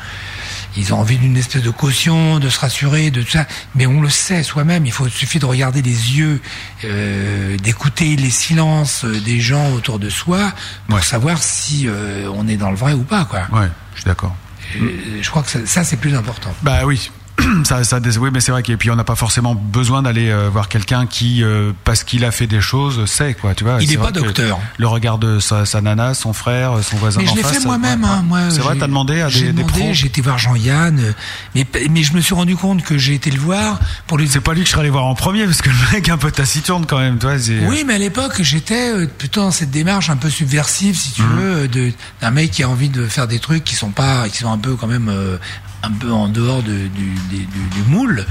Ils ont envie d'une espèce de caution, de se rassurer, de tout ça. Mais on le sait soi-même. Il faut, il suffit de regarder les yeux, euh, d'écouter les silences euh, des gens autour de soi pour savoir si euh, on est dans le vrai ou pas, quoi. Ouais, je suis d'accord. Je crois que ça, c'est plus important. Bah oui. Ça, ça, oui, mais c'est vrai qu'et puis on n'a pas forcément besoin d'aller euh, voir quelqu'un qui, euh, parce qu'il a fait des choses, sait quoi, tu vois. Il C'est est vrai pas docteur. Le regard de sa, sa nana, son frère, son voisin Mais je l'ai fait moi-même. ouais, hein, ouais. moi, c'est vrai, t'as demandé à des, pros. J'ai été voir Jean-Yann, euh, mais, mais je me suis rendu compte que j'ai été le voir pour lui. C'est pas lui que je serais allé voir en premier, parce que le mec est un peu taciturne quand même, toi. Oui, mais à l'époque, j'étais plutôt dans cette démarche un peu subversive, si tu Mhm. veux, d'un mec qui a envie de faire des trucs qui sont pas, qui sont un peu quand même euh, un peu en dehors de- du, des- du, du moule,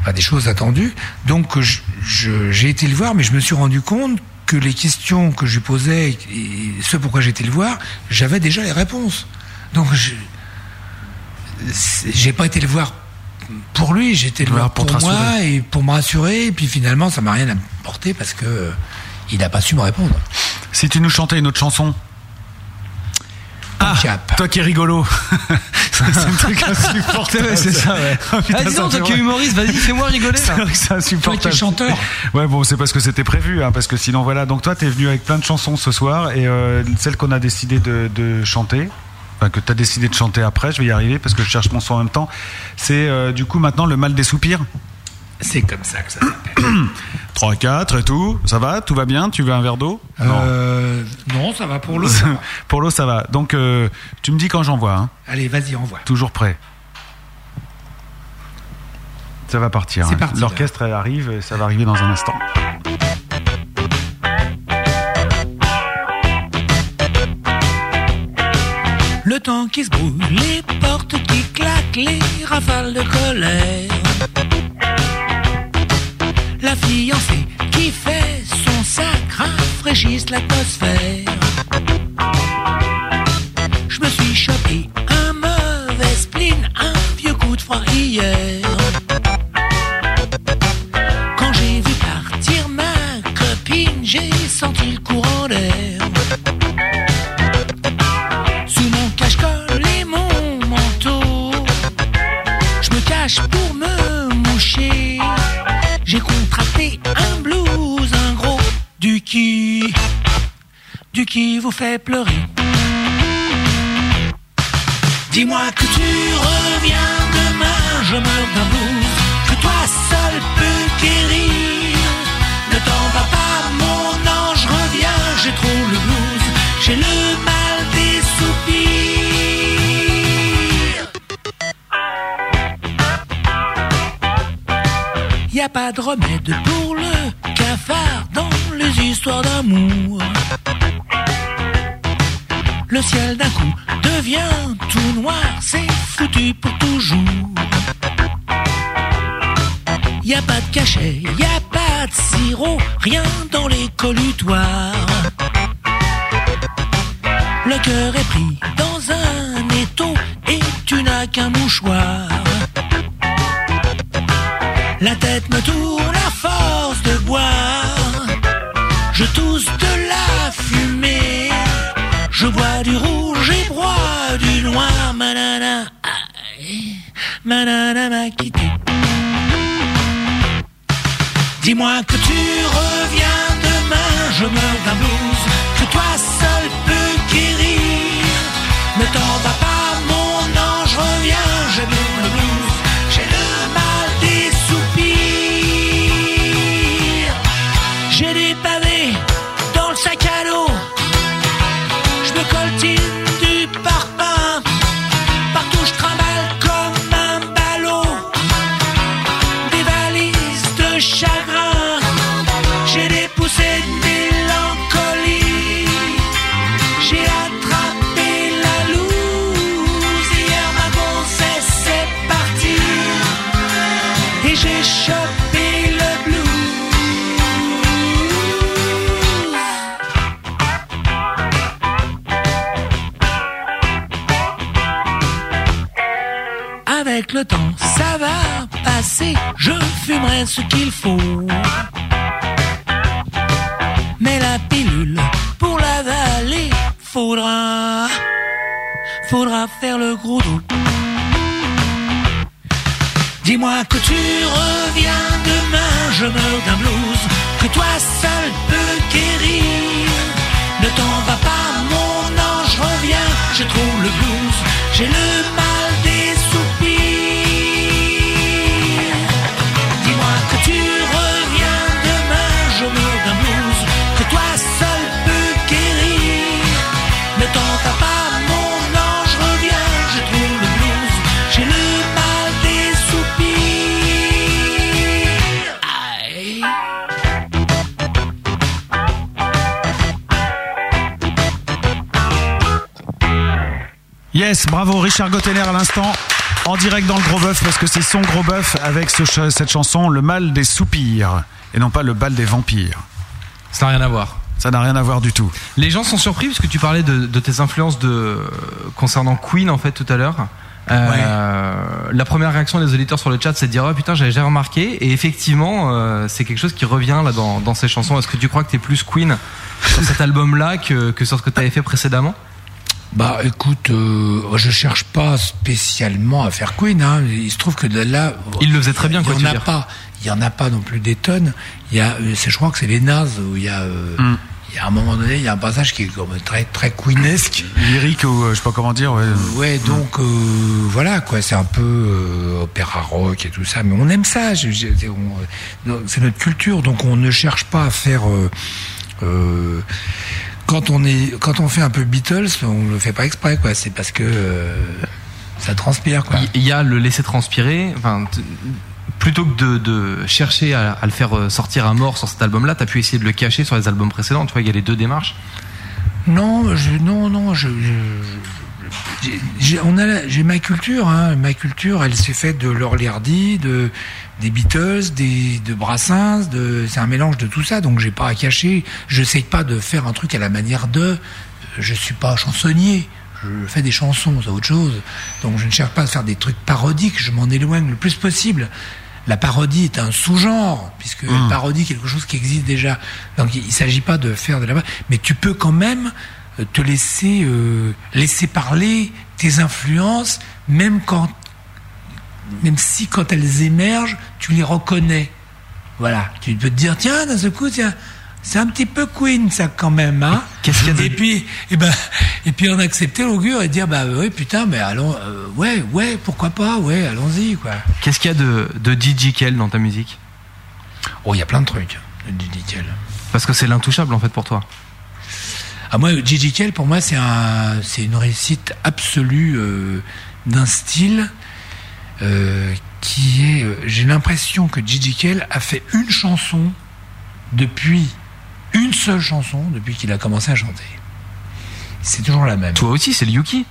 enfin, des choses attendues. Donc, j'ai été le voir, mais je me suis rendu compte que les questions que je lui posais et ce pourquoi j'ai été le voir, j'avais déjà les réponses. Donc, j'ai pas été le voir pour lui, j'ai été le voir pour pour, moi et pour me rassurer. Et puis finalement, ça m'a rien apporté parce que euh, il n'a pas su me répondre. Si tu nous chantais une autre chanson? Ah, toi qui es rigolo. c'est un truc insupportable. C'est ça, ouais. Oh, putain, Ah, dis donc, toi qui es humoriste, vas-y, fais-moi rigoler, C'est vrai que c'est insupportable. Toi qui es chanteur. Ouais, bon, c'est parce que c'était prévu, hein, parce que sinon, voilà. Donc, toi, t'es venu avec plein de chansons ce soir, et euh, celle qu'on a décidé de, de chanter, enfin, que t'as décidé de chanter après, je vais y arriver parce que je cherche mon son en même temps, c'est euh, du coup maintenant le mal des soupirs. C'est comme ça que ça s'appelle. 3, 4 et tout. Ça va? Tout va bien? Tu veux un verre d'eau? Euh, non, ça va pour l'eau. ça va. Pour l'eau, ça va. Donc, euh, tu me dis quand j'envoie. Hein. Allez, vas-y, envoie. Toujours prêt. Ça va partir. C'est hein. parti, L'orchestre elle arrive, et ça va arriver dans un instant. Le temps qui se brouille, les portes qui claquent, les rafales de colère. La fiancée qui fait son sac rafraîchisse l'atmosphère. Je me suis chopé un mauvais spleen, un vieux coup de froid hier. Pas de remède pour le cafard dans les histoires d'amour. Le ciel d'un coup devient tout noir, c'est foutu pour toujours. Y a pas de cachet, y a pas de sirop, rien dans les collutoires. Richard Gottener à l'instant, en direct dans le gros bœuf, parce que c'est son gros bœuf avec ce cette chanson, Le mal des soupirs, et non pas le bal des vampires. Ça n'a rien à voir. Ça n'a rien à voir du tout. Les gens sont surpris parce que tu parlais de, de tes influences de, concernant Queen en fait tout à l'heure. Euh, La première réaction des auditeurs sur le chat, c'est de dire oh putain j'avais jamais remarqué et effectivement euh, c'est quelque chose qui revient là dans, dans ces chansons. Est-ce que tu crois que t'es plus Queen sur cet album-là que, que sur ce que t'avais fait précédemment? Bah écoute, euh, je cherche pas spécialement à faire Queen. Hein. Il se trouve que de là, Il le faisait très bien, quoi, Il tu y en a dire. pas. Il y en a pas non plus des tonnes. Il y a, euh, je crois que c'est les Nazes où il y a, euh, Mm. il y a un moment donné, il y a un passage qui est comme très très Queenesque. Lyrique ou euh, je sais pas comment dire. Ouais, Ouais, donc euh, voilà quoi, c'est un peu euh, opéra rock et tout ça, mais on aime ça. je- c'est- notre culture, donc on ne cherche pas à faire. Quand on est, quand on fait un peu Beatles, on le fait pas exprès quoi. C'est parce que euh, ça transpire quoi. Il y a le laisser transpirer. Enfin, plutôt que de, de chercher à, à le faire euh, sortir à mort sur cet album-là, t'as pu essayer de le cacher sur les albums précédents. Tu vois, il y a les deux démarches. Non, je, non, non, je, je- j'ai- j'ai- on a, la- j'ai ma culture, hein, ma culture, elle s'est faite de Laurel Hardy, de des Beatles, des de Brassens, de, c'est un mélange de tout ça, donc j'ai pas à cacher. Je sais pas de faire un truc à la manière de. Je suis pas chansonnier. Je fais des chansons, c'est autre chose. Donc je ne cherche pas à faire des trucs parodiques. Je m'en éloigne le plus possible. La parodie est un sous-genre, puisque Mmh. parodie quelque chose qui existe déjà. Donc il ne s'agit pas de faire de la mais tu peux quand même euh, te laisser euh, laisser parler tes influences, même quand même si quand elles émergent, tu les reconnais. Voilà, tu peux te dire tiens d'un seul coup tiens c'est un petit peu Queen ça quand même hein. Qu'est-ce qu'il y a de- Et puis et ben et puis en accepter l'augure et dire bah oui putain mais allons euh, ouais ouais pourquoi pas ouais allons-y quoi. Qu'est-ce qu'il y a de, de DJ Kell dans ta musique? Oh il y a plein de trucs de Didi Kell. Parce que c'est l'intouchable en fait pour toi. Ah moi, Gigi Kell, pour moi, c'est un, c'est une réussite absolue euh, d'un style euh, qui est. euh, J'ai l'impression que Gigi Kell a fait une chanson depuis une seule chanson depuis qu'il a commencé à chanter. C'est toujours la même. Toi aussi, c'est le Yuki.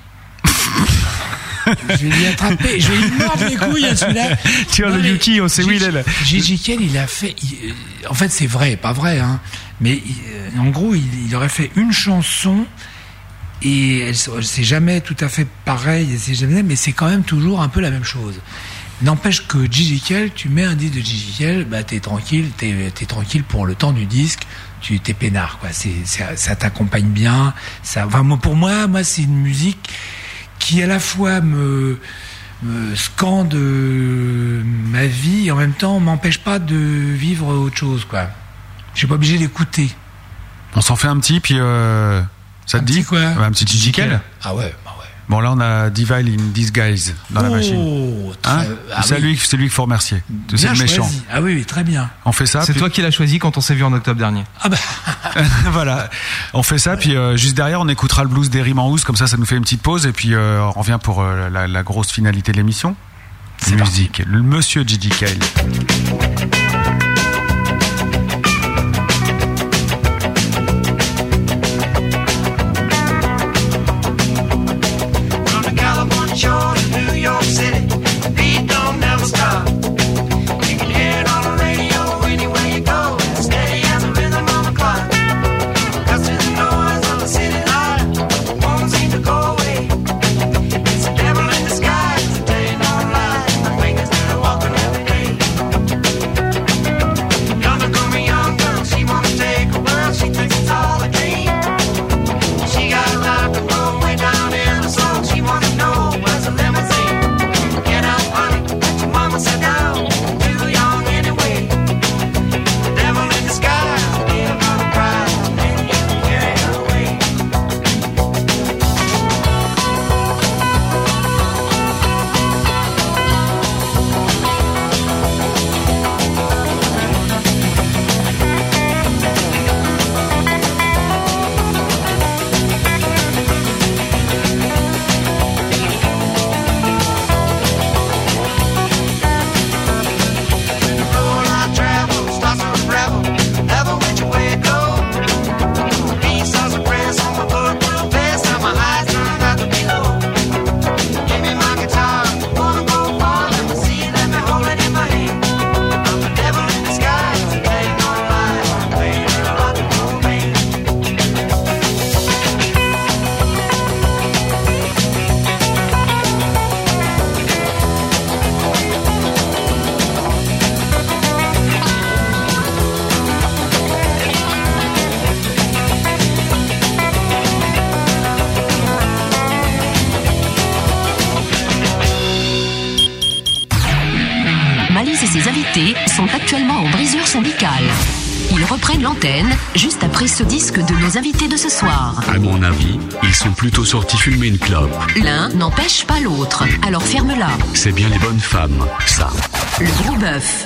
Je vais l'y attraper, je vais lui mordre les couilles à celui-là. Tu vois, Non, le Yuki, on sait où il est, là. Gigi Kell, il a fait. il- euh, en fait, c'est vrai, pas vrai, hein. Mais il- en gros, il, il aurait fait une chanson et c'est jamais tout à fait pareil, jamais, mais c'est quand même toujours un peu la même chose. N'empêche que Gigi Kell, tu mets un disque de Gigi Kell, bah t'es tranquille, t'es es tranquille pour le temps du disque, tu t'es peinard, quoi. C'est, c'est- ça t'accompagne bien. Ça, enfin, pour moi, moi, c'est une musique qui à la fois me, me scande euh, ma vie et en même temps m'empêche pas de vivre autre chose, quoi. Je suis pas obligé d'écouter. On s'en fait un petit, puis euh, ça te dit quoi Un petit Digital Ah ouais, bah ouais. Bon, là, on a Divine in Disguise dans la Oh, machine. Hein ah c'est oui. lui, c'est lui qu'il faut remercier. C'est le méchant. choisi. Ah oui, oui, très bien. On fait ça. C'est puis- toi qui l'as choisi quand on s'est vu en octobre dernier. Ah bah. voilà, on fait ça, puis euh, juste derrière, on écoutera le blues d'Erim en housse, comme ça, ça nous fait une petite pause, et puis euh, on revient pour euh, la, la grosse finalité de l'émission. Musique, le monsieur Gigi Kale. L'antenne juste après ce disque de nos invités de ce soir. À mon avis, ils sont plutôt sortis fumer une clope. L'un n'empêche pas l'autre, alors ferme-la. C'est bien les bonnes femmes, ça. Le gros bœuf.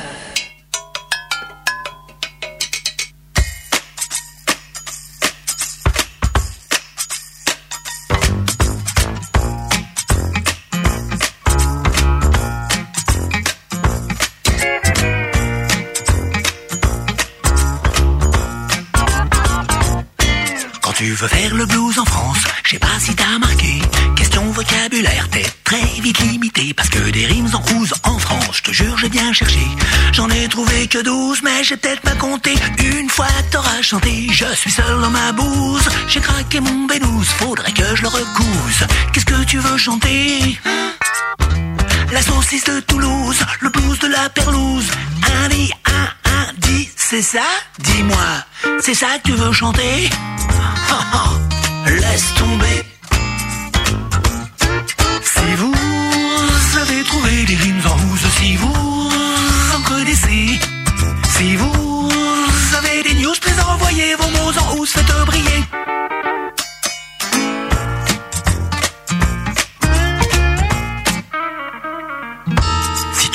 J'en ai trouvé que 12, mais j'ai peut-être pas compté. Une fois t'auras chanté, je suis seul dans ma bouse. J'ai craqué mon bénous, faudrait que je le recouse. Qu'est-ce que tu veux chanter? La saucisse de Toulouse, le blues de la perlouse. Un dit, un, un dit, c'est ça? Dis-moi, c'est ça que tu veux chanter? Laisse tomber. Si vous avez trouvé des rimes en rouge, si vous si vous avez des news, puis envoyez vos mots en rouge, faites briller.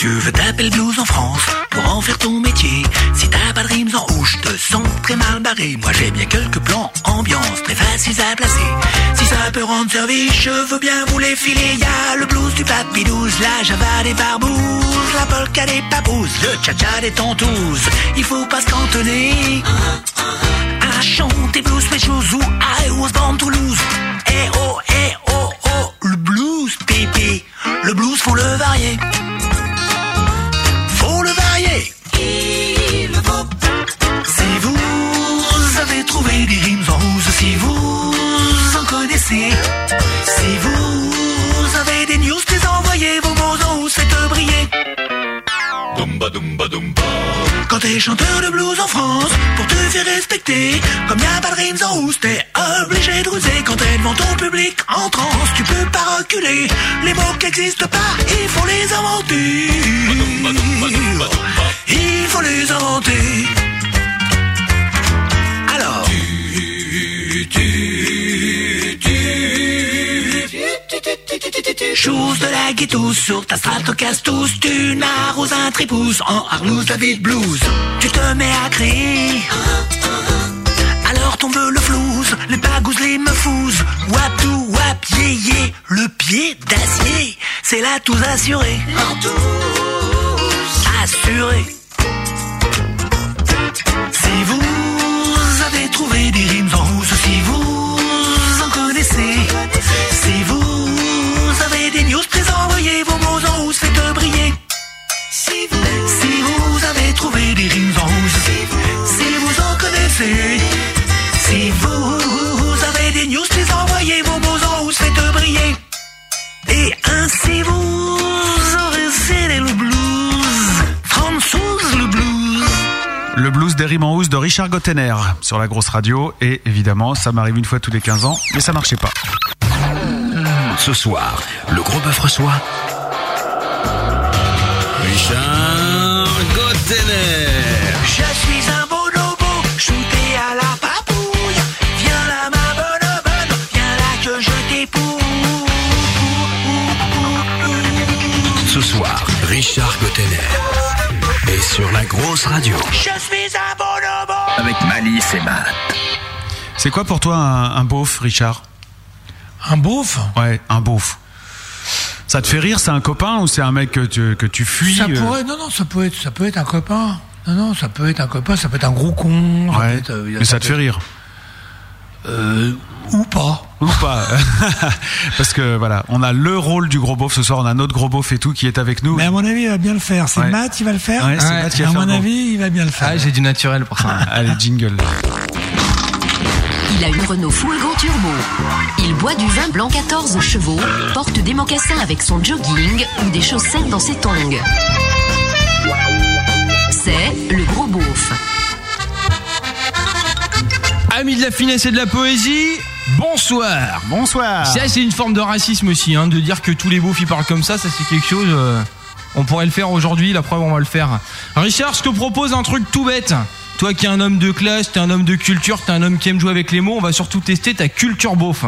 Tu veux taper le blues en France pour en faire ton métier, si t'as pas de rimes en rouge, te sens très mal barré. Moi j'ai bien quelques plans ambiance très faciles à placer. Si ça peut rendre service, je veux bien vous les filer. Y a le blues du papy 12, la java des barbouzes, la polka des papous, le cha-cha des tontous. Il faut pas se cantonner à chanter blues specials ou I was born to lose. Eh oh, eh oh, oh, le blues, pipi. Le blues faut le varier. Il. Si vous avez trouvé des rimes en rouge, si vous en connaissez, si vous avez des news, les envoyez vos mots en rouge, faites briller. Dumba dumba dumba. Quand ces chanteurs de blues en France pour te faire respecter. Comme y a pas de rimes en rousse, t'es obligé de ruser quand t'es devant ton public en transe. Tu peux pas reculer, les mots qui existent pas, il faut les inventer. Il faut les inventer. Chose de la ghetto sur ta Stratocaster, tu n'arroses un tripousse en Arlouse David Blues. Tu te mets à crier. Alors tombe le flouze, les bagouses, les meufous. Wap tout, wap, yé yé, le pied d'acier. C'est la tous assurée. Assurée. Si vous avez trouvé des rimes en rousse, si vous en connaissez, si vous vos en briller. Si vous, si avez trouvé des rimes en rousse, si vous en connaissez, si vous avez des news, très envoyez vos mots en rousse, faites briller. Et ainsi vous aurez le blues, Françoise le blues. Le blues des rimes en housse de Richard Gottener sur la grosse radio. Et évidemment, ça m'arrive une fois tous les 15 ans, mais ça marchait pas. Ce soir, le gros bœuf reçoit. Richard Gottener. Je suis un bonobo, shooté à la papouille. Viens là, ma bonne bonne, viens là que je t'épouse. Ce soir, Richard Gottener. Et sur la grosse radio. Je suis un bonobo. Avec Malice et Matt. C'est quoi pour toi un, un beauf, Richard? Un beauf Ouais, un beauf. Ça te fait rire, c'est un copain ou c'est un mec que tu, que tu fuis Ça euh, pourrait, non, non, ça peut être, ça peut être un copain. Non, non, ça peut être un copain, ça peut être un gros con. ça Ouais, peut être, euh, mais ça te fait rire. Euh, ou pas. Ou pas. Parce que voilà, on a le rôle du gros beauf ce soir, on a notre gros beauf et tout qui est avec nous. Mais à mon avis, il va bien le faire. C'est Ouais. Matt, il va le faire. Ouais, c'est Matt qui va À faire mon avis, il va bien le faire. Ah, j'ai du naturel pour ça. Allez, jingle. Il a une Renault Fuego Turbo. Il boit du vin blanc 14 chevaux, porte des mocassins avec son jogging ou des chaussettes dans ses tongs. C'est le gros beauf. Amis de la finesse et de la poésie, bonsoir. Bonsoir. Ça, c'est une forme de racisme aussi, hein, de dire que tous les beaufs ils parlent comme ça, ça c'est quelque chose. euh, on pourrait le faire aujourd'hui, la preuve on va le faire. Richard, je te propose un truc tout bête. Toi qui es un homme de classe, t'es un homme de culture, t'es un homme qui aime jouer avec les mots, on va surtout tester ta culture beauf.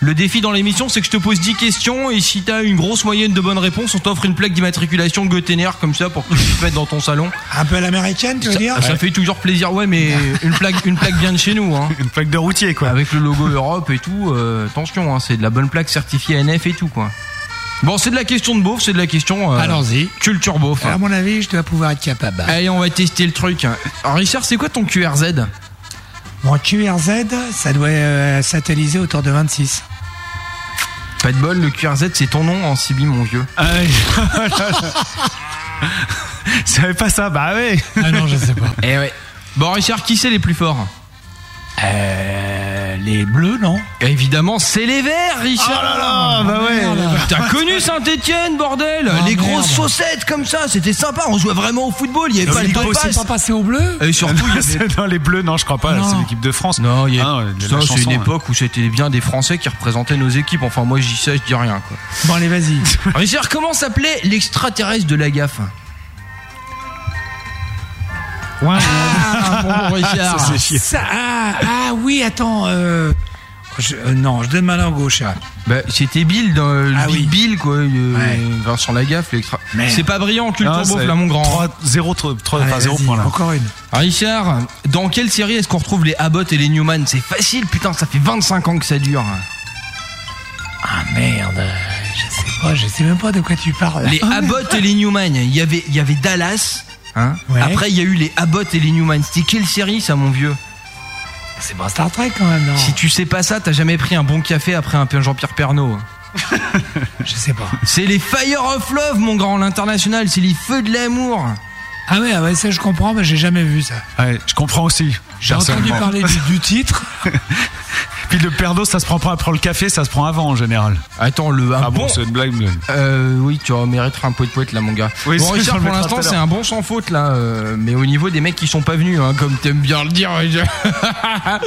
Le défi dans l'émission, c'est que je te pose 10 questions et si t'as une grosse moyenne de bonnes réponses, on t'offre une plaque d'immatriculation Gotener comme ça pour que tu puisses mettre dans ton salon. Un peu à l'américaine, tu veux Ça, dire ça fait toujours plaisir, ouais, mais une plaque, une plaque bien de chez nous, hein. Une plaque de routier, quoi. Avec le logo Europe et tout, euh, attention, hein, c'est de la bonne plaque certifiée NF et tout, quoi. Bon, c'est de la question de beauf, c'est de la question. euh, Allons-y. Culture beauf. À mon avis, je dois pouvoir être capable. Allez, on va tester le truc. Alors, Richard, c'est quoi ton QRZ Mon QRZ, ça doit euh, satelliser autour de 26. Pas de bol, le QRZ, c'est ton nom en Sibi, mon vieux. Ah ouais. Je savais pas ça, bah ouais. Ah non, je sais pas. Eh ouais. Bon, Richard, qui c'est les plus forts? Euh, les bleus, non Évidemment, c'est les verts, Richard Oh là là, bah ouais. merde. T'as connu Saint-Etienne, bordel Ah, Les merde. grosses chaussettes comme ça, c'était sympa, on jouait vraiment au football, il y avait pas le C'est temps de pas- pas passé au bleu Et surtout, il y avait dans les bleus, non, je crois pas. Non. C'est l'équipe de France. Non, il y a... Ah c'est une hein. époque où c'était bien des Français qui représentaient nos équipes. Enfin, moi, je dis ça, je dis rien, quoi. Bon, allez, vas-y. Richard, comment s'appelait l'extraterrestre de la gaffe? Ouais. Ah, bon, Richard. Ça, chier. Ça, ah, ah oui, attends. Euh, je- euh, non, je donne ma langue au chat. Bah, c'était Bill, dans le Ah oui. Bill, quoi. euh, Ouais. Vincent Lagaffe, l'extra. Merde. C'est pas brillant, Non, beauf, c'est là, mon grand. 3, 0, 3, Allez, enfin 0 vas-y, point là. Encore une. Richard, dans quelle série est-ce qu'on retrouve les Abbott et les Newman? C'est facile, putain, ça fait 25 ans que ça dure. Ah merde, je sais pas, je sais même pas de quoi tu parles. Les Abbott et les Newman, il y avait, il y avait Dallas. Hein Ouais. Après, il y a eu les Abbott et les Newman. C'était quelle série, ça, mon vieux C'est pas Star Trek quand même, non Si tu sais pas ça, t'as jamais pris un bon café après un Jean-Pierre Pernaut. Je sais pas. C'est les Fire of Love, mon grand, l'international. C'est les feux de l'amour. Ah ouais, ah ouais, ça je comprends, mais j'ai jamais vu ça. Ouais, je comprends aussi. J'ai entendu parler du, du titre. Puis le d'eau, ça se prend pas après le café, ça se prend avant en général. Attends, le un Ah bon, bon. c'est une blague. mais- Euh, oui, tu mériterais un poète poète là, mon gars. Oui, bon, Richard, pour l'instant, c'est un bon sans faute là, euh, mais au niveau des mecs qui sont pas venus, hein, comme t'aimes bien le dire. Richard.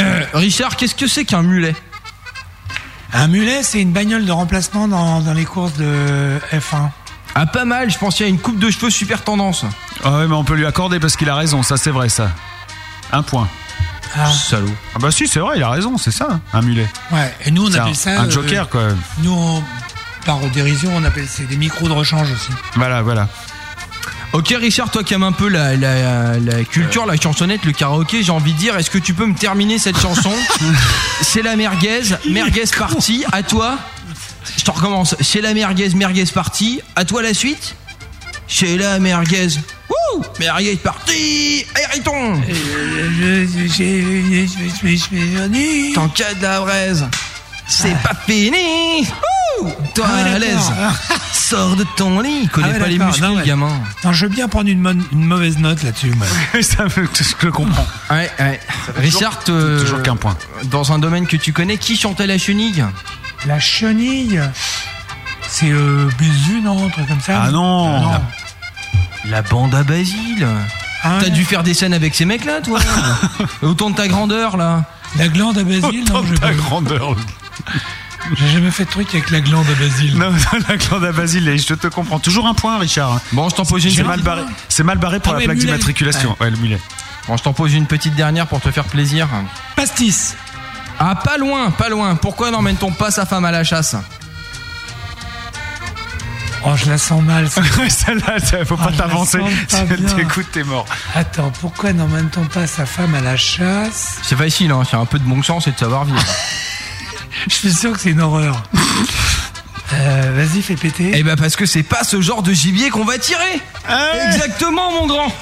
Euh, Richard, qu'est-ce que c'est qu'un mulet? Un mulet, c'est une bagnole de remplacement dans, dans les courses de F1. Ah, pas mal. Je pense qu'il y a une coupe de cheveux super tendance. Ah ouais, mais on peut lui accorder parce qu'il a raison, ça c'est vrai ça. Un point. Ah. Salaud. Ah bah si, c'est vrai, il a raison, c'est ça, un mulet. Ouais, et nous on appelle un, ça. un euh, joker quoi. nous, on- par dérision, on appelle c'est des micros de rechange aussi. Voilà, voilà. Ok, Richard, toi qui aimes un peu la, la, la culture, la chansonnette, le karaoké, j'ai envie de dire, est-ce que tu peux me terminer cette chanson C'est la merguez, merguez partie, à toi. Je te recommence. C'est la merguez, merguez partie, à toi la suite. C'est la merguez. Wouh Merguez Tant qu'à de la braise, c'est pas fini Wouh Toi Ah ouais, à l'aise, sors de ton lit, il connaît Ah ouais, pas les muscles, Non, le ouais. gamin. Non, je veux bien prendre une, mauvaise note là-dessus. moi. ça me- je le comprends. Ouais, ouais. Richard, toujours- euh, toujours qu'un point. Dans un domaine que tu connais, qui chantait la chenille? La chenille, c'est euh, Bézu, non Un truc comme ça Ah non. Non. La bande à Basile. Ah, T'as dû faire des scènes avec ces mecs-là, toi Autant de ta grandeur, là. La glande à Basile Non, j'ai Ta pas- grandeur. j'ai jamais fait de truc avec la glande à Basile. Non, non, la glande à Basile, je te comprends. Toujours un point, Richard. Bon, je t'en pose une C'est petite- mal barré. C'est mal barré pour Ah la plaque d'immatriculation. Ouais, le mulet. Bon, je t'en pose une petite dernière pour te faire plaisir. Pastis. Ah, pas loin, pas loin. Pourquoi n'emmène-t-on pas sa femme à la chasse? Oh, je la sens mal. ça. Celle-là, ça, faut pas Ah, je la t'avancer. Si pas elle bien. t'écoute, t'es mort. Attends, pourquoi n'emmène-t-on pas sa femme à la chasse? C'est facile, hein. C'est un peu de bon sens et de savoir vivre. Je suis sûr que c'est une horreur. Euh, Vas-y, fais péter. Eh ben, parce que c'est pas ce genre de gibier qu'on va tirer Exactement, mon grand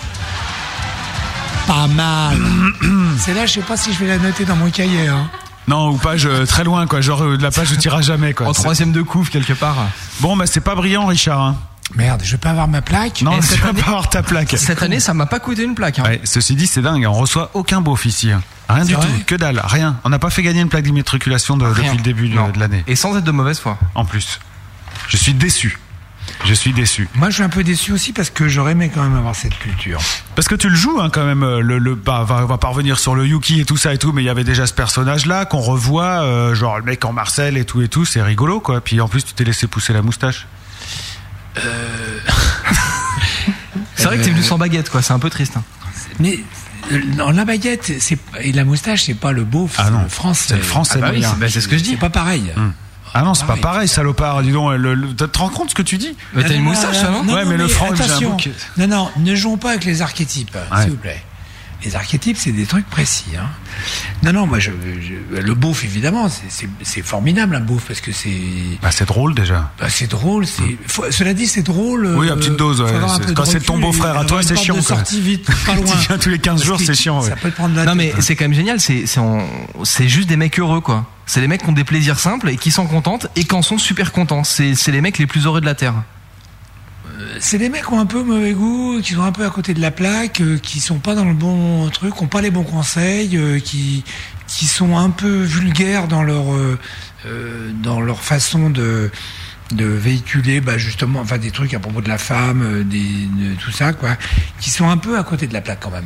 Pas mal. c'est là, je sais pas si je vais la noter dans mon cahier. Hein. Non, ou page euh, très loin, quoi. Genre, euh, de la page, je tireras jamais, quoi. En troisième de couvre, quelque part. Bon, bah, c'est pas brillant, Richard. hein. Merde, je vais pas avoir ma plaque. Non, Et tu cette vas année- pas avoir ta plaque. Cette année, ça m'a pas coûté une plaque. Hein. Ouais, ceci dit, c'est dingue. On reçoit aucun beauf ici. hein. Rien du vrai tout. Que dalle. Rien. On n'a pas fait gagner une plaque d'immatriculation de- Rien. depuis le début de, Non. de l'année. Et sans être de mauvaise foi. En plus. Je suis déçu. Je suis déçu. Moi, je suis un peu déçu aussi parce que j'aurais aimé quand même avoir cette culture. Parce que tu le joues hein, quand même. euh, Le, le, bah, va, va pas revenir sur le Yuki et tout ça et tout, mais il y avait déjà ce personnage-là qu'on revoit, euh, genre le mec en Marcel et tout et tout. C'est rigolo, quoi. Puis en plus, tu t'es laissé pousser la moustache. C'est vrai que t'es venu sans baguette, quoi. C'est un peu triste. hein. Mais euh, non, la baguette c'est et la moustache, c'est pas le beau. Ah non. français. C'est le français Ah bah oui, moyen. c'est bah, c'est ce que je dis. C'est pas pareil. Ah non, c'est pas pareil. pareil, salopard. Dis donc, le, le- tu te rends compte ce que tu dis Mais t'as une moustache, ça, non Ouais, mais le franc, j'ai un attention. bouc. Non, non, ne jouons pas avec les archétypes, Ouais. s'il vous plaît. Les archétypes, c'est des trucs précis. Hein. Non, non, moi, je, je- le beauf, évidemment, c'est- formidable, un beauf, parce que c'est Bah, c'est drôle déjà. bah, c'est drôle. c'est faut- Cela dit, c'est drôle. Oui, à euh, petite dose, ouais, quand c'est ton beau-frère à toi, c'est chiant, de quoi. sortie vite, pas loin. Tu viens tous les 15 jours, c'est chiant, ouais. Ça peut te prendre la Non, tête. mais c'est quand même génial. C'est juste des mecs heureux, quoi. C'est les mecs qui ont des plaisirs simples et qui sont contents et qui en sont super contents. C'est c'est les mecs les plus heureux de la Terre. C'est des mecs qui ont un peu mauvais goût, qui sont un peu à côté de la plaque, euh, qui sont pas dans le bon truc, qui ont pas les bons conseils, euh, qui qui sont un peu vulgaires dans leur euh, euh, dans leur façon de de véhiculer bah justement enfin des trucs à propos de la femme euh, des de tout ça quoi qui sont un peu à côté de la plaque quand même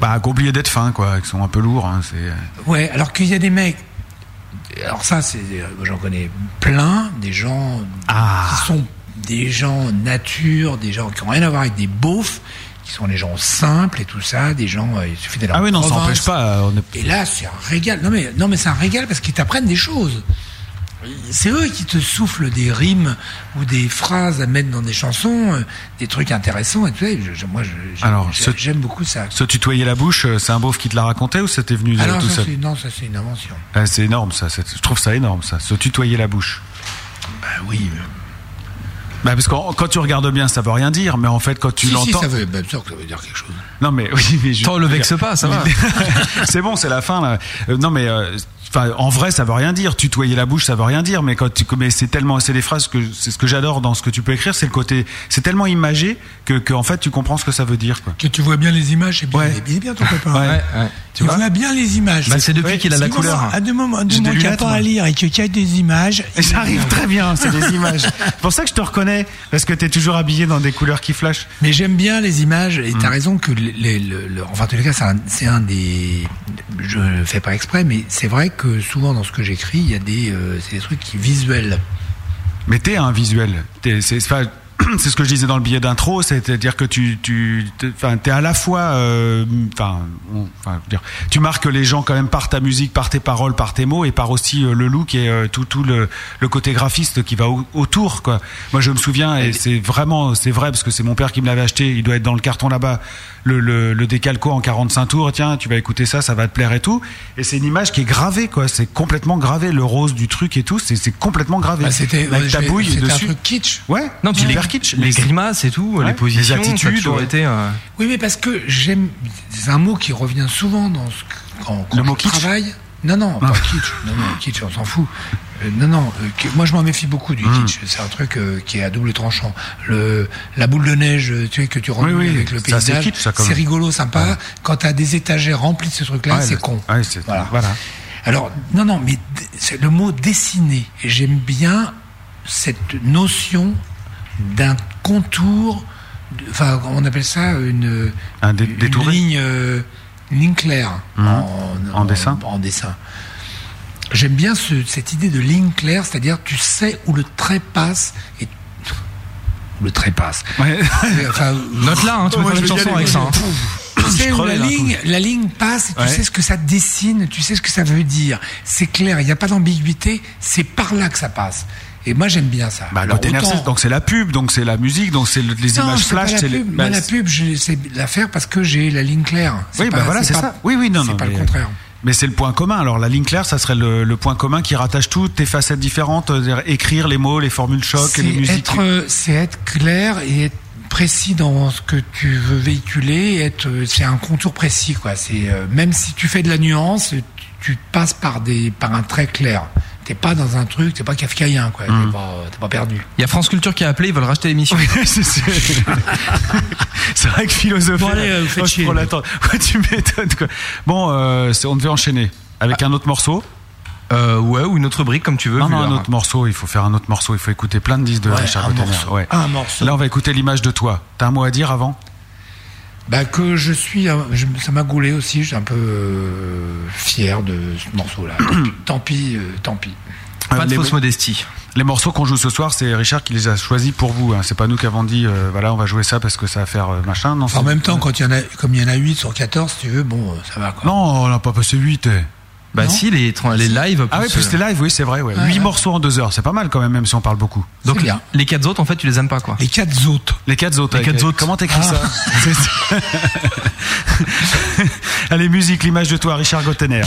Bah, qu'ont oublié d'être fins, quoi. Ils sont un peu lourds. Hein, c'est... ouais alors qu'il y a des mecs alors ça c'est euh, j'en connais plein des gens Ah. qui sont des gens nature des gens qui ont rien à voir avec des beaufs qui sont des gens simples et tout ça des gens euh, il suffit d'aller Ah oui, non, ça n'empêche pas. euh, On est... Et là, c'est un régal. Non, mais, non, mais c'est un régal parce qu'ils t'apprennent des choses. C'est eux qui te soufflent des rimes ou des phrases à mettre dans des chansons, euh, des trucs intéressants et tout ça. Je- moi, j'aime ce- beaucoup ça. Se tutoyer la bouche, c'est un beauf qui te l'a raconté ou c'était venu euh, Alors, tout ça, seul non, ça, c'est une invention. Ah, C'est énorme, ça. Je trouve ça énorme, ça. Se tutoyer la bouche. Bah oui. Bah parce que quand tu regardes bien, ça veut rien dire, mais en fait quand tu Si, si, l'entends. ça veut, bien sûr que ça veut dire quelque chose. Non mais oui, mais je- Attends, le vexe pas, ça va. c'est bon, c'est la fin là. Euh, non mais euh, enfin en vrai ça veut rien dire. Tutoyer la bouche ça veut rien dire, mais quand tu mais c'est tellement c'est des phrases que c'est ce que j'adore dans ce que tu peux écrire, c'est le côté c'est tellement imagé que que en fait tu comprends ce que ça veut dire quoi. Que tu vois bien les images, c'est bien, Ouais. il est bien ton copain. Ouais. Ouais, Tu vois bien les images. Bah, c'est depuis qu'il a la moment- couleur. À deux moments, à deux moments qu'il n'y a pas à lire et que tu as des images. Et ça arrive très bien, c'est des images. C'est pour ça que je te reconnais parce que t'es toujours habillé dans des couleurs qui flashent. Mais j'aime bien les images et Mm. t'as raison que les, les- le, le- enfin en les cas c'est un, des je le fais pas exprès mais c'est vrai que souvent dans ce que j'écris il y a des euh, trucs qui visuels Mais t'es un visuel. C'est c'est ce que je disais dans le billet d'intro, c'est-à-dire que tu, tu, t'es à la fois, euh, dire, tu marques les gens quand même par ta musique, par tes paroles, par tes mots, et par aussi euh, le look et euh, tout, tout le, le côté graphiste qui va au- autour, quoi. Moi, je me souviens, et c'est vraiment, c'est vrai parce que c'est mon père qui me l'avait acheté. Il doit être dans le carton là-bas. Le, le, le décalco en 45 tours. Tiens, tu vas écouter ça, ça va te plaire et tout. Et c'est une image qui est gravée, quoi. C'est complètement gravé. Le rose du truc et tout, c'est c'est complètement gravé. Bah, c'était avec ta bouille c'était un dessus. truc kitsch Ouais, Non, super kitsch. les grimaces et tout, Ouais, les positions, les attitudes, ouais. été. euh, oui mais parce que j'aime c'est un mot qui revient souvent dans ce quand, quand Le mot kitsch travaille non non pas kitsch non non kitsch on s'en fout Euh, non non euh, que- moi je m'en méfie beaucoup du Hmm. kitsch c'est un truc euh, qui est à double tranchant le la boule de neige tu sais que tu renoues oui, avec le paysage kitsch, ça, quand c'est rigolo sympa quand t'as des étagères remplies de ce truc là Ouais, c'est con ouais, c'est- voilà voilà. Alors, non, non, mais c'est le mot dessiner. J'aime bien cette notion d'un contour, enfin, on appelle ça une, Un dé- une ligne, euh, une ligne claire Mhm. en, En dessin. En dessin. J'aime bien ce- cette idée de ligne claire, c'est-à-dire tu sais où le trait passe et où le trait passe. Ouais. Enfin, Note là, hein, tu peux faire une chanson avec ça. hein. tu sais où la là, ligne, la ligne passe, et tu Ouais. sais ce que ça dessine, tu sais ce que ça veut dire. C'est clair, il n'y a pas d'ambiguïté, c'est par là que ça passe. Et moi j'aime bien ça. Bah, Alors, côté autant- NRC, donc c'est la pub, donc c'est la musique, donc c'est le- les non, images c'est flash, la c'est les- pub. bah, la c'est- pub, je sais la faire parce que j'ai la ligne claire. Oui, bah voilà, c'est ça. Oui, oui, non, non. C'est pas le contraire. Mais c'est le point commun. Alors la ligne claire, ça serait le, le point commun qui rattache toutes tes facettes différentes, euh, écrire les mots, les formules choc, C'est les musiques. euh, c'est être clair et être précis dans ce que tu veux véhiculer. Être, euh, c'est un contour précis, quoi. C'est euh, même si tu fais de la nuance, tu, tu passes par des, par un trait clair. T'es pas dans un truc, t'es pas kafkaïen, quoi. Mm. T'es pas, t'es pas perdu. Il y a France Culture qui a appelé, ils veulent racheter l'émission. c'est c'est- c'est vrai que philosopher. Bon, allez, euh, oh, chier. Ouais, tu m'étonnes quoi. Bon, euh, on devait enchaîner avec un autre morceau. Euh, ouais, ou une autre brique comme tu veux. Non, non, un autre morceau. Il faut faire un autre morceau. Il faut écouter plein de disques de Ouais, Richard un Gottener. morceau. Ouais. Un morceau. Là, on va écouter l'image de toi. T'as un mot à dire avant Bah que je suis, je- ça m'a gaulé aussi. Je suis un peu euh, fier de ce morceau-là. tant pis, euh, tant pis. Pas Euh, de les- fausse modestie. Les morceaux qu'on joue ce soir, c'est Richard qui les a choisis pour vous. Hein. C'est pas nous qui avons dit, euh, voilà, on va jouer ça parce que ça va faire euh, machin. Non, Enfin, en même temps, quand il y en a, comme il y en a 8 sur 14, si tu veux, bon, ça va quoi. Non, on n'a pas passé 8. Bah Non si, les, les lives. Ah oui, plus, les lives, oui, c'est vrai. Ouais. Ouais, 8 ouais. morceaux en 2 heures, c'est pas mal quand même, même si on parle beaucoup. Donc bien. les quatre autres, en fait, tu les aimes pas quoi. Les 4 autres. Les 4 autres. Les avec- quatre autres. Comment t'écris Ah. ça C'est- Allez, musique, l'image de toi, Richard Gottener.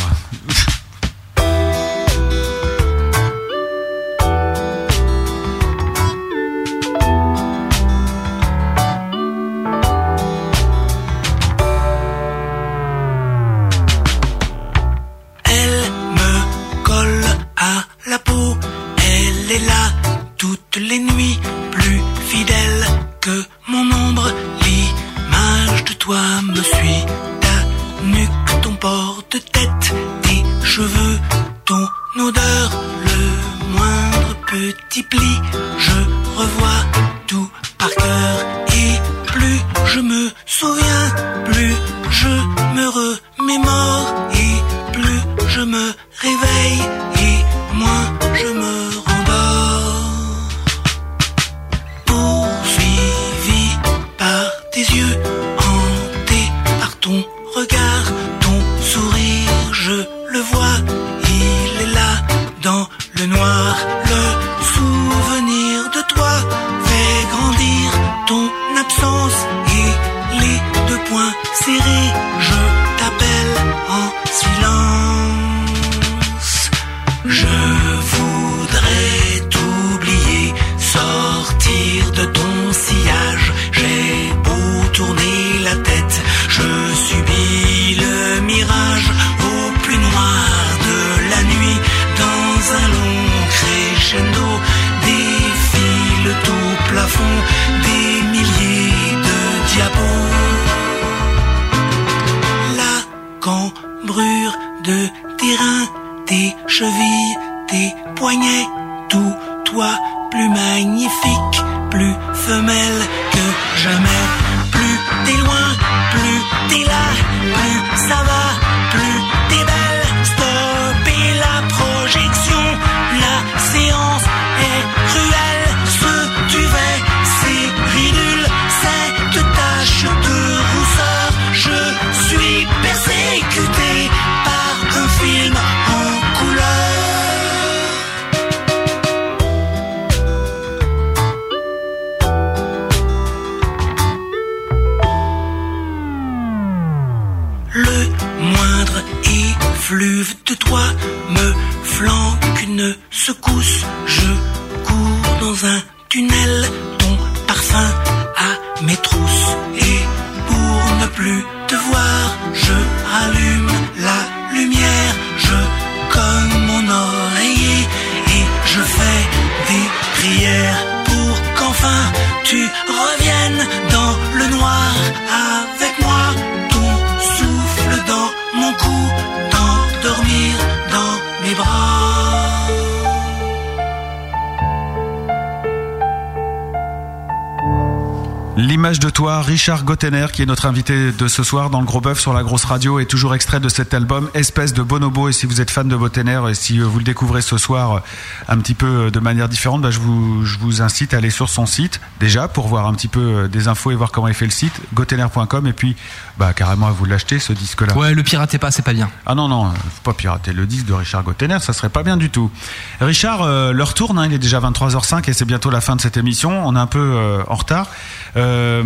L'image de toi, Richard Gottener, qui est notre invité de ce soir dans le Gros Bœuf sur la grosse radio, est toujours extrait de cet album Espèce de Bonobo. Et si vous êtes fan de Gottener et si euh, vous le découvrez ce soir euh, un petit peu euh, de manière différente, bah, je, vous, je vous incite à aller sur son site déjà pour voir un petit peu des infos et voir comment il fait le site, gottener.com. Et puis bah, carrément à vous l'acheter ce disque-là. Ouais, le piratez pas, c'est pas bien. Ah non, non, faut pas pirater le disque de Richard Gottener, ça serait pas bien du tout. Richard, euh, l'heure tourne, hein, il est déjà 23h05 et c'est bientôt la fin de cette émission. On est un peu euh, en retard. Euh,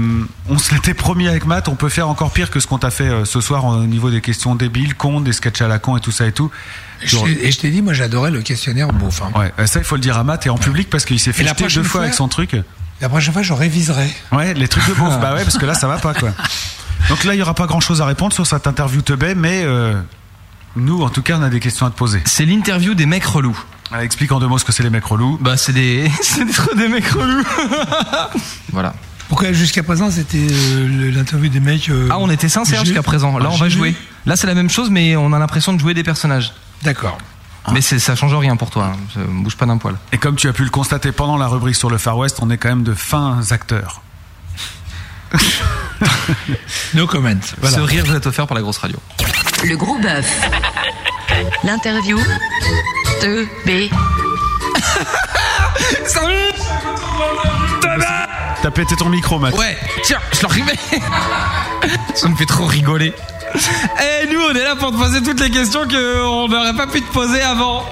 on se l'était promis avec Matt, on peut faire encore pire que ce qu'on t'a fait euh, ce soir au niveau des questions débiles, cons, des sketchs à la con et tout ça et tout. Je t'ai- Et je t'ai dit, moi j'adorais le questionnaire beauf. hein. Ouais, euh, ça il faut le dire à Matt et en public parce qu'il s'est fait jeter deux fois avec son truc. La prochaine fois, je réviserai. Ouais, les trucs de beauf. bah ouais, parce que là, ça va pas, quoi. Donc là, il y aura pas grand chose à répondre sur cette interview teubé, mais euh, nous, en tout cas, on a des questions à te poser. C'est l'interview des mecs relous. Alors, explique en deux mots ce que c'est les mecs relous. Bah, c'est des, c'est des, des mecs relous. voilà. Pourquoi jusqu'à présent c'était euh, l'interview des mecs euh, Ah, on était sincères jusqu'à présent. Là, Ah, on va jouer. Là, c'est la même chose, mais on a l'impression de jouer des personnages. D'accord. Mais c'est- ça change rien pour toi. hein. Ça bouge pas d'un poil. Et comme tu as pu le constater pendant la rubrique sur le Far West, on est quand même de fins acteurs. No comment. Voilà. Ce rire vous est offert par la grosse radio. Le gros bœuf. L'interview de B. T'as pété ton micro, Matt. Ouais, tiens, je l'arrivais. Ça me fait trop rigoler. Et nous, on est là pour te poser toutes les questions qu'on n'aurait pas pu te poser avant.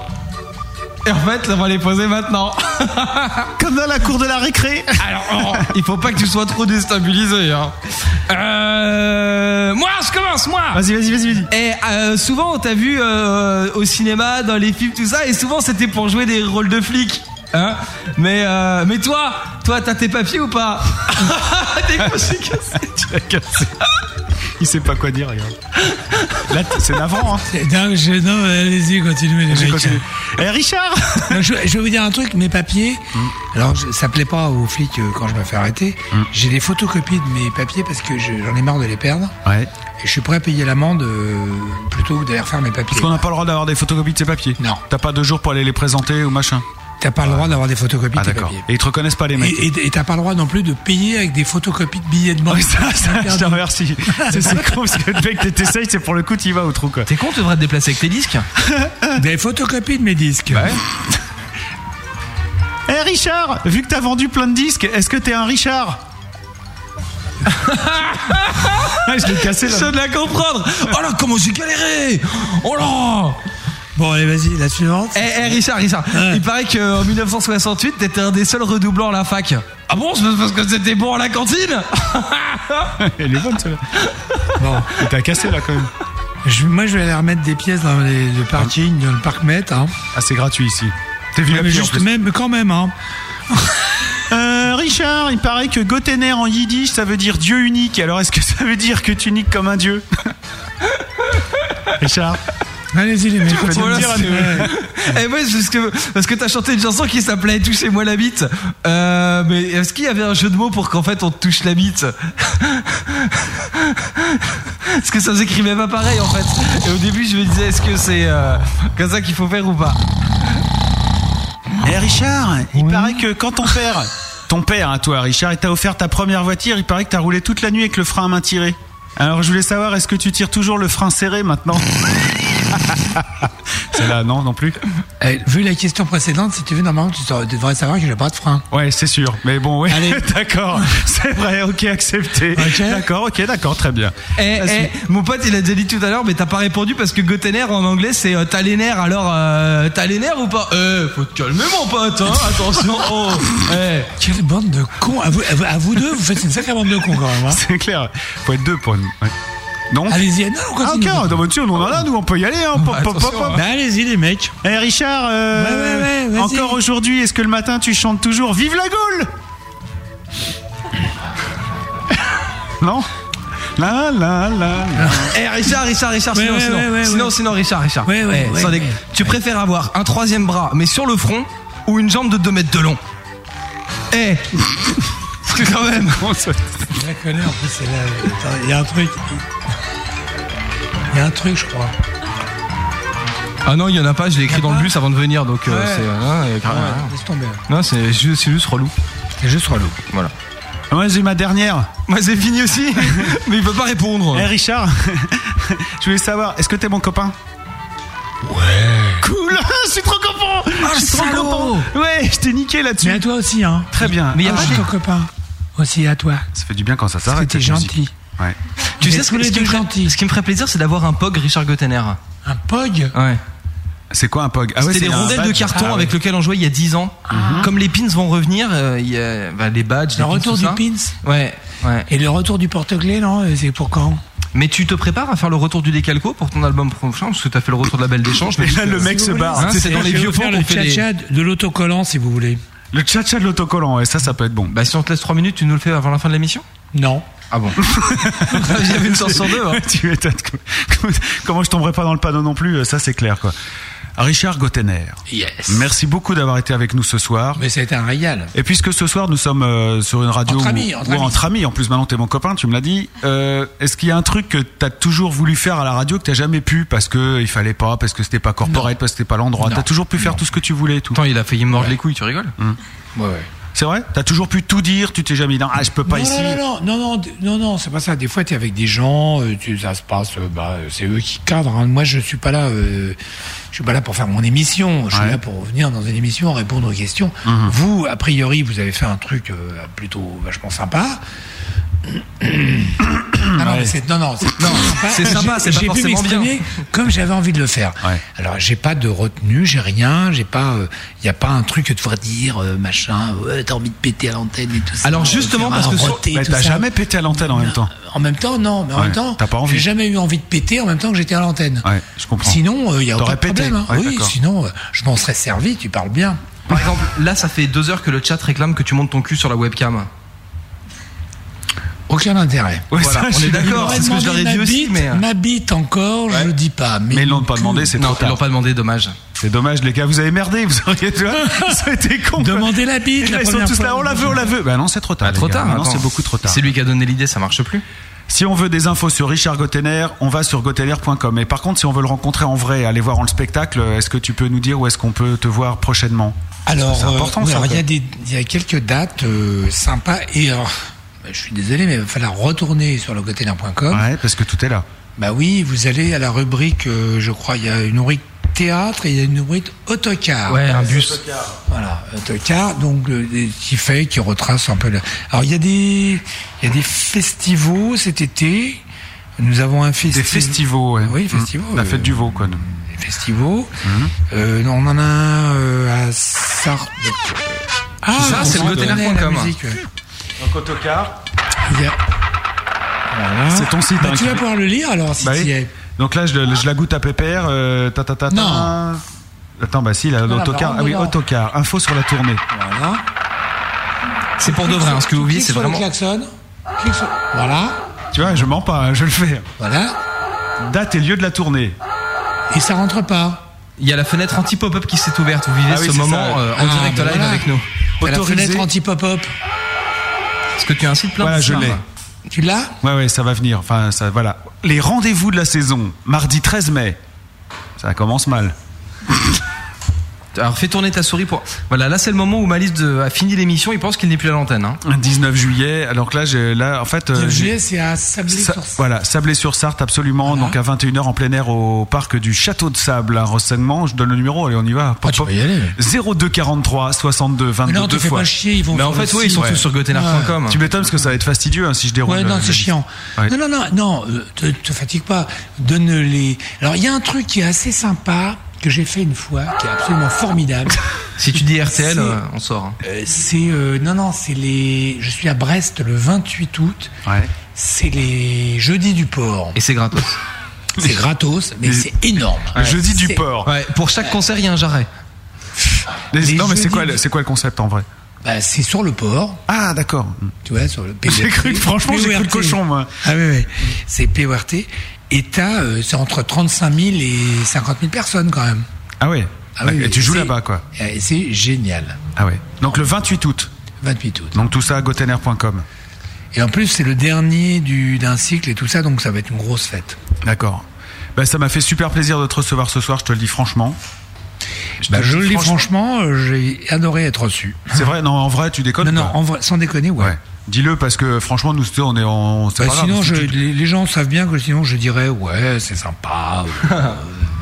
Et en fait, on va les poser maintenant. Comme dans la cour de la récré. Alors, oh, il faut pas que tu sois trop déstabilisé. Hein. Euh, moi, je commence, moi. Vas-y, vas-y, vas-y, vas-y. Et euh, souvent, on t'a vu euh, au cinéma, dans les films, tout ça, et souvent c'était pour jouer des rôles de flics. Hein mais, euh, mais toi, toi, t'as tes papiers ou pas T'es cassé, cassé. Tu l'as cassé. Il sait pas quoi dire, regarde. Là, t- c'est navrant, hein. Non, je- non, allez-y, continuez les mecs. continué. Eh, Richard Non, je, je vais vous dire un truc, mes papiers. Alors, je- ça plaît pas aux flics euh, quand je me fais arrêter. J'ai des photocopies de mes papiers parce que je- j'en ai marre de les perdre. Ouais. Et je suis prêt à payer l'amende euh, plutôt que d'aller refaire mes papiers. Parce qu'on n'a pas le droit d'avoir des photocopies de ses papiers. Non. T'as pas deux jours pour aller les présenter ou machin. T'as pas le droit d'avoir des photocopies Ah, de tes d'accord. papiers. Et ils te reconnaissent pas, les mecs. Et t'as pas le droit non plus de payer avec des photocopies de billets de banque. Oui, ça, ça, je te remercie. C'est c'est con parce que le mec que t'essayes, c'est pour le coup, t'y vas au trou, quoi. T'es con, tu devrais te déplacer avec tes disques Des photocopies de mes disques. Eh Richard, vu que t'as vendu plein de disques, est-ce que t'es un Richard? Ah, Je l'ai cassé Je là. viens de la comprendre Oh là, comment j'ai galéré Oh là Bon, allez, vas-y, la suivante. Eh, eh, Richard, Richard, il paraît qu'en 1968, t'étais un des seuls redoublants à la fac. Ah bon C'est parce que c'était bon à la cantine Elle est bonne celle-là. Bon, T'as cassé là quand même. je- moi, je vais aller remettre des pièces dans les- le parking, dans le parc Met. Hein. Ah, c'est gratuit ici. T'es vu Ouais, mais juste même, quand même. Hein. Euh, Richard, il paraît que Gotener en yiddish ça veut dire Dieu unique. Alors est-ce que ça veut dire que tu niques comme un dieu? Richard Allez-y, les mecs. peux nous Voilà, dire à. Eh ouais, parce que, parce que t'as chanté une chanson qui s'appelait Touchez-moi la bite. Euh, mais est-ce qu'il y avait un jeu de mots pour qu'en fait on te touche la bite? Parce que ça s'écrivait pas pareil en fait. Et au début je me disais est-ce que c'est euh, comme ça qu'il faut faire ou pas? Eh Richard, il paraît que quand ton père, ton père, hein, toi Richard, il t'a offert ta première voiture, il paraît que t'as roulé toute la nuit avec le frein à main tiré. Alors je voulais savoir, est-ce que tu tires toujours le frein serré maintenant? C'est là, non, non plus Eh, vu la question précédente, si tu veux, normalement, tu devrais savoir que j'ai pas de frein. Ouais, c'est sûr. Mais bon, oui, Allez. d'accord. C'est vrai, ok, accepté. D'accord, ok, d'accord, très bien. Eh, Vas-y. eh, mon pote, il a déjà dit tout à l'heure, mais t'as pas répondu parce que Gotener en anglais c'est euh, t'as les nerfs. Alors euh, t'as les nerfs ou pas? Eh, faut te calmer mon pote, hein. Attention. Oh. Eh. Quelle bande de cons à vous, à vous- à vous deux, vous faites une sacrée bande de cons quand même. Hein. C'est clair. Faut être deux pour une. ouais. Donc. Allez-y, non, on Ah, ok, dans votre on en a là, nous, on peut y aller. Hein. Pop, pop, pop, attention, pop. Bah, allez-y, les mecs. Eh Richard, euh, Ouais, ouais, ouais, vas-y. encore aujourd'hui, est-ce que le matin tu chantes toujours Vive la Gaule? Non? La la la la. Eh, Richard, Richard, Richard, Ouais, sinon, ouais, sinon, ouais, ouais, sinon, ouais. sinon, Richard, Richard. Ouais, ouais, Eh, ouais, sans ouais. déconner. Tu préfères avoir un troisième bras, mais sur le front, ou une jambe de 2 mètres de long? Eh Parce que quand même. Je la connais, en plus, c'est là. Attends, Il y a un truc. Il y a un truc, je crois. Ah non, il y en a pas, je l'ai écrit dans le bus avant de venir, donc euh, c'est. il rien. Laisse tomber. Non, c'est juste, c'est juste relou. C'est juste relou. Voilà. Moi, j'ai ma dernière. Moi, c'est fini aussi, mais il peut pas répondre. Eh Richard, je voulais savoir, est-ce que t'es mon copain? Ouais. Cool Je suis trop content Je suis trop content Ouais, je t'ai niqué Mais là-dessus. à toi aussi, hein. Très bien. Mais y a Ah, pas je suis des- ton copain. Aussi à toi. Ça fait du bien quand ça Parce que s'arrête. t'es musique. gentil. Ouais. Tu sais ce, que- les ce qui ferait- ce qui me ferait plaisir, c'est d'avoir un POG Richard Gottener. Un pog Ouais. C'est quoi un POG? Ah ouais, C'était c'est des rondelles de carton Ah, avec ouais. lequel on jouait il y a 10 ans. Comme les pins vont revenir, euh, il y a bah, les badges, Le les pins, retour tout du ça. pins Ouais, ouais. Et le retour du porte-clés, non? C'est pour quand? Mais tu te prépares à faire le retour du décalco pour ton album prochain parce que t'as fait le retour de la belle d'échange. Et là, le mec se barre. Hein, c'est dans les vieux fonds le qu'on fait des- tchatcha de l'autocollant, si vous voulez. Le tcha-tcha de l'autocollant, ouais, ça, ça peut être bon. Bah si on te laisse 3 minutes, tu nous le fais avant la fin de l'émission? Non. Ah bon J'avais une chance sur deux. Hein. tu m'étonnes. Comment je tomberai pas dans le panneau non plus, ça c'est clair quoi. Richard Gottener, Yes. merci beaucoup d'avoir été avec nous ce soir. Mais ça a été un régal. Et puisque ce soir nous sommes euh, sur une radio Entre où- amis, entre où amis. entre amis, en plus maintenant t'es mon copain, tu me l'as dit. Euh, Est-ce qu'il y a un truc que t'as toujours voulu faire à la radio que t'as jamais pu parce que il fallait pas, parce que c'était pas corporate, parce que c'était pas l'endroit? T'as toujours pu faire tout ce que tu voulais, et tout. Attends, il a failli mordre les couilles, tu rigoles? Ouais, ouais. C'est vrai? T'as toujours pu tout dire, tu t'es jamais dit non, ah je peux pas non, ici. non, non, non, non, non, non, c'est pas ça. Des fois, tu es avec des gens, euh, ça se passe, euh, bah, c'est eux qui cadrent. hein. Moi, je suis pas là, euh, je suis pas là pour faire mon émission. Je suis là pour venir dans une émission, répondre aux questions. Mhm. Vous, a priori, vous avez fait un truc plutôt vachement sympa. Ah non, mais c'est, non, non, c'est, non, C'est sympa, c'est J'ai- pas j'ai pu forcément bien. m'exprimer comme j'avais envie de le faire. Ouais. Alors, j'ai pas de retenue, j'ai rien, j'ai pas, il y a pas un truc que tu devrais dire, euh, machin, ouais, t'as envie de péter à l'antenne et tout ça. Alors, euh, justement, parce que roté, tout t'as ça. jamais pété à l'antenne en même temps. En même temps, non, mais en Ouais, même temps, t'as pas envie. j'ai jamais eu envie de péter en même temps que j'étais à l'antenne. Ouais, je comprends. Sinon, il y a T'aurais aucun pété. problème. hein. Ouais, oui, d'accord. sinon, euh, je m'en serais servi. Tu parles bien. Par exemple, là, ça fait deux heures que le chat réclame que tu montes ton cul sur la webcam. Aucun intérêt. Ouais, Voilà, ça, on je est suis d'accord. C'est ce que je leur ai dit aussi, mais. euh, ma bite encore, je dis pas. Mais, Mais ils l'ont pas demandé, c'est Non, trop ils l'ont tard. pas demandé, dommage. C'est dommage, les gars, vous avez merdé, vous auriez tu vois, ça a été con. quoi. Demandez la bite. la Ils sont tous fois. là, on la veut, on la veut. Bah non, c'est trop tard. Ah, les trop tard. Non, attends. c'est beaucoup trop tard. C'est lui qui a donné l'idée, ça marche plus. Si on veut des infos sur Richard Gottener, on va sur gottener.com. Et par contre, si on veut le rencontrer en vrai, aller voir en le spectacle, est-ce que tu peux nous dire où est-ce qu'on peut te voir prochainement? Alors, C'est important, euh, oui, il y a y quelques dates euh, sympas et alors, bah, je suis désolé, mais il va falloir retourner sur le Ouais, parce que tout est là. Bah oui, vous allez à la rubrique, euh, je crois, il y a une rubrique théâtre et il y a une rubrique autocar. Ouais, un bus. Voilà, autocar, donc euh, qui fait, qui retrace un peu. Le... Alors il y a des, il y a des festivals cet été. Nous avons un festival. Des festivals, ouais. Oui, Mmh. festivals. La euh, fête du veau, quoi. nous. Des festivals. Mmh. Euh, on en a un euh, à Sardes. Ah, Ça, c'est le la musique, ouais. Donc autocar. Voilà. C'est ton site, Bah, hein, tu vas pouvoir le lire alors si Bah tu oui. y es. Donc là, je, je la goûte à pépère. Euh, ta, ta, ta, ta. Non. Attends, bah si, l'autocar. Ah oui, autocar. Info sur la tournée. Voilà. C'est pour de vrai, hein, ce que vous vivez, c'est vraiment. le klaxon. Clique sur- Voilà. Tu vois, je mens pas, hein, je le fais. Voilà. Date et lieu de la tournée. Et ça rentre pas. Il y a la fenêtre anti-pop-up qui s'est ouverte. Vous vivez Ah oui, ce moment euh, en Ah, direct bah live voilà. avec nous. La Autorisé. fenêtre anti-pop-up. Parce que tu as un site plein Voilà, de je l'ai. Tu l'as? Ouais, ouais, ça va venir. Enfin, ça, voilà. Les rendez-vous de la saison, mardi 13 mai. Ça commence mal. Alors fais tourner ta souris pour. Voilà, là c'est le moment où Malice de- a fini l'émission. Il pense qu'il n'est plus à l'antenne. Hein. 19 juillet. Alors que là, j'ai, là, en fait, euh, 19 j'ai- juillet, c'est à Sablé-sur-Sarthe. Sa- Voilà, Sablé-sur-Sarthe, absolument. Donc à 21h en plein air au parc du Château de Sable à Rossennement. Je donne le numéro, allez, on y va. Ah, tu peux y aller. 02 43 62 22 Mais non, deux fais fois. pas chier, ils vont Mais en fait, oui, ils sont tous sur gotener.com. Tu m'étonnes parce que ça va être fastidieux hein, si je déroule. Ouais, non, la c'est liste. chiant. Ouais. Non, non, non, non, euh, te, te fatigue pas. Donne les. Alors, il y a un truc qui est assez sympa que j'ai fait une fois, qui est absolument formidable. Si tu dis RTL, euh, on sort. hein. Euh, c'est euh, non, non, c'est les. Je suis à Brest le 28 août. Ouais. C'est les jeudis du port. Et c'est gratos. C'est gratos, mais c'est énorme. Le jeudi du port. Ouais, pour chaque concert, il y a un jarret. Les- les non, mais c'est quoi, du- c'est quoi le concept en vrai? Bah, c'est sur le port, Ah, d'accord. tu vois, sur le J'ai cru que, franchement, j'ai cru le PORT. cochon, moi. Ah oui, oui. C'est PORT. Et t'as, euh, c'est entre 35 000 et 50 000 personnes quand même. Ah ouais. Ah oui, et tu joues là-bas, quoi. Et c'est génial. Ah ouais. Donc le 28 août. 28 août. Donc tout ça à gotener.com. Et en plus, c'est le dernier du, d'un cycle et tout ça, donc ça va être une grosse fête. D'accord. Bah, ça m'a fait super plaisir de te recevoir ce soir, je te le dis franchement. Bah, je le dis franchement- franchement, euh, j'ai adoré être reçu. C'est vrai, non, en vrai, tu déconnes Non, non, quoi en vrai, sans déconner, ouais. Ouais. Dis-le parce que franchement, nous, on est en. c'est Bah, sinon, si je, tu- les, les gens savent bien que sinon je dirais ouais, c'est sympa, euh,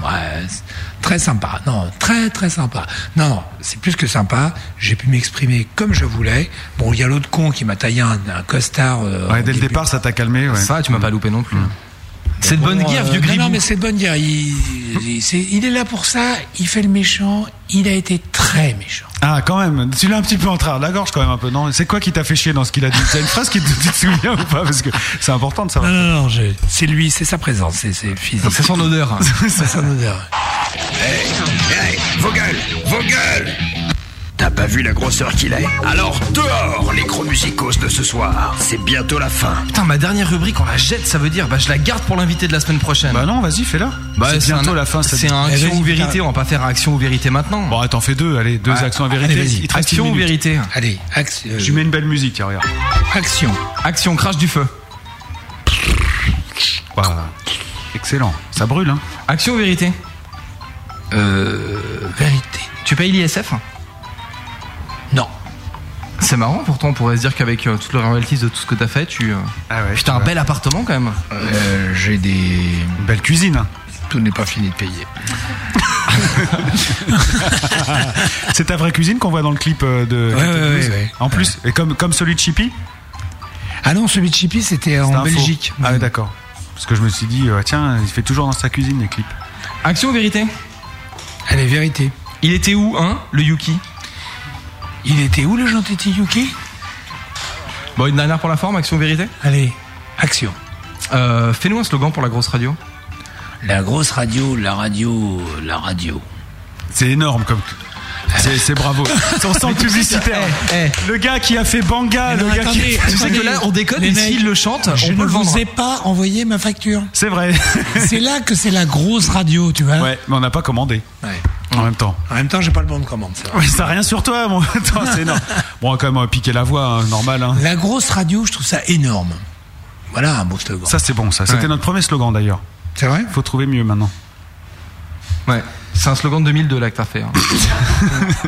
ouais, c'est très sympa. Non, très très sympa. Non, non, c'est plus que sympa. J'ai pu m'exprimer comme je voulais. Bon, il y a l'autre con qui m'a taillé un, un costard. euh, Ouais, dès le début. départ, ça t'a calmé. Ouais. Ça, tu m'as pas loupé non plus. C'est de Bon, bonne guerre, euh, vieux Non, gribou. non, mais c'est de bonne guerre. Il, il, c'est- il est là pour ça. Il fait le méchant. Il a été très méchant. Ah, quand même. Tu l'as un petit peu en travers de la gorge, quand même, un peu, non? C'est quoi qui t'a fait chier dans ce qu'il a dit? T'as une phrase qui te, tu te souviens ou pas? Parce que c'est important de savoir. Non, non, non. je- C'est lui. C'est sa présence. C'est c'est physique. C'est son odeur. C'est son odeur. Hey, vos gueules, vos gueules T'as pas vu la grosseur qu'il est Alors dehors les gros musicos de ce soir. C'est bientôt la fin. Putain, ma dernière rubrique, on la jette, ça veut dire, bah je la garde pour l'invité de la semaine prochaine. Bah non, vas-y, fais-la. Bah, c'est bientôt un- la fin. ça C'est un Eh, action ou vérité, on va pas faire action ou vérité maintenant. Bon, attends, fais deux, allez, deux Ouais. actions à vérité. Action ou vérité Allez, axe, euh, Je lui mets une belle musique, tiens, regarde. action. Action, crash du feu. Bah, excellent. Ça brûle, hein. Action ou vérité Euh, vérité. Tu payes l'ISF? Non. C'est marrant, pourtant on pourrait se dire qu'avec euh, toutes les royalties de tout ce que t'as fait, tu. euh, Ah ouais. Putain, un bel appartement quand même. Euh, J'ai des. Une belle cuisine. hein. Tout n'est pas fini de payer. C'est ta vraie cuisine qu'on voit dans le clip de. Ouais, Captain ouais, Blues ouais, ouais. En plus, et comme, comme celui de Chippy Ah non, celui de Chippy, c'était en faux. Belgique. Ah ouais, d'accord. Parce que je me suis dit, euh, tiens, il fait toujours dans sa cuisine les clips. Action ou vérité? Allez, vérité. Il était où, hein, le Yuki? Il était où le gentil Yuki Bon, une dernière pour la forme, action vérité? Allez, action. euh, Fais-nous un slogan pour la grosse radio. La grosse radio, la radio, la radio. C'est énorme comme. C'est c'est bravo. On sent le publicitaire. Eh, Le gars qui a fait Banga, Mais le gars qui. attendez, Tu sais que là, on déconne, et mecs, s'il le chante, Je on ne peut le vendre. vous ai pas envoyé ma facture. C'est vrai. C'est là que c'est la grosse radio, tu vois. Ouais, mais on n'a pas commandé Ouais. en même temps. En même temps, j'ai pas le bon de commande. ça. Oui, ça rien sur toi. Attends, c'est énorme. Bon, on va quand même piquer la voix, hein, normal. Hein. La grosse radio, je trouve ça énorme. Voilà un beau slogan. Ça, c'est bon, ça. C'était Ouais. notre premier slogan d'ailleurs. C'est vrai? Faut trouver mieux maintenant. Ouais. C'est un slogan de 2002 là que t'as fait. hein.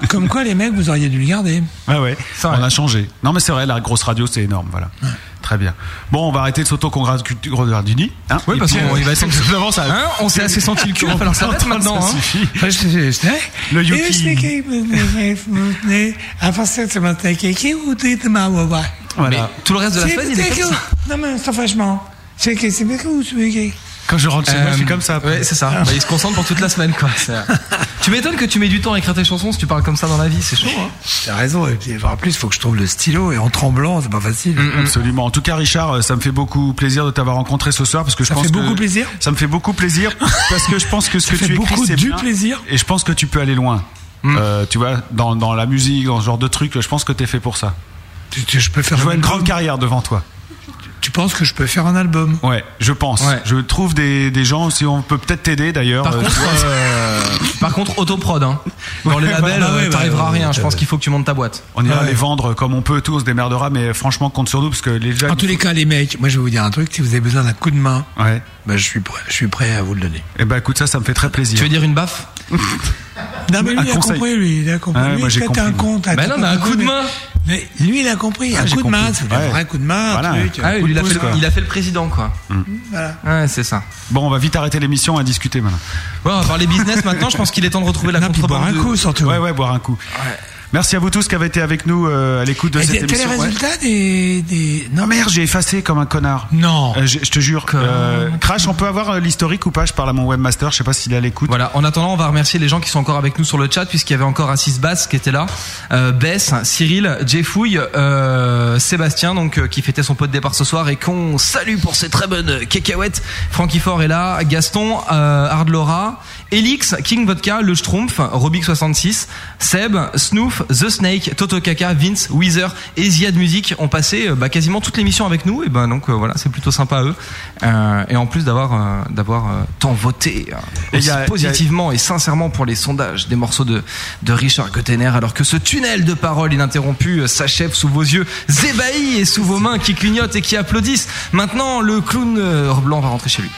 Comme quoi, les mecs, vous auriez dû le garder. Ah ouais, C'est on a changé. Non, mais c'est vrai, la grosse radio, c'est énorme, voilà. Très bien. Bon, on va arrêter de s'auto-congratuler. Hein Oui, Et parce puis, qu'on euh, il va être ça. Hein on s'est assez senti le cul, il va falloir s'arrêter maintenant. Ça Hein. suffit. Enfin, je- je- je- Le Et Yuki. je sais que- À partir de ce matin, qui vous dites ma voix Voilà. Tout le reste de la C'est semaine, il est peut-être comme ça. que- Non, mais franchement. C'est que c'est bien que vous soyez. Quand je rentre chez moi, je suis Euh, comme ça. après. Ouais, c'est ça. Bah, il se concentre pour toute la semaine, quoi. C'est- tu m'étonnes que tu mets du temps à écrire tes chansons si tu parles comme ça dans la vie, c'est chaud, hein. T'as raison. Et puis, en plus, il faut que je trouve le stylo. Et en tremblant, c'est pas facile. Absolument. En tout cas, Richard, euh, ça me fait beaucoup plaisir de t'avoir rencontré ce soir parce que je Ça pense fait que beaucoup plaisir Ça me fait beaucoup plaisir parce que je pense que ce Ça que fait tu écris, beaucoup c'est du bien. plaisir. Et je pense que tu peux aller loin. Euh, tu vois, dans, dans la musique, dans ce genre de truc, je pense que t'es fait pour ça. Tu- tu- je peux faire Je vois un une grande carrière devant toi. Tu penses que je peux faire un album Ouais, je pense. Ouais. Je trouve des, des gens, si on peut peut-être t'aider d'ailleurs. Par euh, euh, par contre, autoprod, hein. Dans les labels, bah, ouais, euh, bah, t'arriveras à ouais, rien. Je pense qu'il faut que tu montes ta boîte. on ira ouais. les vendre comme on peut, tout, on se démerdera, mais franchement, compte sur nous parce que les gens. En tous les cas, les mecs, moi je vais vous dire un truc. Si vous avez besoin d'un coup de main, Ouais. bah, je suis prêt. Je suis prêt à vous le donner. Eh ben écoute, ça, ça me fait très plaisir. Tu veux dire une baffe? Non, mais lui, il a compris, lui, il a compris. Lui, moi, j'ai t'as un compris. compte, Bah non, mais un compris, coup de main. Mais lui, il a compris, Ah, un coup de compris. main, c'est Ouais. un vrai coup de main, Voilà. un truc. Ah, un oui, coup il, de a fait, pouce, le- quoi. il a fait le président, quoi. Voilà. Ouais, c'est ça. Bon, on va vite arrêter l'émission à discuter maintenant. Ouais, on va parler business maintenant. Je pense qu'il est temps de retrouver la Non, puis boire contrebande. un de- coup, surtout. Ouais, ouais, boire un coup. Merci à vous tous qui avez été avec nous euh, à l'écoute de Et cette t'as t'as les émission. Ouais. résultats des, des... Non merde, j'ai effacé comme un connard. Non. Euh, je je te jure. Euh, Crash, on peut avoir l'historique ou pas? Je parle à mon webmaster, je sais pas s'il est à l'écoute. Voilà. En attendant, on va remercier les gens qui sont encore avec nous sur le chat, puisqu'il y avait encore Assis Bass qui était là, euh, Bess, Cyril, Jeffouille, euh, Sébastien, donc euh, qui fêtait son pot de départ ce soir et qu'on salue pour ses très bonnes cacahuètes. Francky Fort est là, Gaston, euh, Hard Laura, Elix, King Vodka, Le Schtroumpf, Robic66, Seb, Snoof, The Snake, Toto Kaka, Vince, Weezer et Ziad Music ont passé euh, bah, quasiment toute l'émission avec nous. Et ben donc euh, voilà, c'est plutôt sympa à eux. Euh, et en plus d'avoir euh, d'avoir tant voté aussi a- positivement et sincèrement pour les sondages des morceaux de de Richard Gottener, alors que ce tunnel de paroles ininterrompu s'achève sous vos yeux ébahis et sous vos mains qui clignotent et qui applaudissent. Maintenant, le clown blanc va rentrer chez lui.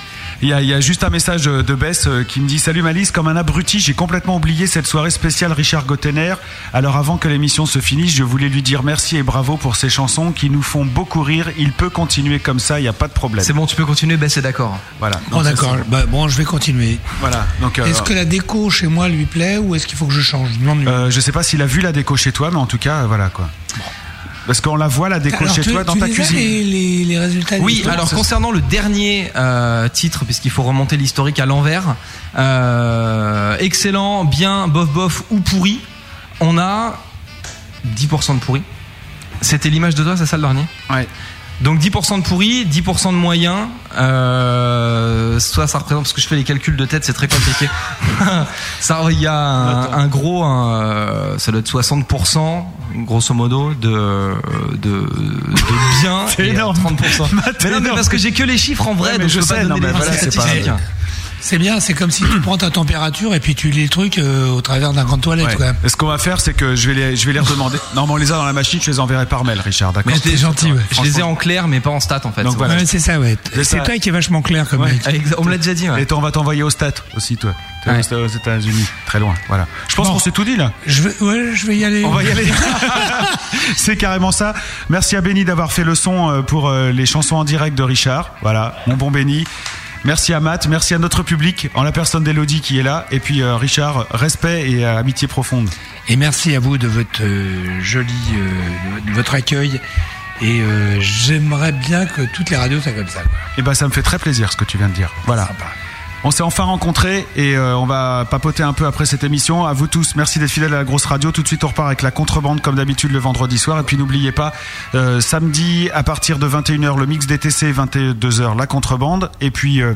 Il y, a, il y a juste un message de Bess euh, qui me dit Salut Malice, comme un abruti, j'ai complètement oublié cette soirée spéciale Richard Gottener. Alors avant que l'émission se finisse, je voulais lui dire merci et bravo pour ces chansons qui nous font beaucoup rire. Il peut continuer comme ça, il n'y a pas de problème. C'est bon, tu peux continuer, ben c'est d'accord. Voilà. Bon, Donc, ça, d'accord. Bah, bon, je vais continuer. Voilà. Donc, euh, Est-ce que la déco chez moi lui plaît ou est-ce qu'il faut que je change? Je m'ennuie. euh, je sais pas s'il a vu la déco chez toi, mais en tout cas, voilà quoi. Parce qu'on la voit la déco Alors, chez tu, toi dans tu ta les as, cuisine. les, les, les résultats Oui, alors concernant le dernier euh, titre, puisqu'il faut remonter l'historique à l'envers, euh, excellent, bien, bof bof ou pourri, on a 10% de pourri. C'était l'image de toi, c'est ça le dernier? Ouais. Donc 10% de pourri, 10% de moyen, euh, soit ça représente, parce que je fais les calculs de tête, c'est très compliqué. ça, il y a un, un gros, un, euh, ça doit être 60%, grosso modo, de, de, de bien C'est énorme. 30%. Matt, Mais non, mais parce que j'ai que les chiffres en vrai, Ouais, donc je je peux pas sais, donner non, les voilà, c'est pas-. C'est bien, c'est comme si tu prends ta température et puis tu lis le truc euh, au travers d'un grand toilette. Ouais. Quoi. Et ce qu'on va faire, c'est que je vais les, je vais les redemander. Normalement, on les a dans la machine, je les enverrai par mail, Richard. D'accord. Mais t'es gentil, ouais. Je les ai en clair, mais pas en stats en fait. Donc voilà. Ouais, c'est ça, ouais. C'est C'est ça. toi qui est vachement clair comme Ouais. mec. Exa- On me l'a déjà dit. ouais. Et toi, on va t'envoyer au stat aussi, toi. Ouais. aux- États-Unis, très loin. Voilà. Je pense Bon. qu'on s'est tout dit là. Je vais, ouais, je vais y aller. On va y aller. C'est carrément ça. Merci à Benny d'avoir fait le son euh, pour euh, les chansons en direct de Richard. Voilà, mon bon Benny. Merci à Matt, merci à notre public, en la personne d'Elodie qui est là. Et puis euh, Richard, respect et euh, amitié profonde. Et merci à vous de votre euh, joli, de votre accueil. Et j'aimerais bien que toutes les radios soient comme ça. Quoi. Et ben ça me fait très plaisir ce que tu viens de dire. Voilà. Sympa. On s'est enfin rencontrés et euh, on va papoter un peu après cette émission. À vous tous, merci d'être fidèles à la grosse radio. Tout de suite, on repart avec la contrebande comme d'habitude le vendredi soir. Et puis n'oubliez pas, euh, samedi à partir de 21h, le mix DTC, 22h, la contrebande. Et puis... euh,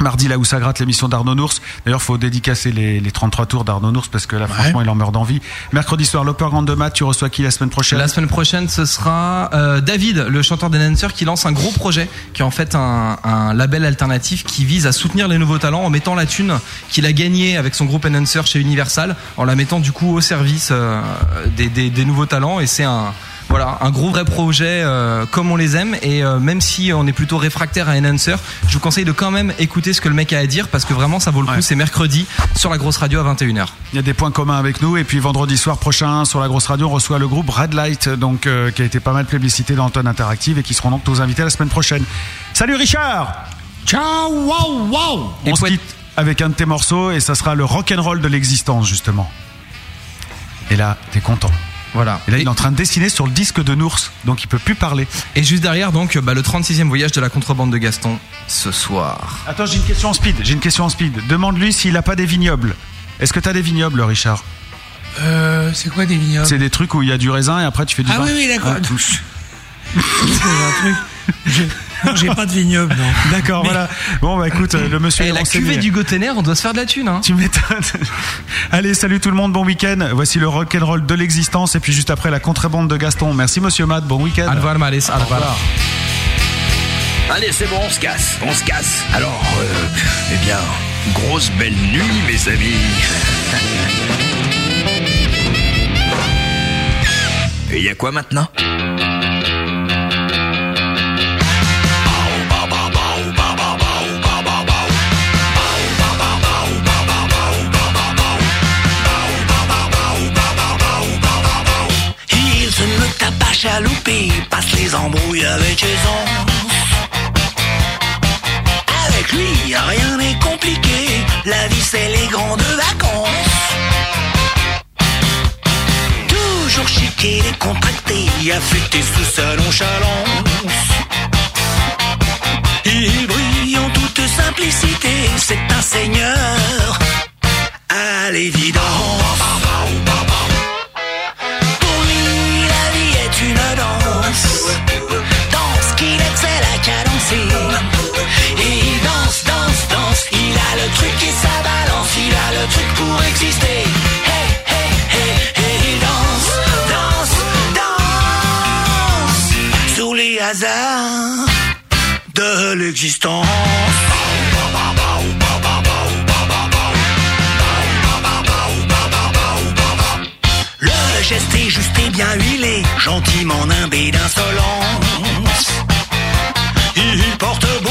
Mardi, là où ça gratte, l'émission d'Arnaud Nours. D'ailleurs, faut dédicacer les, les 33 tours d'Arnaud Nours parce que là, franchement, il en meurt d'envie. Mercredi soir, l'Opéra Grande de Math, tu reçois qui la semaine prochaine? La semaine prochaine, ce sera euh, David, le chanteur des qui lance un gros projet, qui est en fait un, un label alternatif qui vise à soutenir les nouveaux talents en mettant la thune qu'il a gagnée avec son groupe Enhancer chez Universal, en la mettant du coup au service euh, des, des, des nouveaux talents. Et c'est un voilà un gros vrai projet euh, comme on les aime. Et euh, même si on est plutôt réfractaire à Enhancer, je vous conseille de quand même écouter ce que le mec a à dire parce que vraiment ça vaut le coup. Ouais. C'est mercredi sur la grosse radio à 21h. Il y a des points communs avec nous. Et puis vendredi soir prochain, sur la grosse radio, on reçoit le groupe Red Light, donc, euh, qui a été pas mal plébiscité dans l'antenne interactive et qui seront donc nos invités la semaine prochaine. Salut Richard Ciao, wow, wow. Et On se quitte avec un de tes morceaux et ça sera le rock'n'roll de l'existence, justement. Et là, t'es content. Voilà. Et là, il est en train de dessiner sur le disque de Nours, donc il peut plus parler. Et juste derrière, donc, bah, le 36e voyage de la contrebande de Gaston, ce soir. Attends, j'ai une question en speed. J'ai une question en speed. Demande-lui s'il a pas des vignobles. Est-ce que t'as des vignobles, Richard? Euh, c'est quoi des vignobles? C'est des trucs où il y a du raisin et après tu fais du Ah vin. oui, oui, d'accord. Ah, C'est un truc. J'ai pas de vignoble, non. D'accord, voilà. Bon, bah écoute, euh, le monsieur Et est Eh, la renseigné. cuvée du Gotener, on doit se faire de la thune, hein. Tu m'étonnes. Allez, salut tout le monde, bon week-end. Voici le rock'n'roll de l'existence et puis juste après la contrebande de Gaston. Merci Monsieur Matt, bon week-end. Al revoir, Malice, al revoir. Allez, c'est bon, on se casse, on se casse. Alors, euh, eh bien, grosse belle nuit, mes amis. Et y a quoi maintenant? Chaloupé, passe les embrouilles avec aisance. Avec lui, rien n'est compliqué, la vie c'est les grandes vacances. Toujours chic et décontracté, affecté sous sa nonchalance. Il brille en toute simplicité, c'est un seigneur à l'évidence. Pour lui, la vie est une danse, danse qu'il excelle à cadencer. Et il danse, danse, danse, il a le truc et ça balance, il a le truc pour exister. Hey, hey, hey, hey, il danse, danse, danse, sur les hasards de l'existence. Bien huilé, gentiment nimbé d'insolence. Il porte beau,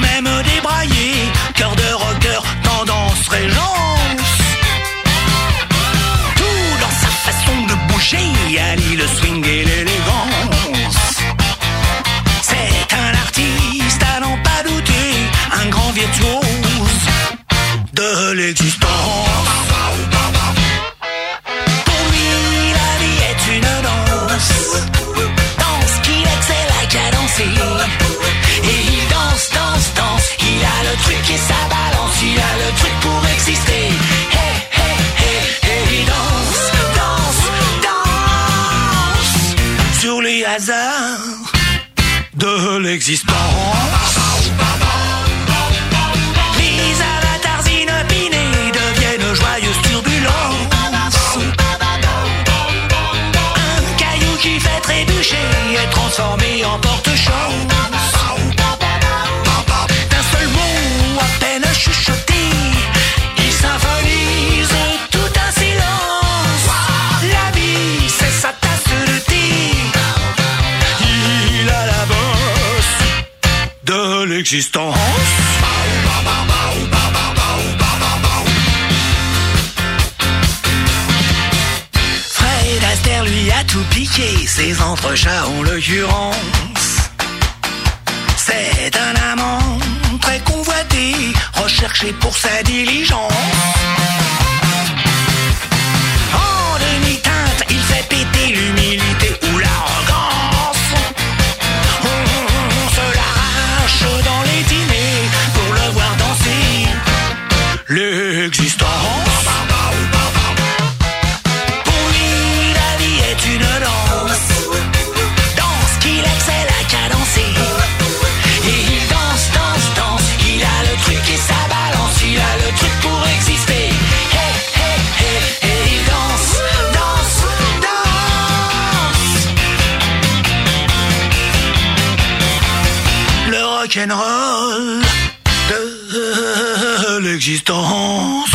même débraillé, cœur de rocker, tendance régence. Tout dans sa façon de bouger, allie le swing et l'élégance. C'est un artiste à n'en pas douter, un grand virtuose de l'existence. De l'existence. Les avatars inopinés deviennent joyeuses turbulences. Un caillou qui fait trébucher est transformé en porte-chance. De l'existence. Fred Astaire lui a tout piqué, ses entrechats ont l'occurrence. C'est un amant très convoité, recherché pour sa diligence. En demi-teinte, il fait péter l'humilité L'existence. Pour lui, la vie est une danse. Danse qu'il excelle à cadencer. Et il danse, danse, danse. Il a le truc et ça balance. Il a le truc pour exister. Hey, hey, hey, hey, il danse, danse, danse. Le rock'n'roll de l'existence.